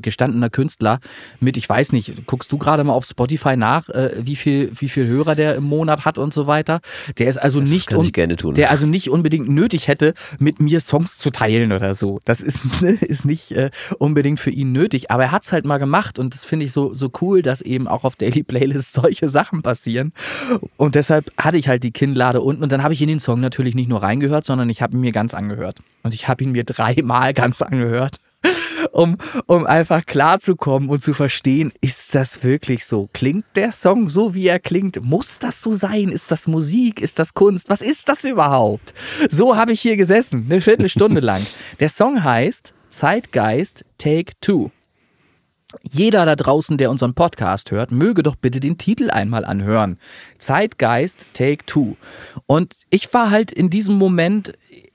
gestandener Künstler mit, ich weiß nicht, guckst du gerade mal auf Spotify nach, äh, wie viel, wie viel Hörer der im Monat hat und so weiter. Der ist also das nicht, un der also nicht unbedingt nötig hätte, mit mir Songs zu teilen oder so. Das ist, ne, ist nicht äh, unbedingt für ihn nötig, aber er hat es halt mal gemacht und das finde ich so, so cool, dass eben auch auf Daily Playlists solche Sachen passieren. Und deshalb hatte ich halt die Kinnlade unten und dann habe ich in den Song natürlich nicht nur reingehört, sondern ich habe ihn mir ganz angehört. Und ich habe ihn mir dreimal ganz angehört um, um einfach klarzukommen und zu verstehen, ist das wirklich so? Klingt der Song so, wie er klingt? Muss das so sein? Ist das Musik? Ist das Kunst? Was ist das überhaupt? So habe ich hier gesessen, eine Viertelstunde lang. Der Song heißt Zeitgeist Take Two. Jeder da draußen, der unseren Podcast hört, möge doch bitte den Titel einmal anhören. Zeitgeist Take Two. Und ich war halt in diesem Moment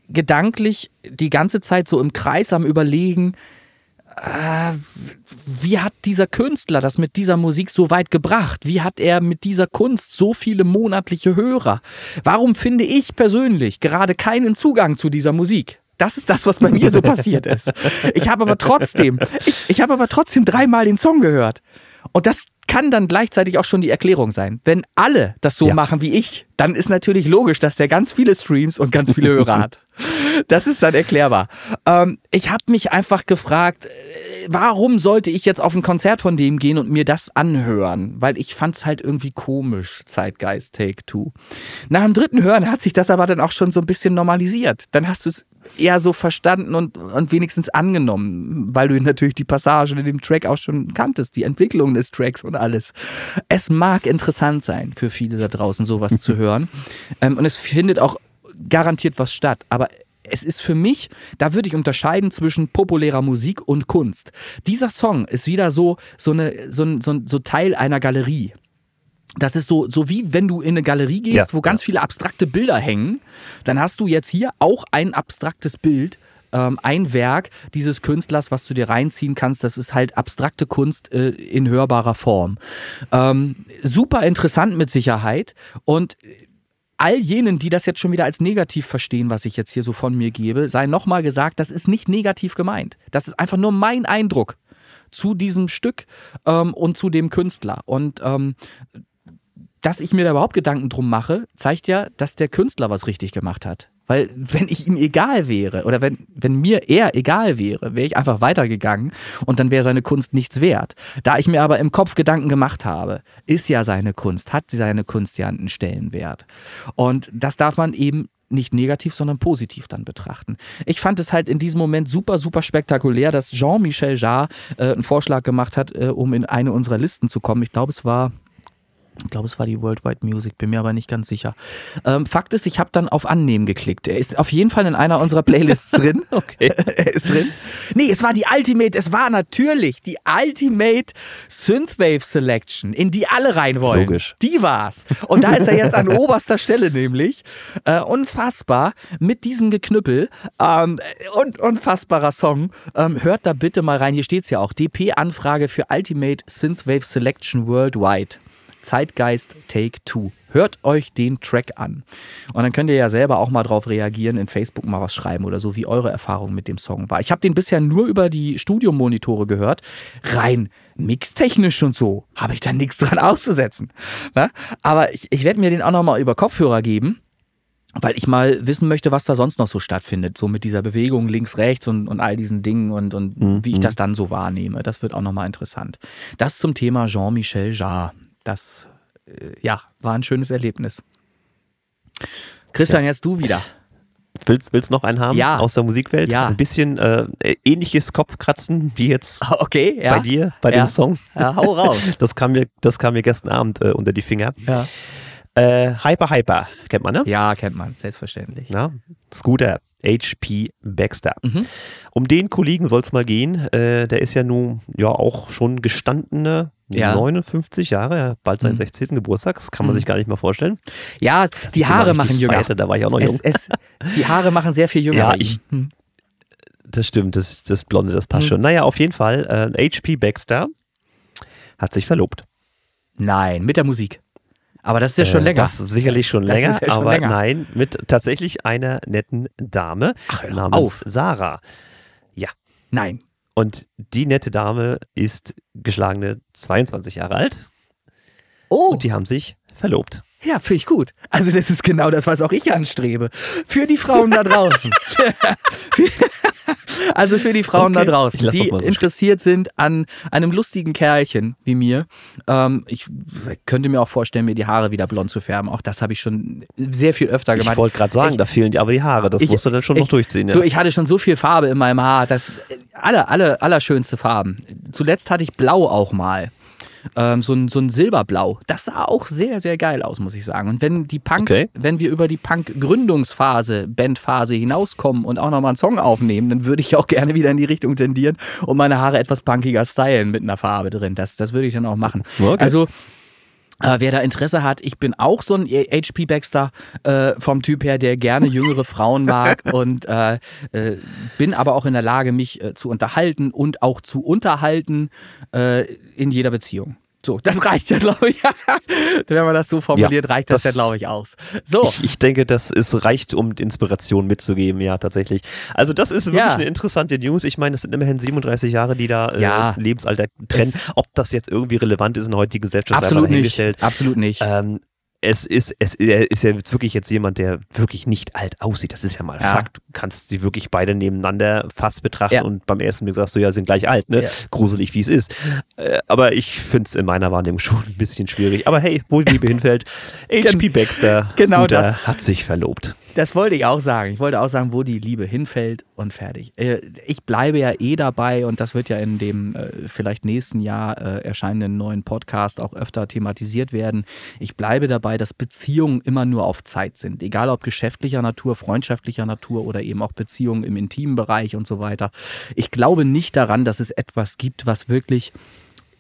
gedanklich die ganze Zeit so im Kreis am Überlegen, äh, wie hat dieser Künstler das mit dieser Musik so weit gebracht? Wie hat er mit dieser Kunst so viele monatliche Hörer? Warum finde ich persönlich gerade keinen Zugang zu dieser Musik? Das ist das, was bei mir so passiert ist. Ich habe aber trotzdem, ich, ich habe aber trotzdem dreimal den Song gehört. Und das kann dann gleichzeitig auch schon die Erklärung sein. Wenn alle das so ja. machen wie ich, dann ist natürlich logisch, dass der ganz viele Streams und ganz viele Hörer hat. Das ist dann erklärbar. Ähm, ich habe mich einfach gefragt, äh, warum sollte ich jetzt auf ein Konzert von dem gehen und mir das anhören? Weil ich fand es halt irgendwie komisch, Zeitgeist Take Two. Nach dem dritten Hören hat sich das aber dann auch schon so ein bisschen normalisiert. Dann hast du es eher so verstanden und, und wenigstens angenommen, weil du natürlich die Passagen in dem Track auch schon kanntest, die Entwicklung des Tracks und alles. Es mag interessant sein für viele da draußen, sowas zu hören. Ähm, und es findet auch garantiert was statt. Aber es ist für mich, da würde ich unterscheiden zwischen populärer Musik und Kunst. Dieser Song ist wieder so, so, eine, so, so, so Teil einer Galerie. Das ist so, so wie wenn du in eine Galerie gehst, ja, wo ganz ja. viele abstrakte Bilder hängen. Dann hast du jetzt hier auch ein abstraktes Bild, ähm, ein Werk dieses Künstlers, was du dir reinziehen kannst. Das ist halt abstrakte Kunst äh, in hörbarer Form. Ähm, super interessant mit Sicherheit und all jenen, die das jetzt schon wieder als negativ verstehen, was ich jetzt hier so von mir gebe, sei nochmal gesagt, das ist nicht negativ gemeint. Das ist einfach nur mein Eindruck zu diesem Stück ähm, und zu dem Künstler. Und ähm, dass ich mir da überhaupt Gedanken drum mache, zeigt ja, dass der Künstler was richtig gemacht hat. Weil wenn ich ihm egal wäre oder wenn, wenn mir er egal wäre, wäre ich einfach weitergegangen und dann wäre seine Kunst nichts wert. Da ich mir aber im Kopf Gedanken gemacht habe, ist ja seine Kunst, hat seine Kunst ja einen Stellenwert. Und das darf man eben nicht negativ, sondern positiv dann betrachten. Ich fand es halt in diesem Moment super, super spektakulär, dass Jean-Michel Jarre äh, einen Vorschlag gemacht hat, äh, um in eine unserer Listen zu kommen. Ich glaube, es war ich glaube, es war die Worldwide Music, bin mir aber nicht ganz sicher. Ähm, Fakt ist, ich habe dann auf Annehmen geklickt. Er ist auf jeden Fall in einer unserer Playlists drin. okay. er ist drin. Nee, es war die Ultimate, es war natürlich die Ultimate Synthwave Selection, in die alle rein wollen. Logisch. Die war's. Und da ist er jetzt an oberster Stelle nämlich. Äh, unfassbar mit diesem Geknüppel. Ähm, und unfassbarer Song. Ähm, hört da bitte mal rein. Hier steht's ja auch. DP-Anfrage für Ultimate Synthwave Selection Worldwide. Zeitgeist Take Two. Hört euch den Track an. Und dann könnt ihr ja selber auch mal drauf reagieren, in Facebook mal was schreiben oder so, wie eure Erfahrung mit dem Song war. Ich habe den bisher nur über die Studiomonitore gehört. Rein mixtechnisch und so habe ich da nichts dran auszusetzen. Na? Ne? Aber ich, ich werde mir den auch nochmal über Kopfhörer geben weil ich mal wissen möchte, was da sonst noch so stattfindet, so mit dieser Bewegung links, rechts und, und all diesen Dingen und, und mhm. wie ich das dann so wahrnehme. Das wird auch nochmal interessant. Das zum Thema Jean-Michel Jarre das äh, ja, war ein schönes Erlebnis. Christian, ja. jetzt du wieder. Willst, willst noch einen haben ja. aus der Musikwelt? Ja. Ein bisschen äh, ähnliches Kopfkratzen wie jetzt okay, ja. bei dir, bei ja. dem Song. Ja, hau raus. Das kam mir, das kam mir gestern Abend äh, unter die Finger. Ja. Äh, Hyper Hyper, kennt man, ne? Ja, kennt man, selbstverständlich. Ja, Scooter, HP Baxter. Mhm. Um den Kollegen soll es mal gehen. Äh, der ist ja nun ja auch schon gestandene ja. 59 Jahre, bald seinen mhm. 60. Geburtstag, das kann man mhm. sich gar nicht mal vorstellen. Ja, die Haare machen jünger. Feierte, da war ich auch noch es, jung. Es, die Haare machen sehr viel jünger. Ja, ich, mhm. das stimmt, das, das Blonde, das passt mhm. schon. Naja, auf jeden Fall, äh, HP Baxter hat sich verlobt. Nein, mit der Musik. Aber das ist ja schon äh, länger. Das ist sicherlich schon das länger, ja schon aber länger. nein, mit tatsächlich einer netten Dame Ach, namens auf. Sarah. Ja. Nein. Und die nette Dame ist geschlagene 22 Jahre alt. Oh. Und die haben sich verlobt. Ja, finde ich gut. Also das ist genau das, was auch ich anstrebe. Für die Frauen da draußen. also für die Frauen okay. da draußen, die so interessiert sind an einem lustigen Kerlchen wie mir. Ähm, ich könnte mir auch vorstellen, mir die Haare wieder blond zu färben. Auch das habe ich schon sehr viel öfter gemacht. Ich wollte gerade sagen, ich, da fehlen dir aber die Haare. Das ich, musst du dann schon ich, noch durchziehen. Ja. Du, ich hatte schon so viel Farbe in meinem Haar. Das alle, alle, allerschönste Farben. Zuletzt hatte ich Blau auch mal ähm, so, ein, so ein Silberblau. Das sah auch sehr, sehr geil aus, muss ich sagen. Und wenn die Punk, okay. wenn wir über die Punk-Gründungsphase, Bandphase hinauskommen und auch nochmal einen Song aufnehmen, dann würde ich auch gerne wieder in die Richtung tendieren und meine Haare etwas punkiger stylen mit einer Farbe drin. Das, das würde ich dann auch machen. Okay. Also Äh, wer da Interesse hat, ich bin auch so ein HP Baxter äh, vom Typ her, der gerne jüngere Frauen mag und äh, äh, bin aber auch in der Lage, mich äh, zu unterhalten und auch zu unterhalten äh, in jeder Beziehung. So, das reicht ja, glaube ich. Wenn man das so formuliert, ja, reicht das, das ja, glaube ich, aus. So. Ich, ich, denke, das ist, reicht, um Inspiration mitzugeben, ja, tatsächlich. Also, das ist wirklich ja. eine interessante News. Ich meine, es sind immerhin 37 Jahre, die da äh, Lebensalter trennen. Ob das jetzt irgendwie relevant ist in heutigen Gesellschaft, absolut nicht. Absolut nicht. Ähm, es ist, es ist ja wirklich jetzt jemand, der wirklich nicht alt aussieht. Das ist ja mal ja. Fakt. Du kannst sie wirklich beide nebeneinander fast betrachten ja. und beim ersten Blick sagst du ja, sind gleich alt, ne? Ja. Gruselig, wie es ist. Äh, aber ich finde es in meiner Wahrnehmung schon ein bisschen schwierig. Aber hey, wo die Liebe hinfällt, HP Baxter genau Scooter das. hat sich verlobt. Das wollte ich auch sagen. Ich wollte auch sagen, wo die Liebe hinfällt und fertig. Äh, ich bleibe ja eh dabei und das wird ja in dem äh, vielleicht nächsten Jahr äh, erscheinenden neuen Podcast auch öfter thematisiert werden. Ich bleibe dabei, dass Beziehungen immer nur auf Zeit sind. Egal ob geschäftlicher Natur, freundschaftlicher Natur oder eben auch Beziehungen im intimen Bereich und so weiter. Ich glaube nicht daran, dass es etwas gibt, was wirklich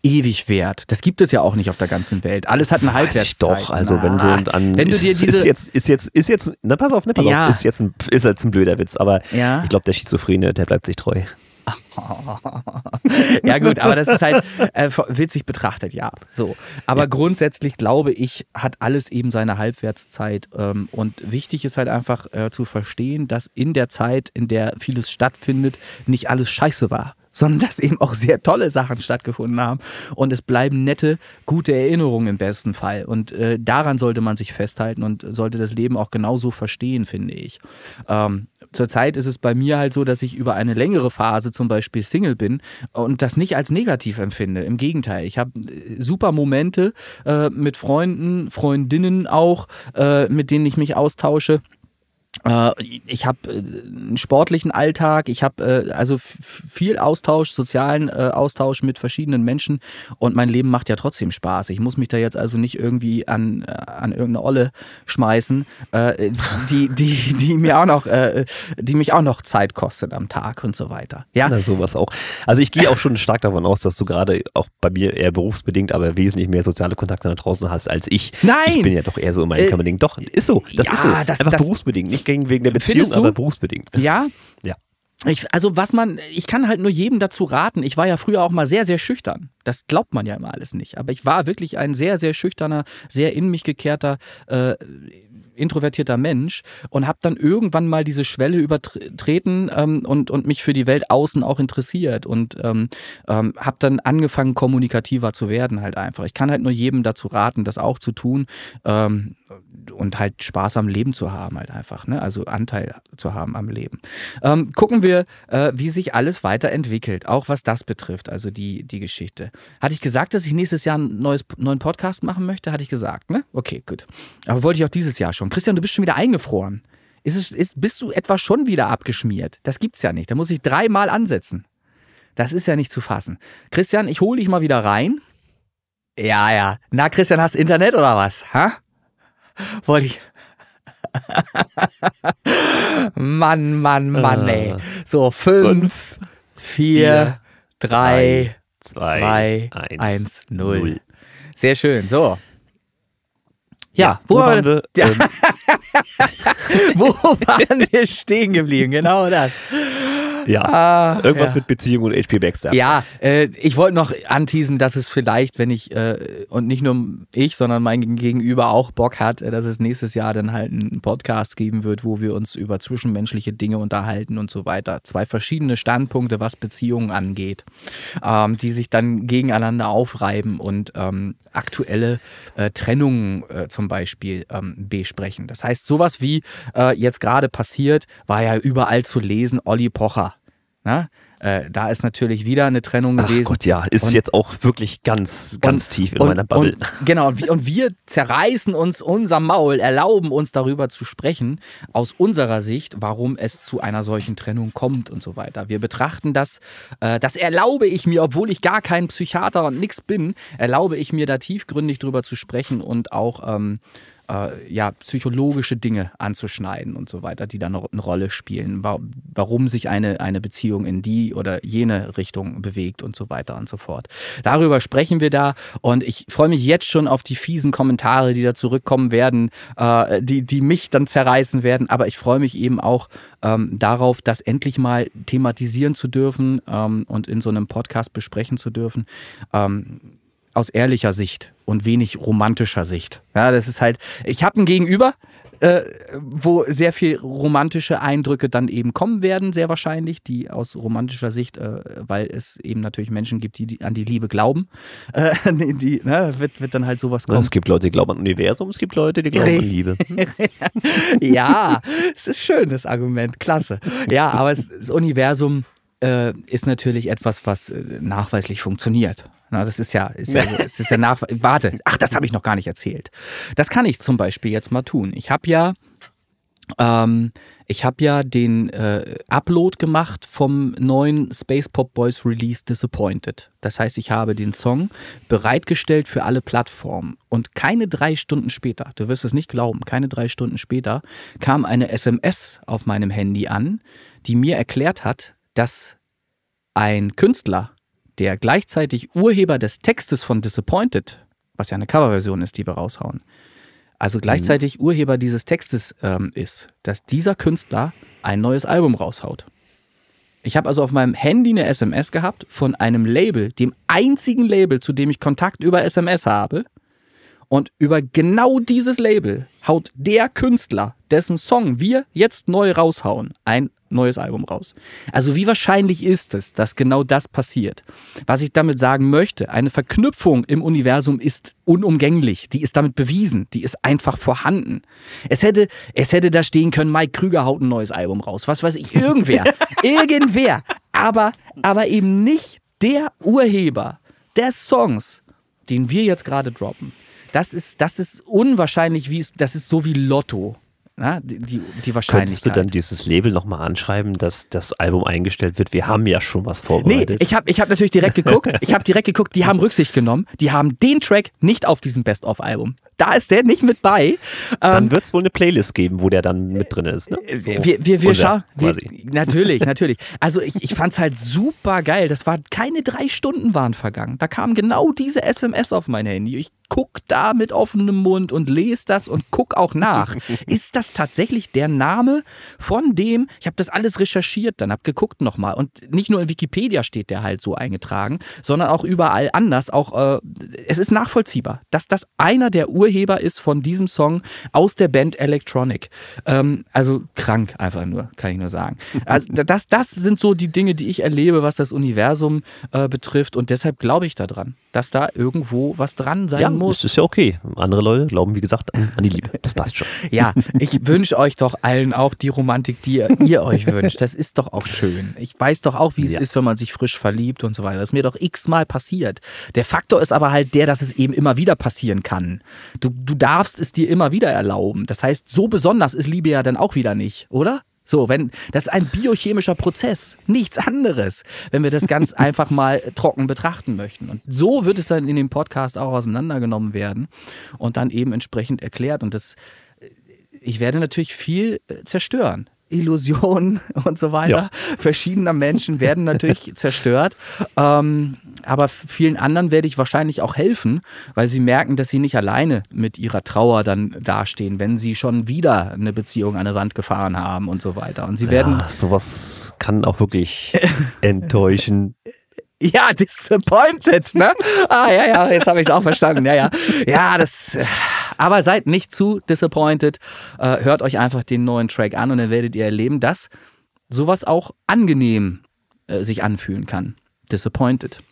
ewig wert. Das gibt es ja auch nicht auf der ganzen Welt. Alles hat eine Halbwertszeit. doch, also Na, wenn du an wenn du dir diese ist jetzt ist jetzt ist jetzt na pass auf, ne, pass ja. auf, ist jetzt ein ist jetzt ein blöder Witz, aber ja. ich glaube der Schizophrene, der bleibt sich treu. ja gut, aber das ist halt äh, witzig betrachtet, ja. So, aber ja. grundsätzlich glaube ich, hat alles eben seine Halbwertszeit ähm, und wichtig ist halt einfach äh, zu verstehen, dass in der Zeit, in der vieles stattfindet, nicht alles Scheiße war sondern dass eben auch sehr tolle Sachen stattgefunden haben. Und es bleiben nette, gute Erinnerungen im besten Fall. Und äh, daran sollte man sich festhalten und sollte das Leben auch genauso verstehen, finde ich. Ähm, Zurzeit ist es bei mir halt so, dass ich über eine längere Phase zum Beispiel Single bin und das nicht als negativ empfinde. Im Gegenteil, ich habe äh, super Momente äh, mit Freunden, Freundinnen auch, äh, mit denen ich mich austausche. Äh, ich habe äh, einen sportlichen Alltag, ich habe äh, also viel Austausch, sozialen Austausch mit verschiedenen Menschen und mein Leben macht ja trotzdem Spaß. Ich muss mich da jetzt also nicht irgendwie an, an irgendeine Olle schmeißen, die, die, die mir auch noch, die mich auch noch Zeit kostet am Tag und so weiter. Ja, Na, sowas auch. Also ich gehe auch schon stark davon aus, dass du gerade auch bei mir eher berufsbedingt, aber wesentlich mehr soziale Kontakte da draußen hast als ich. Nein! Ich bin ja doch eher so immer in Doch, ist so. Das ja, ist so. Das, Einfach das, berufsbedingt, nicht ging wegen der Beziehung, aber berufsbedingt. Ja? Ja. Ich, also was man, ich kann halt nur jedem dazu raten. Ich war ja früher auch mal sehr, sehr schüchtern. Das glaubt man ja immer alles nicht. Aber ich war wirklich ein sehr, sehr schüchterner, sehr in mich gekehrter äh, introvertierter Mensch und habe dann irgendwann mal diese Schwelle übertreten ähm, und, und mich für die Welt außen auch interessiert und ähm, ähm, habe dann angefangen, kommunikativer zu werden halt einfach. Ich kann halt nur jedem dazu raten, das auch zu tun ähm, und halt Spaß am Leben zu haben halt einfach, ne? also Anteil zu haben am Leben. Ähm, gucken wir, äh, wie sich alles weiterentwickelt, auch was das betrifft, also die, die Geschichte. Hatte ich gesagt, dass ich nächstes Jahr einen neues, neuen Podcast machen möchte? Hatte ich gesagt, ne? Okay, gut. Aber wollte ich auch dieses Jahr schon. Christian, du bist schon wieder eingefroren. Ist es, ist, bist du etwa schon wieder abgeschmiert? Das gibt's ja nicht. Da muss ich dreimal ansetzen. Das ist ja nicht zu fassen. Christian, ich hole dich mal wieder rein. Ja, ja. Na, Christian, hast Internet oder was? Ha? Wollte ich. Mann, Mann, Mann, ey. So, fünf, vier, drei, zwei, eins, null. Sehr schön. So, ja, ja wo, wo, waren wir? Ja. Ähm. wo waren wir stehen geblieben? Genau das. Ja, ah, irgendwas ja. mit Beziehung und HP Baxter. Ja, äh, ich wollte noch anteasen, dass es vielleicht, wenn ich, äh, und nicht nur ich, sondern mein Gegenüber auch Bock hat, äh, dass es nächstes Jahr dann halt einen Podcast geben wird, wo wir uns über zwischenmenschliche Dinge unterhalten und so weiter. Zwei verschiedene Standpunkte, was Beziehungen angeht, ähm, die sich dann gegeneinander aufreiben und ähm, aktuelle äh, Trennungen äh, zum Beispiel ähm, besprechen. Das heißt, sowas wie äh, jetzt gerade passiert, war ja überall zu lesen, Olli Pocher na? Äh, da ist natürlich wieder eine Trennung Ach gewesen. Gott, ja, ist und, jetzt auch wirklich ganz, ganz und, tief in und, meiner Bubble. genau, und wir, zerreißen uns unser Maul, erlauben uns darüber zu sprechen, aus unserer Sicht, warum es zu einer solchen Trennung kommt und so weiter. Wir betrachten das, äh, das erlaube ich mir, obwohl ich gar kein Psychiater und nix bin, erlaube ich mir da tiefgründig drüber zu sprechen und auch ähm, äh, ja, psychologische Dinge anzuschneiden und so weiter, die dann eine Rolle spielen. Warum sich eine, eine Beziehung in die oder jene Richtung bewegt und so weiter und so fort. Darüber sprechen wir da und ich freue mich jetzt schon auf die fiesen Kommentare, die da zurückkommen werden, äh, die, die mich dann zerreißen werden, aber ich freue mich eben auch ähm, darauf, das endlich mal thematisieren zu dürfen ähm, und in so einem Podcast besprechen zu dürfen. Ähm, aus ehrlicher Sicht und wenig romantischer Sicht. Ja, das ist halt, ich habe ein Gegenüber, äh, wo sehr viel romantische Eindrücke dann eben kommen werden, sehr wahrscheinlich, die aus romantischer Sicht, äh, weil es eben natürlich Menschen gibt, die, die an die Liebe glauben, äh, die, ne, wird, wird dann halt sowas kommen. Es gibt Leute, die glauben an Universum, es gibt Leute, die glauben an Liebe. ja, es ist schön, das Argument, klasse. Ja, aber es, das Universum äh, ist natürlich etwas, was äh, nachweislich funktioniert. Na, das ist ja, ist ja, es ist ja nach. Warte, ach, das habe ich noch gar nicht erzählt. Das kann ich zum Beispiel jetzt mal tun. Ich habe ja, ähm, ich habe ja den äh, Upload gemacht vom neuen Space Pop Boys Release Disappointed. Das heißt, ich habe den Song bereitgestellt für alle Plattformen. Und keine drei Stunden später, du wirst es nicht glauben, keine drei Stunden später kam eine SMS auf meinem Handy an, die mir erklärt hat, dass ein Künstler der gleichzeitig Urheber des Textes von Disappointed, was ja eine Coverversion ist, die wir raushauen, also gleichzeitig mhm. Urheber dieses Textes ähm, ist, dass dieser Künstler ein neues Album raushaut. Ich habe also auf meinem Handy eine SMS gehabt von einem Label, dem einzigen Label, zu dem ich Kontakt über SMS habe. Und über genau dieses Label haut der Künstler, dessen Song wir jetzt neu raushauen, ein neues Album raus. Also wie wahrscheinlich ist es, dass genau das passiert? Was ich damit sagen möchte, eine Verknüpfung im Universum ist unumgänglich, die ist damit bewiesen, die ist einfach vorhanden. Es hätte, es hätte da stehen können, Mike Krüger haut ein neues Album raus, was weiß ich, irgendwer, irgendwer, aber, aber eben nicht der Urheber des Songs, den wir jetzt gerade droppen. Das ist, das ist unwahrscheinlich, wie es, das ist so wie Lotto. Na, die, die Wahrscheinlichkeit. Könntest du dann dieses Label nochmal anschreiben, dass das Album eingestellt wird? Wir haben ja schon was vorbereitet. Nee, ich habe ich hab natürlich direkt geguckt. Ich habe direkt geguckt, die haben Rücksicht genommen. Die haben den Track nicht auf diesem Best-of-Album. Da ist der nicht mit bei. Dann ähm, wird es wohl eine Playlist geben, wo der dann mit drin ist. Ne? Äh, so wir wir, wir schauen. natürlich, natürlich. Also ich, ich fand es halt super geil. Das war keine drei Stunden waren vergangen. Da kam genau diese SMS auf mein Handy. Ich guck da mit offenem Mund und lese das und guck auch nach. ist das tatsächlich der Name von dem? Ich habe das alles recherchiert, dann habe geguckt nochmal. Und nicht nur in Wikipedia steht der halt so eingetragen, sondern auch überall anders. Auch äh, es ist nachvollziehbar, dass das einer der Urheber ist von diesem Song aus der Band Electronic. Ähm, also krank einfach nur, kann ich nur sagen. Also das, das sind so die Dinge, die ich erlebe, was das Universum äh, betrifft. Und deshalb glaube ich daran, dass da irgendwo was dran sein ja, muss. Das ist ja okay. Andere Leute glauben, wie gesagt, an, an die Liebe. Das passt schon. ja, ich wünsche euch doch allen auch die Romantik, die ihr, ihr euch wünscht. Das ist doch auch schön. Ich weiß doch auch, wie es ja. ist, wenn man sich frisch verliebt und so weiter. Das ist mir doch x-mal passiert. Der Faktor ist aber halt der, dass es eben immer wieder passieren kann. Du, du darfst es dir immer wieder erlauben. Das heißt, so besonders ist Liebe ja dann auch wieder nicht, oder? So, wenn das ist ein biochemischer Prozess, nichts anderes, wenn wir das ganz einfach mal trocken betrachten möchten. Und so wird es dann in dem Podcast auch auseinandergenommen werden und dann eben entsprechend erklärt. Und das, ich werde natürlich viel äh, zerstören. Illusionen und so weiter ja. verschiedener Menschen werden natürlich zerstört. Ähm, aber vielen anderen werde ich wahrscheinlich auch helfen, weil sie merken, dass sie nicht alleine mit ihrer Trauer dann dastehen, wenn sie schon wieder eine Beziehung an der Wand gefahren haben und so weiter. Und sie werden. Ja, sowas kann auch wirklich enttäuschen. Ja, disappointed, ne? Ah, ja, ja, jetzt habe ich es auch verstanden. Ja, ja. Ja, das. Aber seid nicht zu disappointed. Äh, hört euch einfach den neuen Track an und dann werdet ihr erleben, dass sowas auch angenehm äh, sich anfühlen kann. Disappointed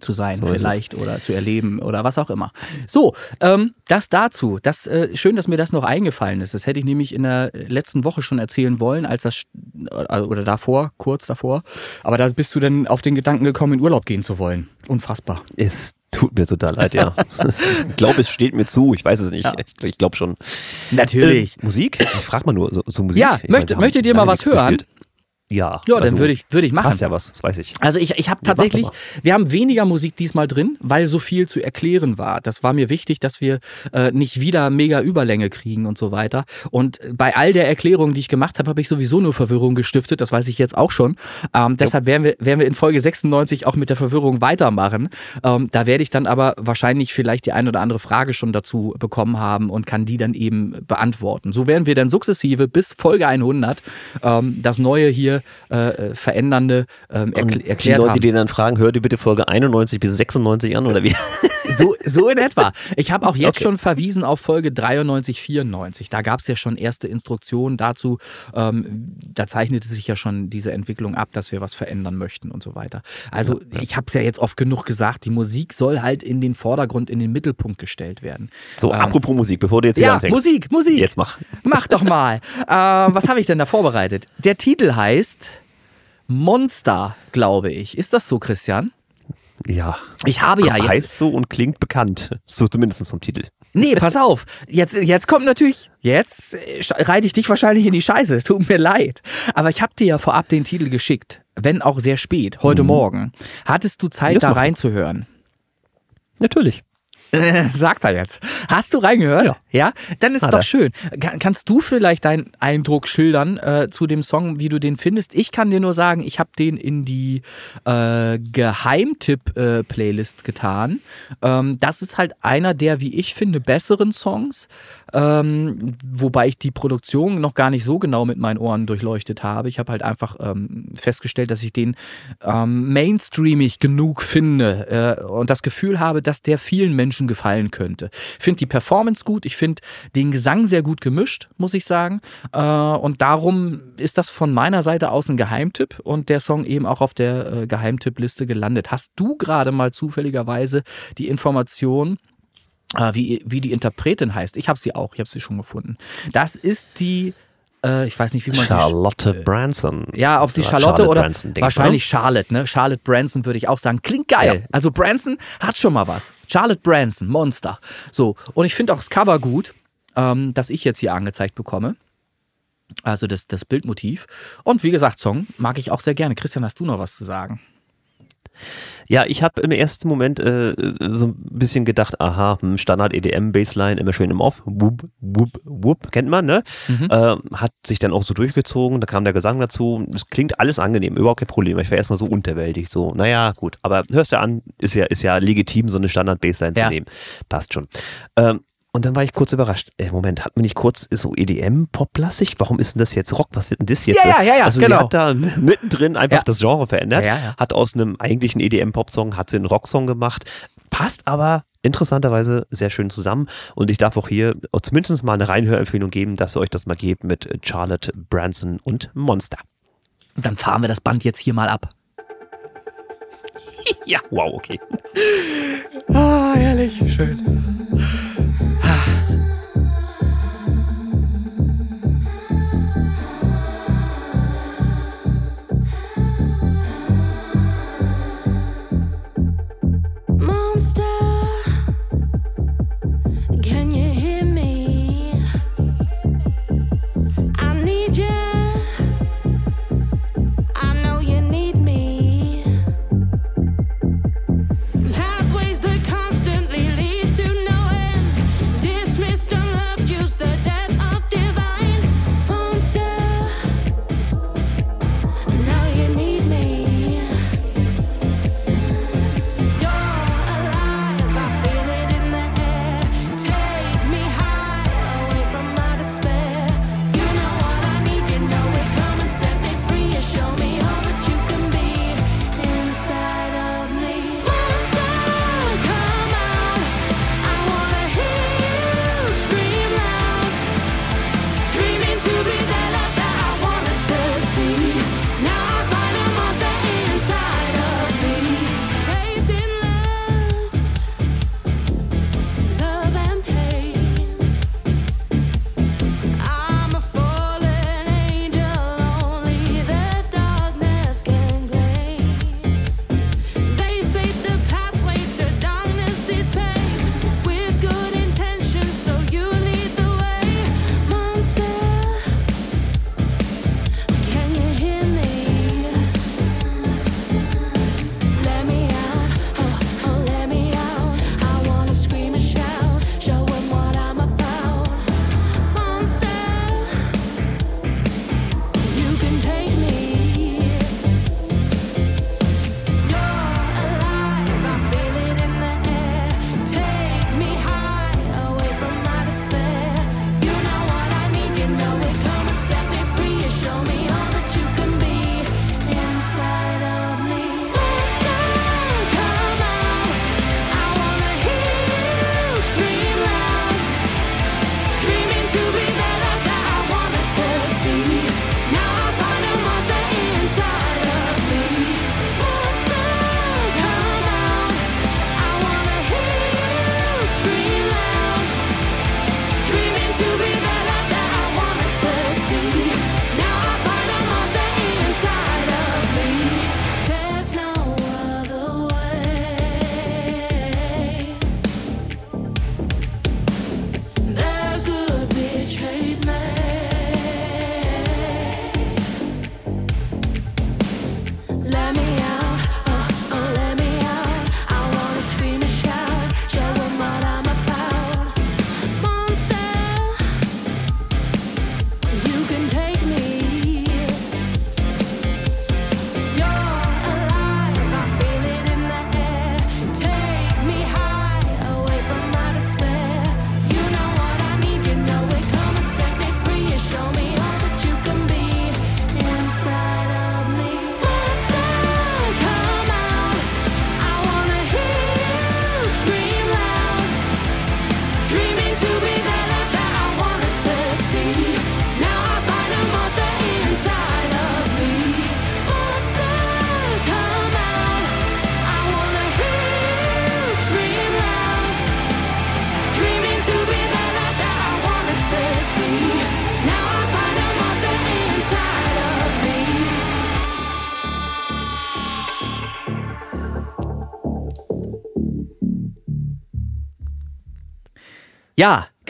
zu sein, so vielleicht oder zu erleben oder was auch immer. So, ähm, das dazu. Das äh, schön, dass mir das noch eingefallen ist. Das hätte ich nämlich in der letzten Woche schon erzählen wollen, als das äh, oder davor, kurz davor. Aber da bist du dann auf den Gedanken gekommen, in Urlaub gehen zu wollen. Unfassbar. Es tut mir total leid, ja. ich glaube, es steht mir zu. Ich weiß es nicht. Ja. Ich, ich glaube schon. Natürlich. Äh, Musik? Ich frage mal nur so, so Musik. Ja, möchte, möchtet ihr mal was hören? Gespielt? Ja. Ja, also, dann würde ich, würde ich machen. Passt ja was, das weiß ich. Also ich, ich habe tatsächlich, wir haben weniger Musik diesmal drin, weil so viel zu erklären war. Das war mir wichtig, dass wir äh, nicht wieder mega Überlänge kriegen und so weiter. Und bei all der Erklärungen, die ich gemacht habe, habe ich sowieso nur Verwirrung gestiftet. Das weiß ich jetzt auch schon. Ähm, deshalb werden wir, werden wir in Folge 96 auch mit der Verwirrung weitermachen. Ähm, da werde ich dann aber wahrscheinlich vielleicht die ein oder andere Frage schon dazu bekommen haben und kann die dann eben beantworten. So werden wir dann sukzessive bis Folge 100 ähm, das Neue hier äh, verändernde ähm, erkl erklärt die Leute, haben. die dann fragen, hört ihr bitte Folge 91 bis 96 an oder wie? So, so in etwa. Ich habe auch jetzt okay. schon verwiesen auf Folge 93, 94. Da gab es ja schon erste Instruktionen dazu. Ähm, da zeichnete sich ja schon diese Entwicklung ab, dass wir was verändern möchten und so weiter. Also ja, ja. ich habe es ja jetzt oft genug gesagt, die Musik soll halt in den Vordergrund, in den Mittelpunkt gestellt werden. So, ähm, apropos Musik, bevor du jetzt wieder ja, anfängst. Musik, Musik. Jetzt mach. Mach doch mal. äh, was habe ich denn da vorbereitet? Der Titel heißt Monster, glaube ich. Ist das so, Christian? Ja. Ich habe ja jetzt. Heißt so und klingt bekannt. So zumindest zum Titel. Nee, pass auf. Jetzt, jetzt kommt natürlich, jetzt reite ich dich wahrscheinlich in die Scheiße. Es tut mir leid. Aber ich habe dir ja vorab den Titel geschickt. Wenn auch sehr spät, heute mhm. Morgen. Hattest du Zeit, da reinzuhören? Natürlich. Sagt er jetzt. Hast du reingehört? Ja. ja? Dann ist es doch schön. Kann, kannst du vielleicht deinen Eindruck schildern äh, zu dem Song, wie du den findest? Ich kann dir nur sagen, ich habe den in die äh, Geheimtipp-Playlist getan. Ähm, das ist halt einer der, wie ich finde, besseren Songs. Ähm, wobei ich die Produktion noch gar nicht so genau mit meinen Ohren durchleuchtet habe. Ich habe halt einfach ähm, festgestellt, dass ich den ähm, mainstreamig genug finde äh, und das Gefühl habe, dass der vielen Menschen gefallen könnte. Ich finde die Performance gut, ich finde den Gesang sehr gut gemischt, muss ich sagen. Äh, und darum ist das von meiner Seite aus ein Geheimtipp und der Song eben auch auf der äh, Geheimtippliste gelandet. Hast du gerade mal zufälligerweise die Information, äh, wie, wie die Interpretin heißt. Ich habe sie auch, ich habe sie schon gefunden. Das ist die, äh, ich weiß nicht, wie man Charlotte sie, äh, Branson. Ja, ob sie Charlotte, Charlotte oder Branson, wahrscheinlich Charlotte, ne? Charlotte Branson würde ich auch sagen. Klingt geil. Ja. Also Branson hat schon mal was. Charlotte Branson, Monster. So, und ich finde auch das Cover gut, ähm, das ich jetzt hier angezeigt bekomme. Also das, das Bildmotiv. Und wie gesagt, Song mag ich auch sehr gerne. Christian, hast du noch was zu sagen? Ja, ich habe im ersten Moment äh, so ein bisschen gedacht, aha, hm, Standard EDM Bassline immer schön im Off, whoop, whoop, whoop, kennt man, ne? Mhm. Äh, hat sich dann auch so durchgezogen, da kam der Gesang dazu. Es klingt alles angenehm, überhaupt kein Problem. Ich war erstmal so unterwältigt, so, naja, gut, aber hörst du an, ist ja, ist ja legitim, so eine Standard Bassline ja. zu nehmen. Passt schon. Ähm, und dann war ich kurz überrascht. Äh, Moment, hat mir nicht kurz so EDM-Pop-lassig? Warum ist denn das jetzt Rock? Was wird denn das jetzt? Ja, ja, ja, ja also genau. sie hat da mittendrin einfach ja. das Genre verändert, ja, ja, hat aus einem eigentlichen EDM-Pop-Song, hat sie einen Rocksong gemacht, passt aber interessanterweise sehr schön zusammen. Und ich darf auch hier zumindest mal eine Reinhörempfehlung geben, dass ihr euch das mal gebt mit Charlotte Branson und Monster. Und dann fahren wir das Band jetzt hier mal ab. ja, wow, okay. Ah, herrlich, schön.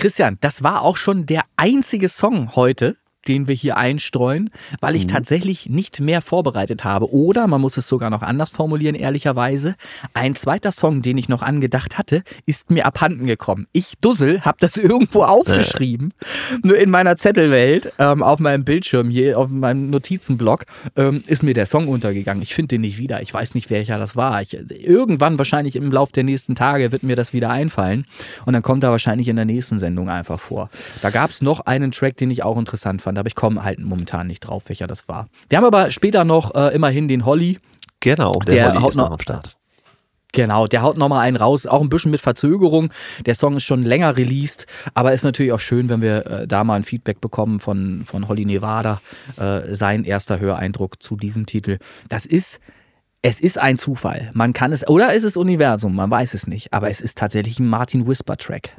Christian, das war auch schon der einzige Song heute, den wir hier einstreuen, weil ich mhm. tatsächlich nicht mehr vorbereitet habe. Oder, man muss es sogar noch anders formulieren, ehrlicherweise, ein zweiter Song, den ich noch angedacht hatte, ist mir abhanden gekommen. Ich, Dussel, habe das irgendwo aufgeschrieben, nur in meiner Zettelwelt, ähm, auf meinem Bildschirm hier, auf meinem Notizenblock, ähm, ist mir der Song untergegangen. Ich finde den nicht wieder. Ich weiß nicht, welcher das war. Ich, irgendwann, wahrscheinlich im Lauf der nächsten Tage, wird mir das wieder einfallen. Und dann kommt er wahrscheinlich in der nächsten Sendung einfach vor. Da gab es noch einen Track, den ich auch interessant fand aber ich komme halt momentan nicht drauf, welcher das war. Wir haben aber später noch äh, immerhin den Holly. Genau, der, der Holly haut noch am Start. Genau, der haut nochmal einen raus, auch ein bisschen mit Verzögerung. Der Song ist schon länger released, aber ist natürlich auch schön, wenn wir äh, da mal ein Feedback bekommen von, von Holly Nevada, äh, sein erster Höreindruck zu diesem Titel. Das ist, es ist ein Zufall. Man kann es, oder ist es Universum, man weiß es nicht, aber es ist tatsächlich ein Martin Whisper Track.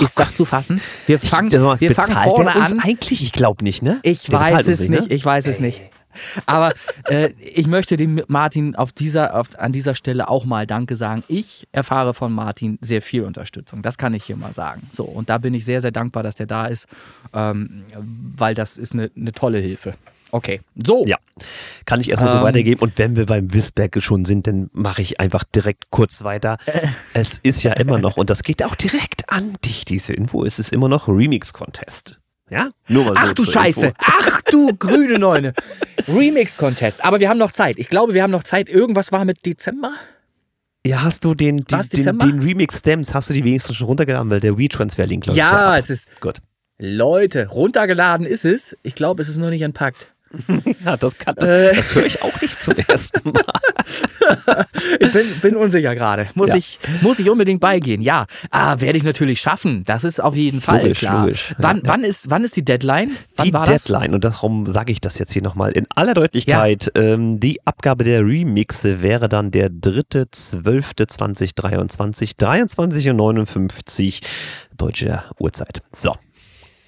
Ist das zu fassen? Wir fangen, wir fangen vorne an. Eigentlich, ich glaube nicht, ne? Ich der weiß es nicht, ne? ich weiß es nicht. Aber äh, ich möchte dem Martin auf dieser, auf, an dieser Stelle auch mal Danke sagen. Ich erfahre von Martin sehr viel Unterstützung. Das kann ich hier mal sagen. So, und da bin ich sehr, sehr dankbar, dass der da ist, ähm, weil das ist eine, eine tolle Hilfe. Okay, so. Ja, kann ich erstmal ähm, so weitergeben. Und wenn wir beim Wissberg schon sind, dann mache ich einfach direkt kurz weiter. Äh. Es ist ja immer noch, und das geht auch direkt an dich, diese Info, es ist immer noch Remix-Contest. Ja? Nur mal so Ach du Scheiße. Info. Ach du grüne Neune. Remix-Contest. Aber wir haben noch Zeit. Ich glaube, wir haben noch Zeit. Irgendwas war mit Dezember? Ja, hast du den, den, den, den Remix-Stems, hast du die wenigstens schon runtergeladen, weil der WeTransfer-Link, glaube ich. Ja, es ist. Gut. Leute, runtergeladen ist es. Ich glaube, es ist noch nicht entpackt. ja, das, kann, das, äh. das höre ich auch nicht zum ersten Mal. ich bin, bin unsicher gerade. Muss, ja. ich, muss ich unbedingt beigehen? Ja, ah, werde ich natürlich schaffen. Das ist auf jeden Fall logisch, klar. Logisch. Wann, ja, wann, ist, wann ist die Deadline? Wann die Deadline, und darum sage ich das jetzt hier nochmal in aller Deutlichkeit. Ja. Ähm, die Abgabe der Remixe wäre dann der 3.12.2023, 23.59 Uhr deutsche Uhrzeit. So.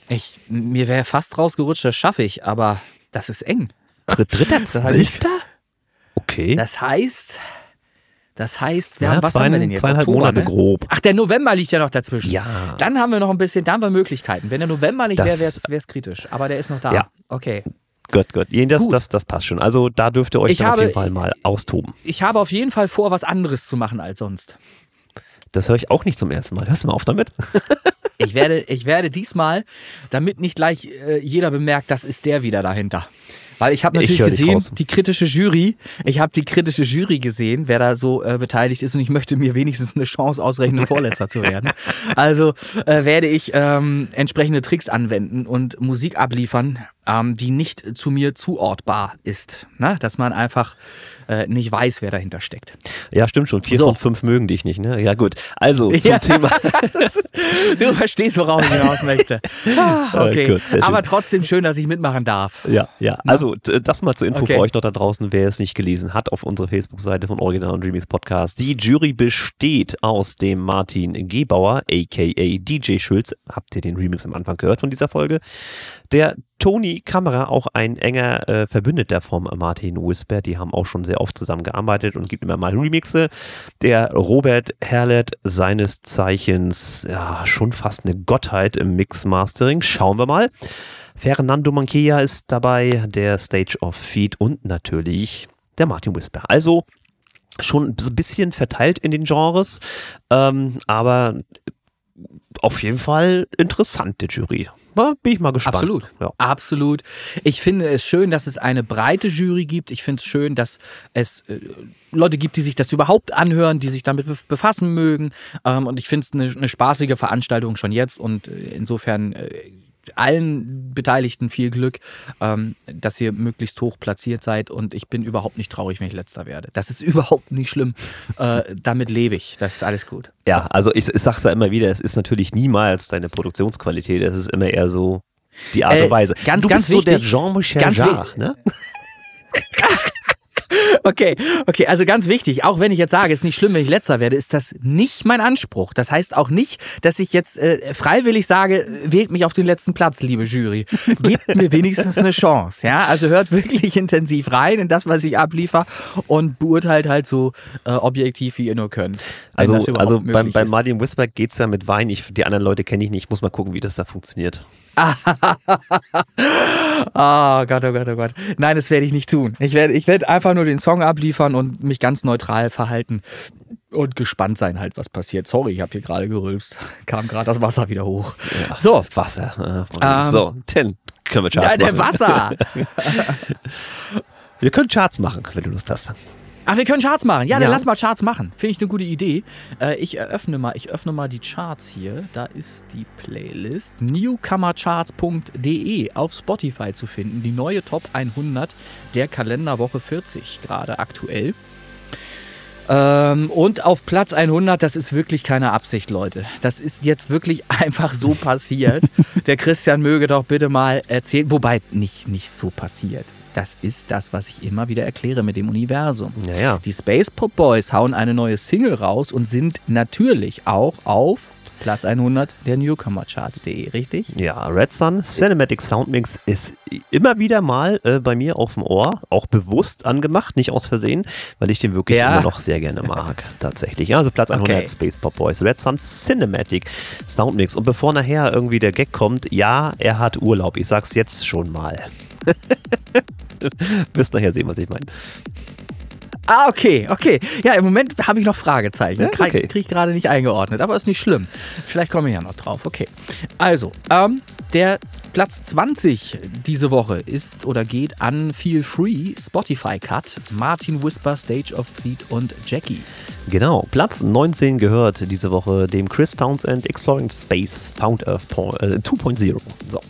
Ich, mir wäre fast rausgerutscht, das schaffe ich, aber das ist eng. Dritter, zwölfter? Okay. Das heißt, das heißt, wir ja, haben, was zwei, haben wir denn jetzt? Zweieinhalb Oktober, Monate ne? grob. Ach, der November liegt ja noch dazwischen. Ja. Dann haben wir noch ein bisschen, dann haben wir Möglichkeiten. Wenn der November nicht wäre, wäre es kritisch. Aber der ist noch da. Ja. Okay. Gut, gut. Das, gut. Das, das passt schon. Also da dürft ihr euch habe, auf jeden Fall mal austoben. Ich habe auf jeden Fall vor, was anderes zu machen als sonst. Das höre ich auch nicht zum ersten Mal. Hörst du mal auf damit? Ich werde, ich werde diesmal, damit nicht gleich äh, jeder bemerkt, das ist der wieder dahinter. Weil ich habe natürlich ich gesehen, die kritische Jury, ich habe die kritische Jury gesehen, wer da so äh, beteiligt ist und ich möchte mir wenigstens eine Chance ausrechnen, Vorletzter zu werden. Also äh, werde ich ähm, entsprechende Tricks anwenden und Musik abliefern, ähm, die nicht zu mir zuortbar ist. Ne? Dass man einfach äh, nicht weiß, wer dahinter steckt. Ja, stimmt schon. Vier so. von fünf mögen dich nicht, ne? Ja, gut. Also zum ja. Thema. du verstehst, worauf ich hinaus möchte. Ah, okay. Gut, Aber trotzdem schön, dass ich mitmachen darf. Ja, ja. Also das mal zur Info okay. für euch noch da draußen, wer es nicht gelesen hat, auf unserer Facebook-Seite von Original und Remix Podcast. Die Jury besteht aus dem Martin Gebauer, aka DJ Schulz. Habt ihr den Remix am Anfang gehört von dieser Folge? Der Tony Kamera, auch ein enger äh, Verbündeter vom Martin Whisper, die haben auch schon sehr oft zusammengearbeitet und gibt immer mal Remixe. Der Robert Herlet, seines Zeichens, ja, schon fast eine Gottheit im Mix-Mastering. Schauen wir mal. Fernando Manquilla ist dabei, der Stage of Feed und natürlich der Martin Whisper. Also schon ein bisschen verteilt in den Genres, ähm, aber auf jeden Fall interessante Jury. Bin ich mal gespannt. Absolut. Ja. Absolut. Ich finde es schön, dass es eine breite Jury gibt. Ich finde es schön, dass es äh, Leute gibt, die sich das überhaupt anhören, die sich damit befassen mögen. Ähm, und ich finde es eine, eine, spaßige Veranstaltung schon jetzt. Und äh, insofern äh, allen Beteiligten viel Glück, ähm, dass ihr möglichst hoch platziert seid und ich bin überhaupt nicht traurig, wenn ich letzter werde. Das ist überhaupt nicht schlimm. Äh, damit lebe ich. Das ist alles gut. Ja, also ich, ich sag's ja immer wieder, es ist natürlich niemals deine Produktionsqualität, es ist immer eher so die Art und äh, Weise. Ganz, du ganz bist wichtig, so der Jean-Michel Jarre, ne? Okay, okay, also ganz wichtig, auch wenn ich jetzt sage, es ist nicht schlimm, wenn ich letzter werde, ist das nicht mein Anspruch. Das heißt auch nicht, dass ich jetzt äh, freiwillig sage, wählt mich auf den letzten Platz, liebe Jury. Gebt mir wenigstens eine Chance, ja? Also hört wirklich intensiv rein in das, was ich abliefer und beurteilt halt so äh, objektiv, wie ihr nur könnt. Also, also beim, beim Martin Whisper geht es ja mit Wein. Ich, die anderen Leute kenne ich nicht. Ich muss mal gucken, wie das da funktioniert. oh Gott, oh Gott, oh Gott. Nein, das werde ich nicht tun. Ich werde ich werd einfach nur den Song abliefern und mich ganz neutral verhalten und gespannt sein halt, was passiert. Sorry, ich habe hier gerade gerülpst. Kam gerade das Wasser wieder hoch. Ja, so. Wasser. Ähm, so, Ten können wir Charts ja, machen. der Wasser. wir können Charts machen, wenn du Lust hast. Ach, wir können Charts machen. Ja, dann lass mal Charts machen. Finde ich eine gute Idee. Äh, ich eröffne mal, ich öffne mal die Charts hier. Da ist die Playlist newcomercharts.de auf Spotify zu finden. Die neue Top 100 der Kalenderwoche 40 gerade aktuell. Ähm, und auf Platz 100, das ist wirklich keine Absicht, Leute. Das ist jetzt wirklich einfach so passiert. Der Christian möge doch bitte mal erzählen, wobei nicht, nicht so passiert. Das ist das, was ich immer wieder erkläre mit dem Universum. Ja, ja. Die Space Pop Boys hauen eine neue Single raus und sind natürlich auch auf Platz 100 der Newcomer-Charts.de, richtig? Ja, Red Sun Cinematic Soundmix ist immer wieder mal äh, bei mir auf dem Ohr, auch bewusst angemacht, nicht aus Versehen, weil ich den wirklich ja. immer noch sehr gerne mag, tatsächlich. Also Platz 100 okay. Space Pop Boys, Red Sun Cinematic Soundmix. Und bevor nachher irgendwie der Gag kommt, ja, er hat Urlaub. Ich sag's jetzt schon mal. Wirst nachher sehen, was ich meine. Ah, okay, okay. Ja, im Moment habe ich noch Fragezeichen. Ja, okay. Kriege ich gerade nicht eingeordnet, aber ist nicht schlimm. Vielleicht komme ich ja noch drauf. Okay. Also, ähm, der Platz 20 diese Woche ist oder geht an Feel Free, Spotify Cut, Martin Whisper, Stage of Fleet und Jackie. Genau, Platz 19 gehört diese Woche dem Chris Townsend Exploring Space Found Earth 2.0. Äh, so.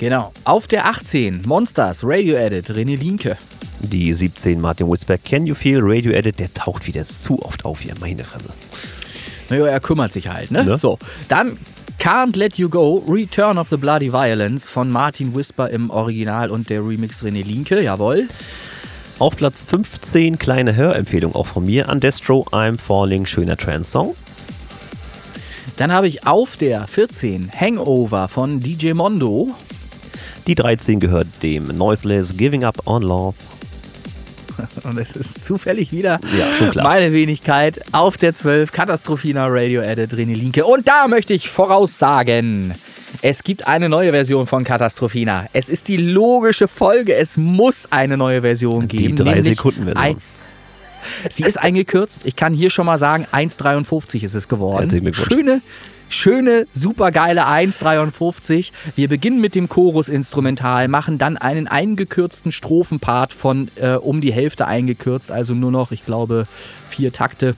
Genau. Auf der 18 Monsters Radio Edit René Linke. Die 17 Martin Whisper Can You Feel Radio Edit, der taucht wieder zu oft auf hier, meine Fresse. Naja, er kümmert sich halt, ne? ne? So, dann Can't Let You Go, Return of the Bloody Violence von Martin Whisper im Original und der Remix René Linke, jawohl. Auf Platz 15 kleine Hörempfehlung auch von mir an Destro I'm Falling, schöner Trance-Song. Dann habe ich auf der 14 Hangover von DJ Mondo. Die 13 gehört dem Noiseless Giving Up on Love. Und es ist zufällig wieder ja, meine Wenigkeit auf der 12 Katastrophina Radio Edit René Linke. Und da möchte ich voraussagen, es gibt eine neue Version von Katastrophina. Es ist die logische Folge. Es muss eine neue Version geben. Die 3 Sekunden Version. Sie ist eingekürzt. Ich kann hier schon mal sagen, 1,53 ist es geworden. Schöne, Schöne, supergeile 1,53. Wir beginnen mit dem Chorus-Instrumental, machen dann einen eingekürzten Strophenpart von äh, um die Hälfte eingekürzt, also nur noch, ich glaube, vier Takte.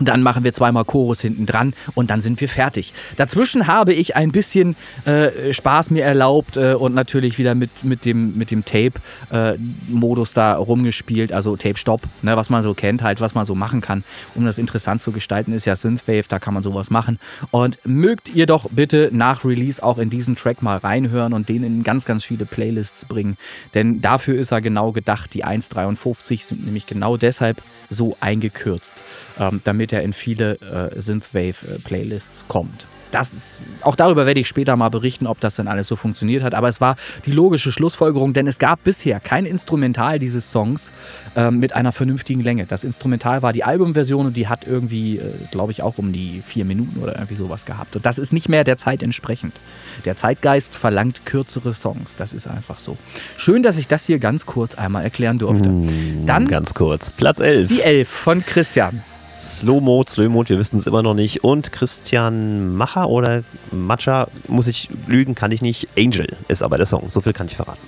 Dann machen wir zweimal Chorus hinten dran und dann sind wir fertig. Dazwischen habe ich ein bisschen äh, Spaß mir erlaubt äh, und natürlich wieder mit, mit dem, mit dem Tape-Modus äh, da rumgespielt, also Tape-Stop, ne, was man so kennt, halt, was man so machen kann, um das interessant zu gestalten, ist ja Synthwave, da kann man sowas machen. Und mögt ihr doch bitte nach Release auch in diesen Track mal reinhören und den in ganz, ganz viele Playlists bringen, denn dafür ist er genau gedacht. Die 1,53 sind nämlich genau deshalb so eingekürzt, ähm, damit er in viele äh, Synthwave-Playlists kommt. Das ist, auch darüber werde ich später mal berichten, ob das denn alles so funktioniert hat. Aber es war die logische Schlussfolgerung, denn es gab bisher kein Instrumental dieses Songs ähm, mit einer vernünftigen Länge. Das Instrumental war die Albumversion und die hat irgendwie, äh, glaube ich, auch um die vier Minuten oder irgendwie sowas gehabt. Und das ist nicht mehr der Zeit entsprechend. Der Zeitgeist verlangt kürzere Songs. Das ist einfach so. Schön, dass ich das hier ganz kurz einmal erklären durfte. Mm, Dann ganz kurz. Platz 11. Die 11 von Christian. Slow-Mode, Slow-Mode, wir wissen es immer noch nicht. Und Christian Macher oder Matcha, muss ich lügen, kann ich nicht. Angel ist aber der Song, so viel kann ich verraten.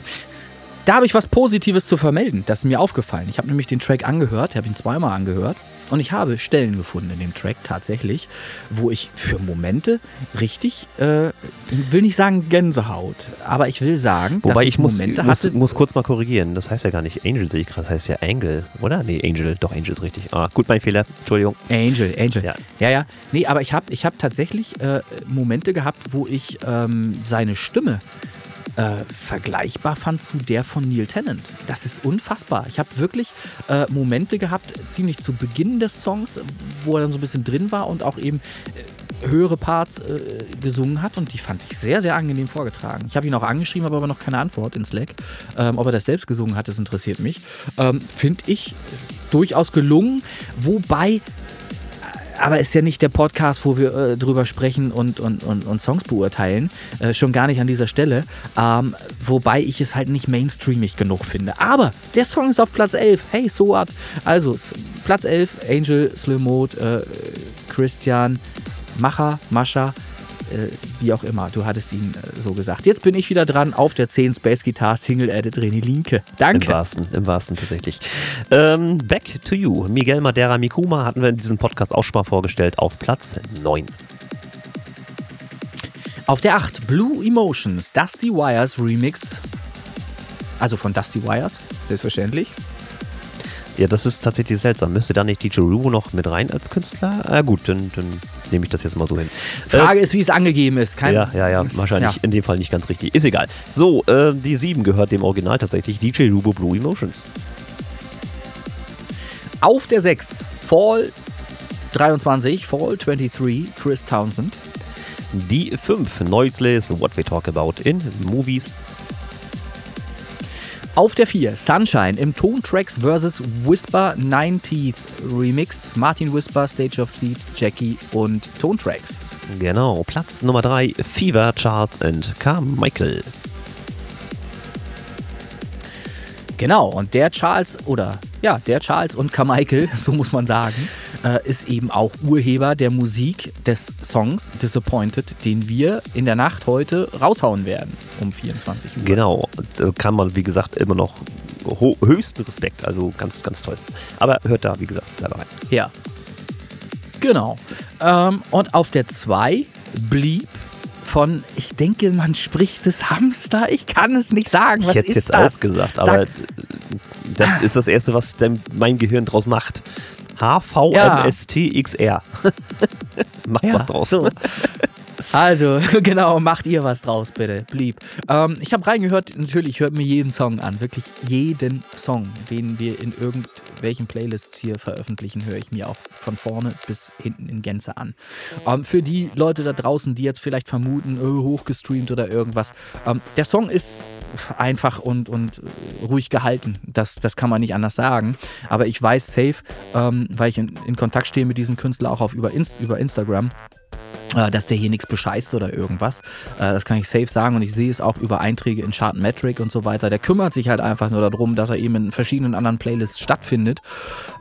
Da habe ich was Positives zu vermelden, das ist mir aufgefallen. Ich habe nämlich den Track angehört, habe ihn zweimal angehört und ich habe Stellen gefunden in dem Track tatsächlich, wo ich für Momente richtig, äh, will nicht sagen Gänsehaut, aber ich will sagen, Wobei dass ich, ich muss, Momente muss, hatte. muss kurz mal korrigieren, das heißt ja gar nicht Angel, sehe ich gerade, das heißt ja Angel, oder? Nee, Angel, doch Angel ist richtig. Ah, gut, mein Fehler, Entschuldigung. Angel, Angel. Ja, ja. ja. Nee, aber ich habe ich hab tatsächlich äh, Momente gehabt, wo ich ähm, seine Stimme äh, vergleichbar fand zu der von Neil Tennant. Das ist unfassbar. Ich habe wirklich äh, Momente gehabt, ziemlich zu Beginn des Songs, wo er dann so ein bisschen drin war und auch eben äh, höhere Parts äh, gesungen hat und die fand ich sehr, sehr angenehm vorgetragen. Ich habe ihn auch angeschrieben, habe aber noch keine Antwort in Slack. Ähm, ob er das selbst gesungen hat, das interessiert mich. Ähm, Finde ich durchaus gelungen, wobei aber ist ja nicht der Podcast, wo wir äh, drüber sprechen und, und, und, und Songs beurteilen. Äh, schon gar nicht an dieser Stelle. Ähm, wobei ich es halt nicht mainstreamig genug finde. Aber der Song ist auf Platz 11. Hey, so what? Also, Platz 11, Angel, Slow Mode, äh, Christian, Macher, Mascha, äh, wie auch immer. Du hattest ihn äh, so gesagt. Jetzt bin ich wieder dran auf der 10 Space Guitar Single Edit René Linke. Danke. Im wahrsten, im wahrsten tatsächlich. Ähm, back to you. Miguel Madera Mikuma hatten wir in diesem Podcast auch schon mal vorgestellt auf Platz 9. Auf der 8 Blue Emotions Dusty Wires Remix. Also von Dusty Wires, selbstverständlich. Ja, das ist tatsächlich seltsam. Müsste da nicht DJ Rubo noch mit rein als Künstler? Ah, gut, dann, dann nehme ich das jetzt mal so hin. Frage äh, ist, wie es angegeben ist. Kein ja, ja, ja, wahrscheinlich ja. in dem Fall nicht ganz richtig. Ist egal. So, äh, die 7 gehört dem Original tatsächlich. DJ Rubo Blue Emotions. Auf der 6 Fall 23, Fall 23, Chris Townsend. Die 5 Noiseless, What We Talk About in Movies. Auf der 4 Sunshine im Tontracks vs. Whisper 90th Remix. Martin Whisper, Stage of Thieves, Jackie und Tontracks. Genau, Platz Nummer 3 Fever, Charles and Carmichael. Genau, und der Charles, oder ja, der Charles und Carmichael, so muss man sagen, äh, ist eben auch Urheber der Musik des Songs Disappointed, den wir in der Nacht heute raushauen werden um 24 Uhr. Genau, da kann man, wie gesagt, immer noch höchsten Respekt, also ganz, ganz toll. Aber hört da, wie gesagt, selber rein. Ja. Genau. Ähm, und auf der 2 blieb von, ich denke, man spricht das Hamster. Ich kann es nicht sagen. Was ich hätte es jetzt das? auch gesagt, aber Sag, das ist das Erste, was mein Gehirn draus macht. HVMSTXR. Ja. Macht ja, was draus. So. Also, genau, macht ihr was draus, bitte. Blieb. Ähm, ich habe reingehört, natürlich hört mir jeden Song an. Wirklich jeden Song, den wir in irgendwelchen Playlists hier veröffentlichen, höre ich mir auch von vorne bis hinten in Gänze an. Ähm, für die Leute da draußen, die jetzt vielleicht vermuten, oh, hochgestreamt oder irgendwas, ähm, der Song ist einfach und, und ruhig gehalten. Das, das kann man nicht anders sagen. Aber ich weiß safe, ähm, weil ich in, in, Kontakt stehe mit diesem Künstler auch auf über, Inst über Instagram, dass der hier nichts bescheißt oder irgendwas. Äh, das kann ich safe sagen und ich sehe es auch über Einträge in Chartmetric und so weiter. Der kümmert sich halt einfach nur darum, dass er eben in verschiedenen anderen Playlists stattfindet.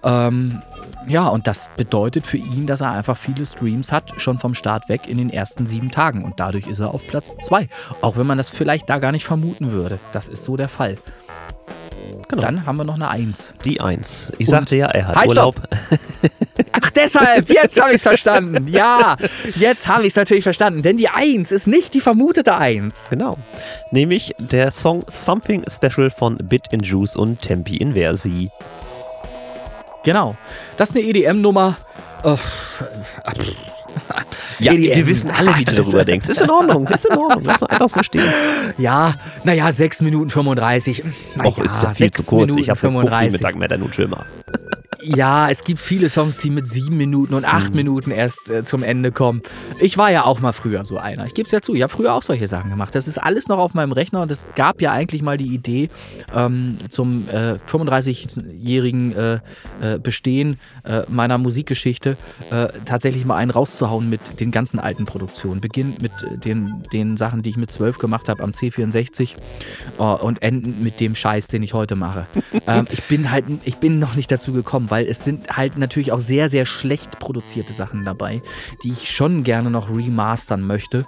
Ähm, ja, und das bedeutet für ihn, dass er einfach viele Streams hat, schon vom Start weg in den ersten sieben Tagen. Und dadurch ist er auf Platz zwei. Auch wenn man das vielleicht da gar nicht vermuten würde. Das ist so der Fall. Genau. Dann haben wir noch eine Eins. Die Eins. Ich und sagte ja, er hat halt Urlaub. Ach, deshalb, jetzt habe ich es verstanden. Ja, jetzt habe ich es natürlich verstanden. Denn die Eins ist nicht die vermutete Eins. Genau. Nämlich der Song Something Special von Bit in Juice und Tempi Inversi. Genau. Das ist eine EDM-Nummer. Oh, ja, EDM. wir wissen alle, wie du darüber denkst. Ist in Ordnung, ist in Ordnung. Lass einfach so stehen. Ja, naja, 6 Minuten 35. Naja, Och, ist ja viel zu kurz. Minuten ich habe 15 Mittag mehr, der nun schlimmer. Ja, es gibt viele Songs, die mit sieben Minuten und acht mhm. Minuten erst äh, zum Ende kommen. Ich war ja auch mal früher so einer. Ich gebe es ja zu, ich habe früher auch solche Sachen gemacht. Das ist alles noch auf meinem Rechner und es gab ja eigentlich mal die Idee, ähm, zum äh, 35-jährigen äh, äh, Bestehen äh, meiner Musikgeschichte äh, tatsächlich mal einen rauszuhauen mit den ganzen alten Produktionen. Beginnt mit den, den Sachen, die ich mit 12 gemacht habe am C64 und enden mit dem Scheiß, den ich heute mache. ähm, ich bin halt, ich bin noch nicht dazu gekommen, weil es sind halt natürlich auch sehr, sehr schlecht produzierte Sachen dabei, die ich schon gerne noch remastern möchte.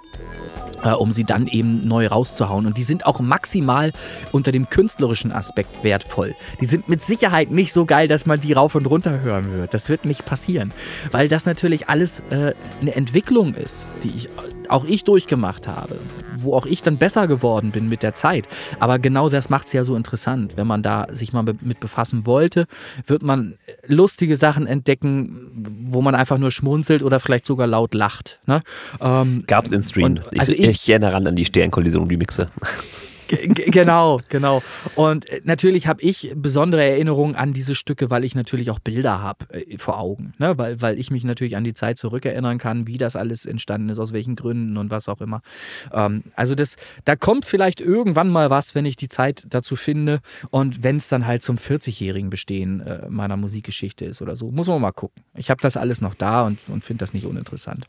Äh, um sie dann eben neu rauszuhauen. Und die sind auch maximal unter dem künstlerischen Aspekt wertvoll. Die sind mit Sicherheit nicht so geil, dass man die rauf und runter hören wird. Das wird nicht passieren. Weil das natürlich alles äh, eine Entwicklung ist, die ich auch ich durchgemacht habe, wo auch ich dann besser geworden bin mit der Zeit. Aber genau das macht es ja so interessant. Wenn man da sich mal mit befassen wollte, wird man lustige Sachen entdecken, wo man einfach nur schmunzelt oder vielleicht sogar laut lacht. Ne? Ähm, Gab's in Stream. Und, also ich, ich, ich erinnere an die Sternkollision Remixe. Genau, genau. Und äh, natürlich habe ich besondere Erinnerungen an diese Stücke, weil ich natürlich auch Bilder habe äh, vor Augen. Ne? Weil, weil ich mich natürlich an die Zeit zurückerinnern kann, wie das alles entstanden ist, aus welchen Gründen und was auch immer. Ähm, also das, da kommt vielleicht irgendwann mal was, wenn ich die Zeit dazu finde. Und wenn es dann halt zum 40-jährigen Bestehen äh, meiner Musikgeschichte ist oder so, muss man mal gucken. Ich habe das alles noch da und, und finde das nicht uninteressant.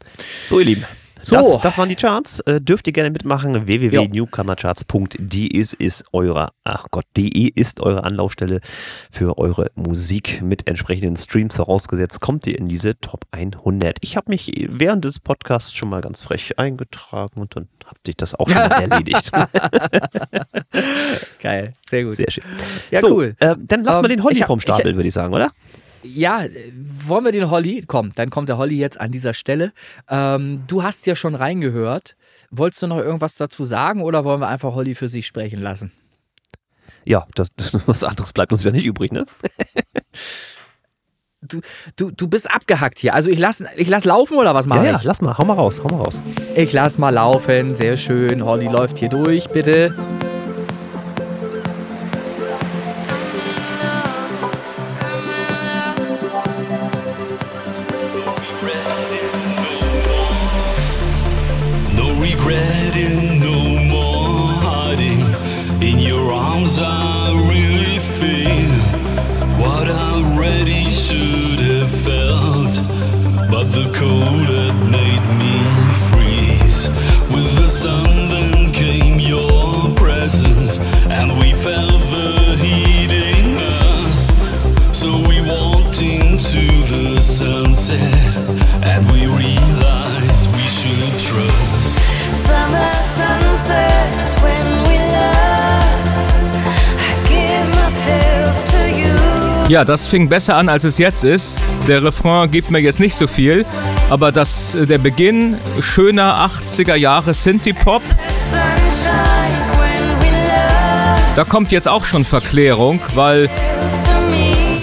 So, ihr Lieben. So. Das, das waren die Charts. Äh, dürft ihr gerne mitmachen. www.newcomercharts.de ist, ist eure, ach Gott, de ist eure Anlaufstelle für eure Musik mit entsprechenden Streams vorausgesetzt. Kommt ihr in diese Top 100. Ich habe mich während des Podcasts schon mal ganz frech eingetragen und dann hat sich das auch schon mal erledigt. Geil, sehr gut. Sehr schön. Ja, so, cool. Äh, dann lassen um, wir ähm, den Holly vom Stapel, würde ich sagen, oder? Ja, wollen wir den Holly? Komm, dann kommt der Holly jetzt an dieser Stelle. Ähm, du hast ja schon reingehört. Wolltest du noch irgendwas dazu sagen oder wollen wir einfach Holly für sich sprechen lassen? Ja, das, das, was anderes bleibt uns ja nicht übrig, ne? Du, du, du bist abgehackt hier. Also ich lass, ich lass laufen oder was mache ja, ich? Ja, lass mal, hau mal raus, hau mal raus. Ich lass mal laufen, sehr schön. Holly läuft hier durch, bitte. Ja, das fing besser an, als es jetzt ist. Der Refrain gibt mir jetzt nicht so viel, aber das, äh, der Beginn schöner 80er Jahre Synthie-Pop, da kommt jetzt auch schon Verklärung, weil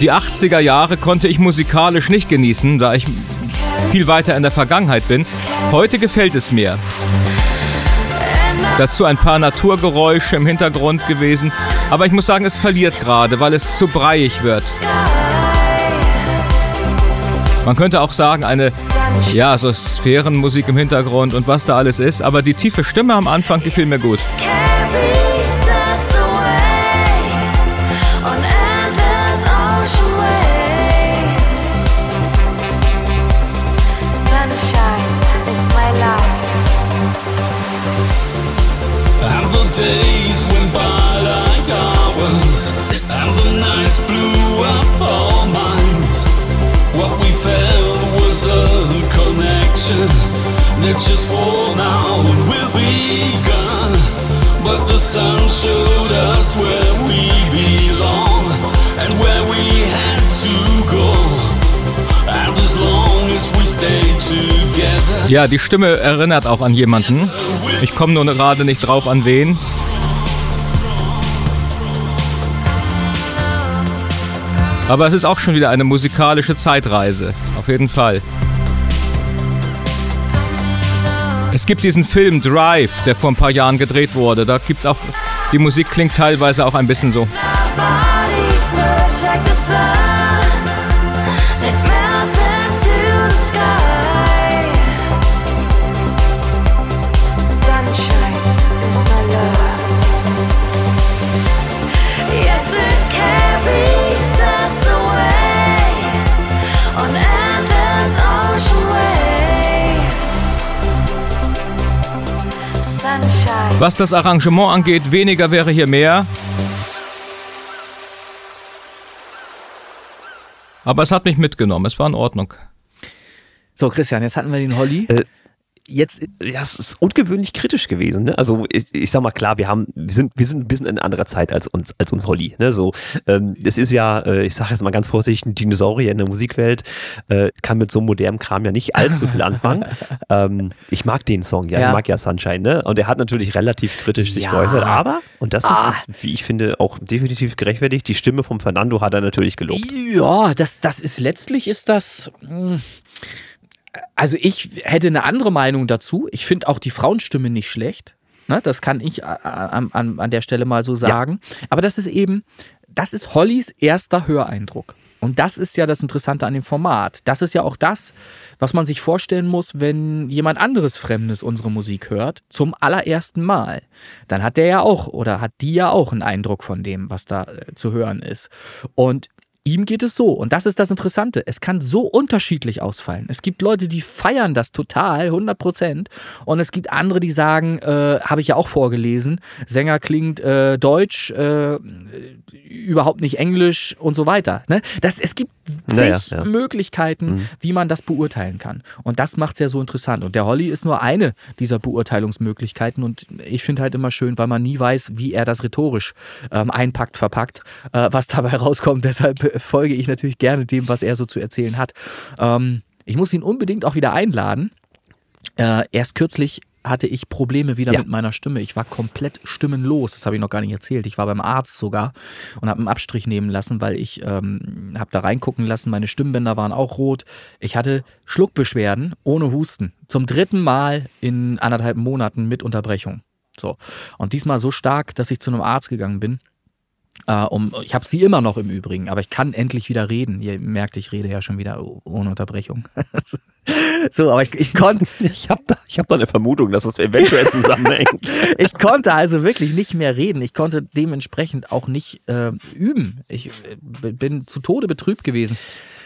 die 80er Jahre konnte ich musikalisch nicht genießen, da ich viel weiter in der Vergangenheit bin. Heute gefällt es mir. Dazu ein paar Naturgeräusche im Hintergrund gewesen. Aber ich muss sagen, es verliert gerade, weil es zu breiig wird. Man könnte auch sagen, eine, ja, so Sphärenmusik im Hintergrund und was da alles ist. Aber die tiefe Stimme am Anfang gefiel mir gut. Let's just fall now and we'll be gone. But the sun showed us where we belong and where we had to go. And as long as we stay together. Ja, die Stimme erinnert auch an jemanden. Ich komme nur gerade nicht drauf an wen. Aber es ist auch schon wieder eine musikalische Zeitreise. Auf jeden Fall. Es gibt diesen Film Drive, der vor ein paar Jahren gedreht wurde. Da gibt's auch, die Musik klingt teilweise auch ein bisschen so. Was das Arrangement angeht, weniger wäre hier mehr. Aber es hat mich mitgenommen, es war in Ordnung. So, Christian, jetzt hatten wir den Holly. Äh, jetzt, ja, es ist ungewöhnlich kritisch gewesen. Ne? Also ich, ich sag mal klar, wir haben, wir sind, wir sind ein bisschen in einer anderen Zeit als uns, als uns Holly. Ne? So, ähm, es ist ja, äh, ich sage jetzt mal ganz vorsichtig, ein Dinosaurier in der Musikwelt äh, kann mit so modernem Kram ja nicht allzu viel anfangen. ähm, ich mag den Song, ja, ja, ich mag ja Sunshine, ne? Und er hat natürlich relativ kritisch sich ja. geäußert, aber und das ah. ist, wie ich finde, auch definitiv gerechtfertigt. Die Stimme vom Fernando hat er natürlich gelobt. Ja, das, das ist letztlich ist das. Mh hm, also ich hätte eine andere Meinung dazu. Ich finde auch die Frauenstimme nicht schlecht. Ne? Das kann ich an, an, an der Stelle mal so sagen. Ja. Aber das ist eben, das ist Hollys erster Höreindruck. Und das ist ja das Interessante an dem Format. Das ist ja auch das, was man sich vorstellen muss, wenn jemand anderes Fremdes unsere Musik hört, zum allerersten Mal. Dann hat der ja auch oder hat die ja auch einen Eindruck von dem, was da äh, zu hören ist. Und Ihm geht es so. Und das ist das Interessante. Es kann so unterschiedlich ausfallen. Es gibt Leute, die feiern das total, 100 Prozent. Und es gibt andere, die sagen, äh, habe ich ja auch vorgelesen, Sänger klingt äh, deutsch, äh, überhaupt nicht englisch und so weiter. Ne? Das, es gibt naja, zig ja. Möglichkeiten, mhm. wie man das beurteilen kann. Und das macht es ja so interessant. Und der Holly ist nur eine dieser Beurteilungsmöglichkeiten. Und ich finde halt immer schön, weil man nie weiß, wie er das rhetorisch ähm, einpackt, verpackt, äh, was dabei rauskommt. Deshalb folge ich natürlich gerne dem, was er so zu erzählen hat. Ähm, ich muss ihn unbedingt auch wieder einladen. Äh, erst kürzlich hatte ich Probleme wieder ja. mit meiner Stimme. Ich war komplett stimmenlos. Das habe ich noch gar nicht erzählt. Ich war beim Arzt sogar und habe einen Abstrich nehmen lassen, weil ich ähm, habe da reingucken lassen. Meine Stimmbänder waren auch rot. Ich hatte Schluckbeschwerden ohne Husten. Zum dritten Mal in anderthalb Monaten mit Unterbrechung. So. Und diesmal so stark, dass ich zu einem Arzt gegangen bin Uh, um, ich habe sie immer noch im Übrigen, aber ich kann endlich wieder reden. Ihr merkt, ich rede ja schon wieder ohne Unterbrechung. so, aber ich, ich konnte. Ich habe da, hab da eine Vermutung, dass das eventuell zusammenhängt. ich konnte also wirklich nicht mehr reden. Ich konnte dementsprechend auch nicht äh, üben. Ich äh, bin zu Tode betrübt gewesen.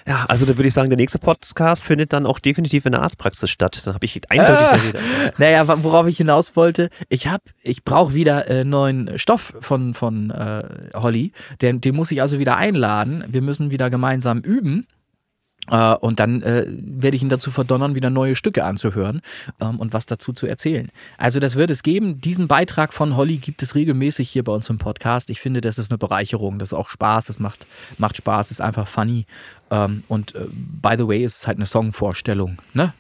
Ja, also da würde ich sagen, der nächste Podcast findet dann auch definitiv in der Arztpraxis statt. Dann habe ich eindeutig ah. Naja, worauf ich hinaus wollte, ich habe, ich brauche wieder äh, neuen Stoff von, von äh, Holly. Den, den muss ich also wieder einladen. Wir müssen wieder gemeinsam üben. Uh, und dann äh, werde ich ihn dazu verdonnern, wieder neue Stücke anzuhören ähm, und was dazu zu erzählen. Also das wird es geben. Diesen Beitrag von Holly gibt es regelmäßig hier bei uns im Podcast. Ich finde, das ist eine Bereicherung. Das ist auch Spaß. Das macht, macht Spaß. Ist einfach funny. Ähm, und äh, by the way, ist es halt eine Songvorstellung. Ne?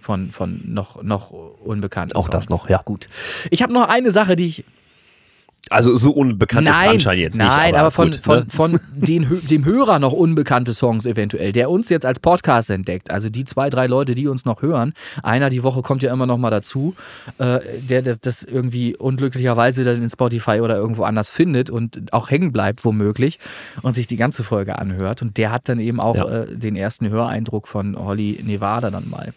Von, von noch, noch unbekannten Auch Songs. das noch, ja. Gut. Ich habe noch eine Sache, die ich also so unbekannt nein, ist Sunshine jetzt nicht. Nein, aber, aber von, gut, von, ne? von den, dem Hörer noch unbekannte Songs eventuell, der uns jetzt als Podcast entdeckt. Also die zwei, drei Leute, die uns noch hören. Einer die Woche kommt ja immer noch mal dazu, äh, der, der das irgendwie unglücklicherweise dann in Spotify oder irgendwo anders findet und auch hängen bleibt womöglich und sich die ganze Folge anhört. Und der hat dann eben auch ja. äh, den ersten Höreindruck von Holly Nevada dann mal.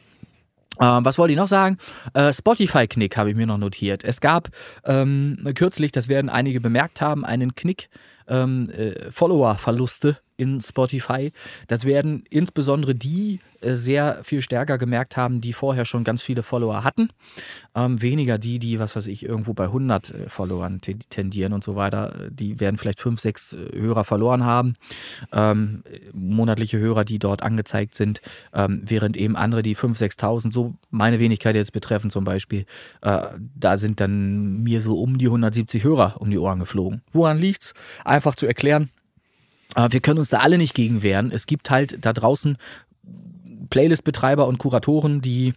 Ähm, was wollte ich noch sagen? Äh, Spotify-Knick habe ich mir noch notiert. Es gab ähm, kürzlich, das werden einige bemerkt haben, einen Knick ähm, äh, Follower-Verluste in Spotify. Das werden insbesondere die sehr viel stärker gemerkt haben, die vorher schon ganz viele Follower hatten. Ähm, weniger die, die, was weiß ich, irgendwo bei 100 äh, Followern tendieren und so weiter. Die werden vielleicht 5, 6 äh, Hörer verloren haben. Ähm, monatliche Hörer, die dort angezeigt sind, ähm, während eben andere, die 5, 6.000, so meine Wenigkeit jetzt betreffen zum Beispiel, äh, da sind dann mir so um die 170 Hörer um die Ohren geflogen. Woran liegt's? Einfach zu erklären wir können uns da alle nicht gegen wehren. Es gibt halt da draußen Playlist-Betreiber und Kuratoren, die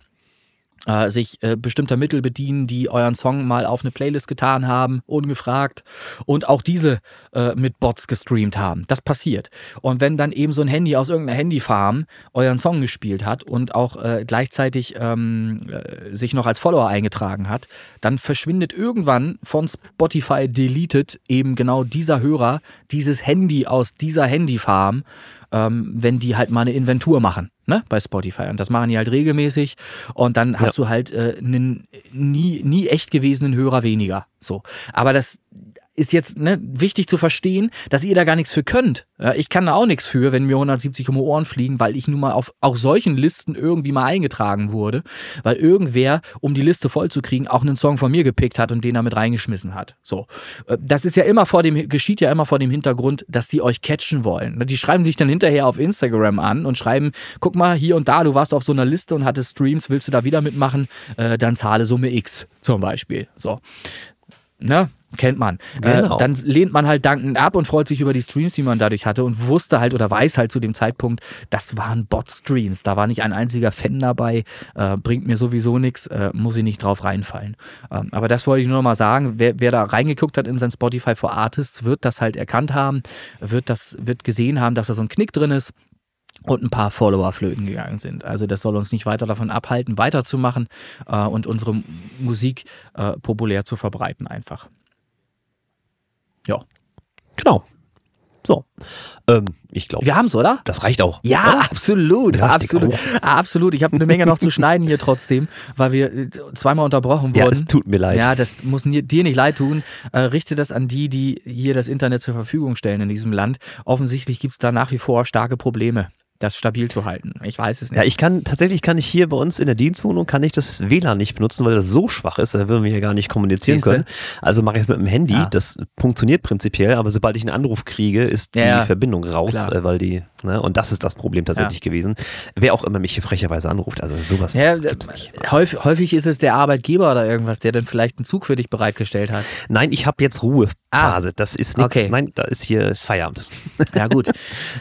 äh, sich äh, bestimmter Mittel bedienen, die euren Song mal auf eine Playlist getan haben, ungefragt, und auch diese äh, mit Bots gestreamt haben. Das passiert. Und wenn dann eben so ein Handy aus irgendeiner Handyfarm euren Song gespielt hat und auch äh, gleichzeitig ähm, äh, sich noch als Follower eingetragen hat, dann verschwindet irgendwann von Spotify deleted eben genau dieser Hörer, dieses Handy aus dieser Handyfarm ähm, wenn die halt mal eine Inventur machen, ne, bei Spotify. Und das machen die halt regelmäßig. Und dann hast ja. du halt äh, einen nie, nie echt gewesenen Hörer weniger. So. Aber das, ist jetzt ne, wichtig zu verstehen, dass ihr da gar nichts für könnt. Ich kann da auch nichts für, wenn mir 170 um die Ohren fliegen, weil ich nun mal auf auch solchen Listen irgendwie mal eingetragen wurde, weil irgendwer, um die Liste voll zu kriegen, auch einen Song von mir gepickt hat und den damit reingeschmissen hat. So, äh, das ist ja immer vor dem geschieht ja immer vor dem Hintergrund, dass die euch catchen wollen. Die schreiben sich dann hinterher auf Instagram an und schreiben, guck mal hier und da, du warst auf so einer Liste und hattest Streams, willst du da wieder mitmachen? Äh, dann zahle Summe X zum Beispiel. So, ne? Kennt man. Äh, genau. Äh, dann lehnt man halt dankend ab und freut sich über die Streams, die man dadurch hatte und wusste halt oder weiß halt zu dem Zeitpunkt, das waren Bot-Streams. Da war nicht ein einziger Fan dabei, äh, bringt mir sowieso nichts, äh, muss ich nicht drauf reinfallen. Ähm, aber das wollte ich nur noch mal sagen. Wer, wer, da reingeguckt hat in sein Spotify for Artists, wird das halt erkannt haben, wird das, wird gesehen haben, dass da so ein Knick drin ist und ein paar Follower flöten gegangen sind. Also das soll uns nicht weiter davon abhalten, weiterzumachen äh, und unsere Musik äh, populär zu verbreiten einfach. Ja. Genau. So. Ähm, ich glaube. Wir haben es, oder? Das reicht auch. Ja, oder? absolut. Ja, absolut. Absolut. Ich habe eine Menge noch zu schneiden hier trotzdem, weil wir äh, zweimal unterbrochen wurden. Ja, es tut mir leid. Ja, das muss dir nicht leid tun. Äh, richte das an die, die hier das Internet zur Verfügung stellen in diesem Land. Offensichtlich gibt es da nach wie vor starke Probleme das stabil zu halten. Ich weiß es nicht. Ja, ich kann tatsächlich kann ich hier bei uns in der Dienstwohnung kann ich das WLAN nicht benutzen, weil das so schwach ist, da würden wir ja gar nicht kommunizieren Siehste? können. Also mache ich es mit dem Handy. Ja. Das funktioniert prinzipiell, aber sobald ich einen Anruf kriege, ist ja, die Verbindung raus, klar. Äh, weil die ne, und das ist das Problem tatsächlich ja. gewesen. Wer auch immer mich hier frecherweise anruft, also sowas ja, gibt's nicht. Häufig, häufig ist es der Arbeitgeber oder irgendwas, der dann vielleicht einen Zug für dich bereitgestellt hat. Nein, ich habe jetzt Ruhephase. Ah. Das ist nichts. Okay. Nein, da ist hier Feierabend. Ja gut.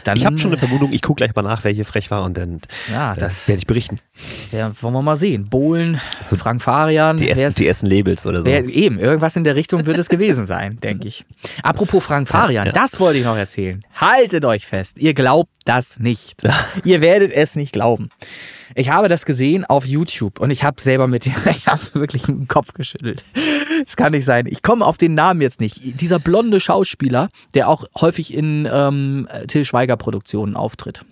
Dann, ich habe schon eine Vermutung. Ich gucke gleich mal nach, wer hier frech war und dann ja, das werde ich berichten. Ja, wollen wir mal sehen. Bohlen, also Frank Farian. Die ersten, die ersten Labels oder so. Wer, eben, irgendwas in der Richtung wird es gewesen sein, denke ich. Apropos Frank Farian, ja, ja. das wollte ich noch erzählen. Haltet euch fest, ihr glaubt das nicht. ihr werdet es nicht glauben. Ich habe das gesehen auf YouTube und ich habe selber mit dir, ich habe wirklich den Kopf geschüttelt. Das kann nicht sein. Ich komme auf den Namen jetzt nicht. Dieser blonde Schauspieler, der auch häufig in ähm, Till Schweiger Produktionen auftritt.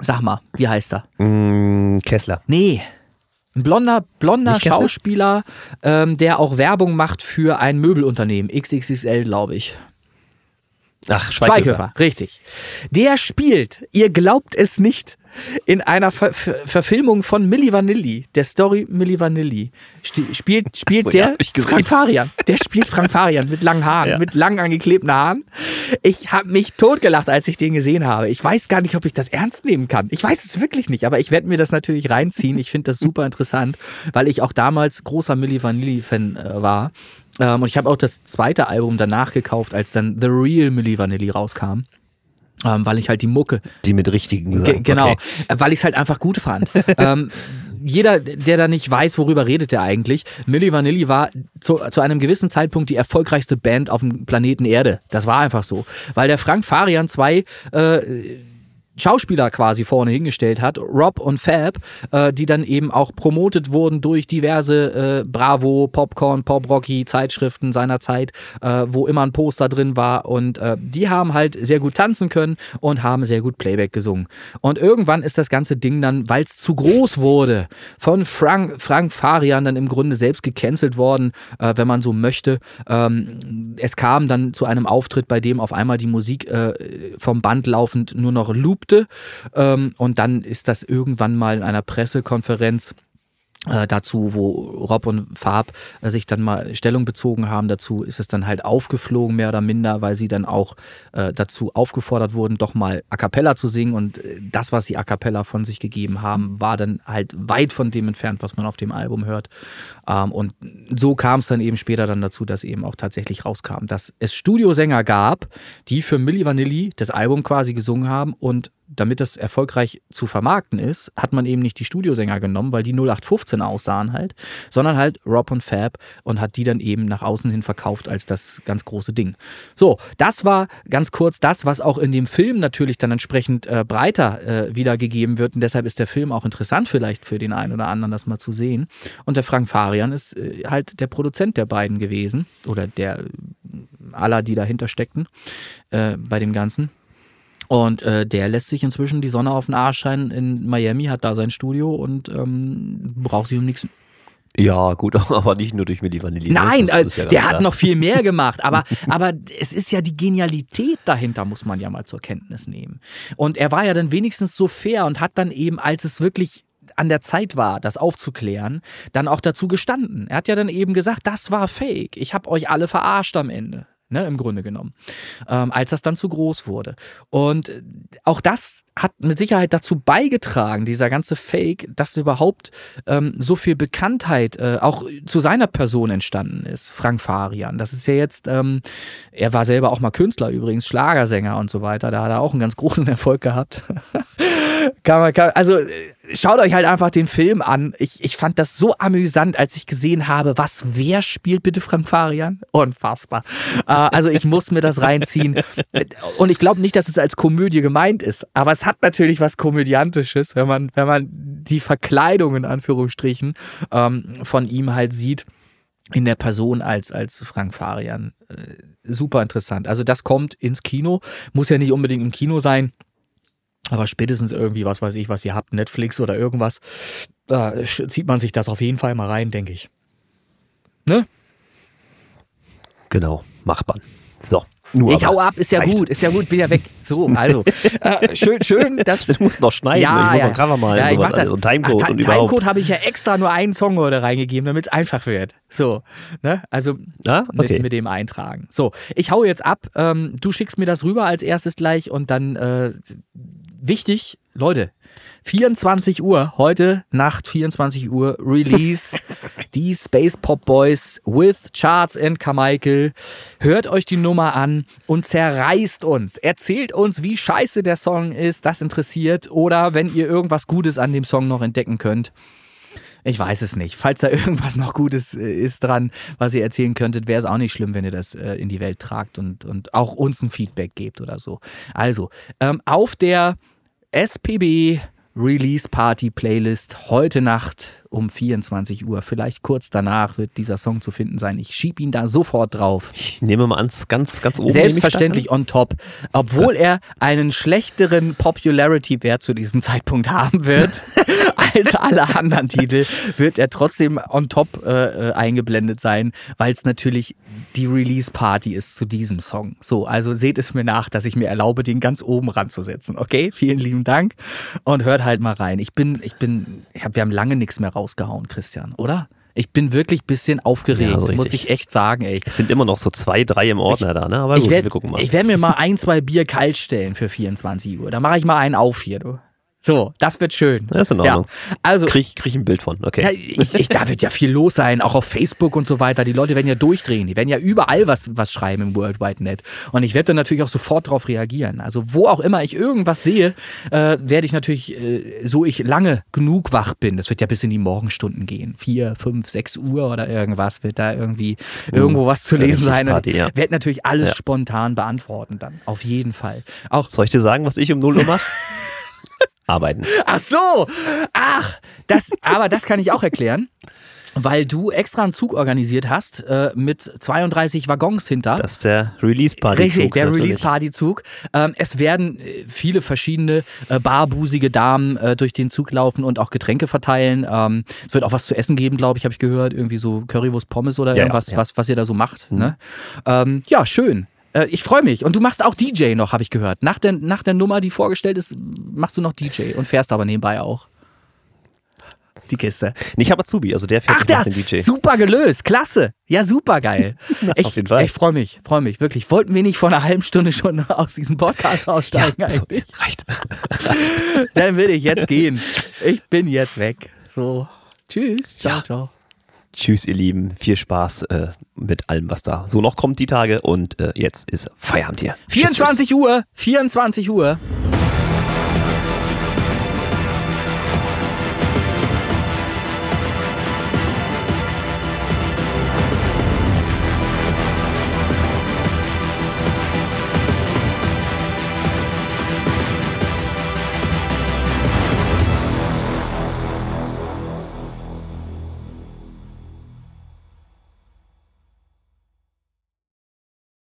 Sag mal, wie heißt er? Mm, Kessler. Nee. Ein blonder, blonder Schauspieler, ähm, der auch Werbung macht für ein Möbelunternehmen. XXXL, glaube ich. Ach, Schweighöfer. Schweighöfer, richtig. Der spielt, ihr glaubt es nicht, in einer Ver Ver Verfilmung von Milli Vanilli, der Story Milli Vanilli, spielt, spielt so, der ja, Frank Farian. Der spielt Frank Farian mit langen Haaren, ja. mit lang angeklebten Haaren. Ich habe mich totgelacht, als ich den gesehen habe. Ich weiß gar nicht, ob ich das ernst nehmen kann. Ich weiß es wirklich nicht, aber ich werde mir das natürlich reinziehen. Ich finde das super interessant, weil ich auch damals großer Milli Vanilli-Fan äh, war. Ähm, und ich habe auch das zweite Album danach gekauft, als dann The Real Milli Vanilli rauskam. Ähm, weil ich halt die Mucke. Die mit richtigen Gesang. Genau, okay. Äh, weil ich es halt einfach gut fand. ähm, jeder, der da nicht weiß, worüber redet er eigentlich, Milli Vanilli war zu, zu einem gewissen Zeitpunkt die erfolgreichste Band auf dem Planeten Erde. Das war einfach so. Weil der Frank Farian zwei äh, Schauspieler quasi vorne hingestellt hat, Rob und Fab, äh, die dann eben auch promotet wurden durch diverse äh, Bravo, Popcorn, Pop Rocky Zeitschriften seiner Zeit, äh, wo immer ein Poster drin war und äh, die haben halt sehr gut tanzen können und haben sehr gut Playback gesungen. Und irgendwann ist das ganze Ding dann, weil es zu groß wurde, von Frank, Frank Farian dann im Grunde selbst gecancelt worden, äh, wenn man so möchte. Ähm, es kam dann zu einem Auftritt, bei dem auf einmal die Musik äh, vom Band laufend nur noch loopte siebte. Ähm, und dann ist das irgendwann mal in einer Pressekonferenz äh, dazu, wo Rob und Farb äh, sich dann mal Stellung bezogen haben dazu, ist es dann halt aufgeflogen, mehr oder minder, weil sie dann auch äh, dazu aufgefordert wurden, doch mal A Cappella zu singen und äh, das, was sie A Cappella von sich gegeben haben, war dann halt weit von dem entfernt, was man auf dem Album hört. Ähm, und so kam es dann eben später dann dazu, dass eben auch tatsächlich rauskam, dass es Studiosänger gab, die für Milli Vanilli das Album quasi gesungen haben und damit das erfolgreich zu vermarkten ist, hat man eben nicht die Studiosänger genommen, weil die 0815 aussahen halt, sondern halt Rob und Fab und hat die dann eben nach außen hin verkauft als das ganz große Ding. So, das war ganz kurz das, was auch in dem Film natürlich dann entsprechend äh, breiter äh, wiedergegeben wird und deshalb ist der Film auch interessant vielleicht für den einen oder anderen, das mal zu sehen. Und der Frank Farian ist äh, halt der Produzent der beiden gewesen oder der aller, die dahinter steckten äh, bei dem Ganzen. Und äh, der lässt sich inzwischen die Sonne auf den Arsch scheinen in Miami, hat da sein Studio und ähm, braucht sich um nichts ja, gut, aber nicht nur durch Milli Vanilli. Ne? Nein, äh, ja der hat noch viel mehr gemacht. Aber, aber es ist ja die Genialität dahinter, muss man ja mal zur Kenntnis nehmen. Und er war ja dann wenigstens so fair und hat dann eben, als es wirklich an der Zeit war, das aufzuklären, dann auch dazu gestanden. Er hat ja dann eben gesagt, das war fake. Ich habe euch alle verarscht am Ende ne, im Grunde genommen, ähm, als das dann zu groß wurde. Und äh, auch das hat mit Sicherheit dazu beigetragen, dieser ganze Fake, dass überhaupt ähm, so viel Bekanntheit äh, auch zu seiner Person entstanden ist. Frank Farian, das ist ja jetzt, ähm, er war selber auch mal Künstler übrigens, Schlagersänger und so weiter, da hat er auch einen ganz großen Erfolg gehabt. Kann man, kann, also schaut euch halt einfach den Film an. Ich, ich fand das so amüsant, als ich gesehen habe, was wer spielt bitte Frank Farian? Unfassbar. Äh, also ich muss mir das reinziehen. Und ich glaube nicht, dass es als Komödie gemeint ist, aber es hat natürlich was Komödiantisches, wenn man, wenn man die Verkleidung in Anführungsstrichen ähm, von ihm halt sieht in der Person als, als Frank Farian. Äh, super interessant. Also das kommt ins Kino, muss ja nicht unbedingt im Kino sein. Aber spätestens irgendwie, was weiß ich, was ihr habt, Netflix oder irgendwas, da zieht man sich das auf jeden Fall mal rein, denke ich. Ne? Genau, macht man. So. Nur ich hau ab, ist ja reicht. gut, ist ja gut, bin ja weg. So, also äh, schön, schön, dass du musst noch schneiden, ja, ich muss ja. noch Cover malen ja, ich mach das. Also, Timecode Ach, und überhaupt. Timecode habe ich ja extra nur einen Song heute reingegeben, damit es einfach wird. So, ne? Also ah, okay. mit, mit, dem Eintragen. So, ich hau jetzt ab. Ähm, du schickst mir das rüber als erstes gleich und dann äh, wichtig, Leute, 24 Uhr, heute Nacht 24 Uhr, Release, die Space Pop Boys with Charts and Carmichael. Hört euch die Nummer an und zerreißt uns. Erzählt uns, wie scheiße der Song ist, das interessiert. Oder wenn ihr irgendwas Gutes an dem Song noch entdecken könnt. Ich weiß es nicht. Falls da irgendwas noch Gutes äh, ist dran, was ihr erzählen könntet, wäre es auch nicht schlimm, wenn ihr das äh, in die Welt tragt und, und auch uns ein Feedback gebt oder so. Also, ähm, auf der SPB Release Party Playlist heute Nacht um 24 Uhr. Vielleicht kurz danach wird dieser Song zu finden sein. Ich schiebe ihn da sofort drauf. Ich nehme mal ans ganz, ganz oben. Selbstverständlich on top. Obwohl er einen schlechteren Popularity-Wert zu diesem Zeitpunkt haben wird als alle anderen Titel, wird er trotzdem on top äh, äh eingeblendet sein, weil es natürlich die Release-Party ist zu diesem Song. So, also seht es mir nach, dass ich mir erlaube, den ganz oben ranzusetzen. Okay, vielen lieben Dank und hört halt mal rein. Ich bin, ich bin, ich hab, wir haben lange nichts mehr raus rausgehauen, Christian, oder? Ich bin wirklich ein bisschen aufgeregt, ja, muss ich echt sagen, ey. Es sind immer noch so zwei, drei im Ordner ich, da, ne? Aber gut, werd, wir gucken mal. Ich werde mir mal ein, zwei Bier kalt stellen für 24 Uhr. Da mache ich mal einen auf hier, du. So, das wird schön. Das ist in Ordnung. Ja, also, krieg, krieg ich ein Bild von, okay. Ja, ich, ich, da wird ja viel los sein, auch auf Facebook und so weiter. Die Leute werden ja durchdrehen, die werden ja überall was, was schreiben im World Wide Net. Und ich werde dann natürlich auch sofort darauf reagieren. Also wo auch immer ich irgendwas sehe, äh, werde ich natürlich, äh, so ich lange genug wach bin, das wird ja bis in die Morgenstunden gehen, vier, fünf, sechs Uhr oder irgendwas, wird da irgendwie uh, irgendwo was zu lesen sein. Party, ja. Werde natürlich alles ja. spontan beantworten dann, auf jeden Fall. Auch Soll ich dir sagen, was ich um 0 Uhr mache? arbeiten. Ach so, ach, das, aber das kann ich auch erklären. Weil du extra einen Zug organisiert hast äh, mit 32 Waggons hinter. Das ist der Release-Party-Zug. Richtig, der Release-Party-Zug. Ähm, es werden äh, viele verschiedene äh, barbusige Damen äh, durch den Zug laufen und auch Getränke verteilen. Ähm, es wird auch was zu essen geben, glaube ich, habe ich gehört. Irgendwie so Currywurst, Pommes oder ja, irgendwas, ja. Was, was ihr da so macht. Mhm. Ne? Ähm, ja, schön. Äh, ich freue mich. Und du machst auch DJ noch, habe ich gehört. Nach der, nach der Nummer, die vorgestellt ist, machst du noch DJ und fährst aber nebenbei auch. Die Kiste. Nicht aber Zubi, also der fährt Ach, das, den DJ. Super gelöst, klasse. Ja, super geil. ich, auf jeden Fall. Ich freue mich, freue mich, wirklich. Wollten wir nicht vor einer halben Stunde schon aus diesem Podcast aussteigen ja, eigentlich? So, reicht. Dann will ich jetzt gehen. Ich bin jetzt weg. So, tschüss, ciao, ja. ciao. Tschüss, ihr Lieben. Viel Spaß äh, mit allem, was da so noch kommt, die Tage. Und äh, jetzt ist Feierabend hier. 24 tschüss, tschüss. Uhr, 24 Uhr.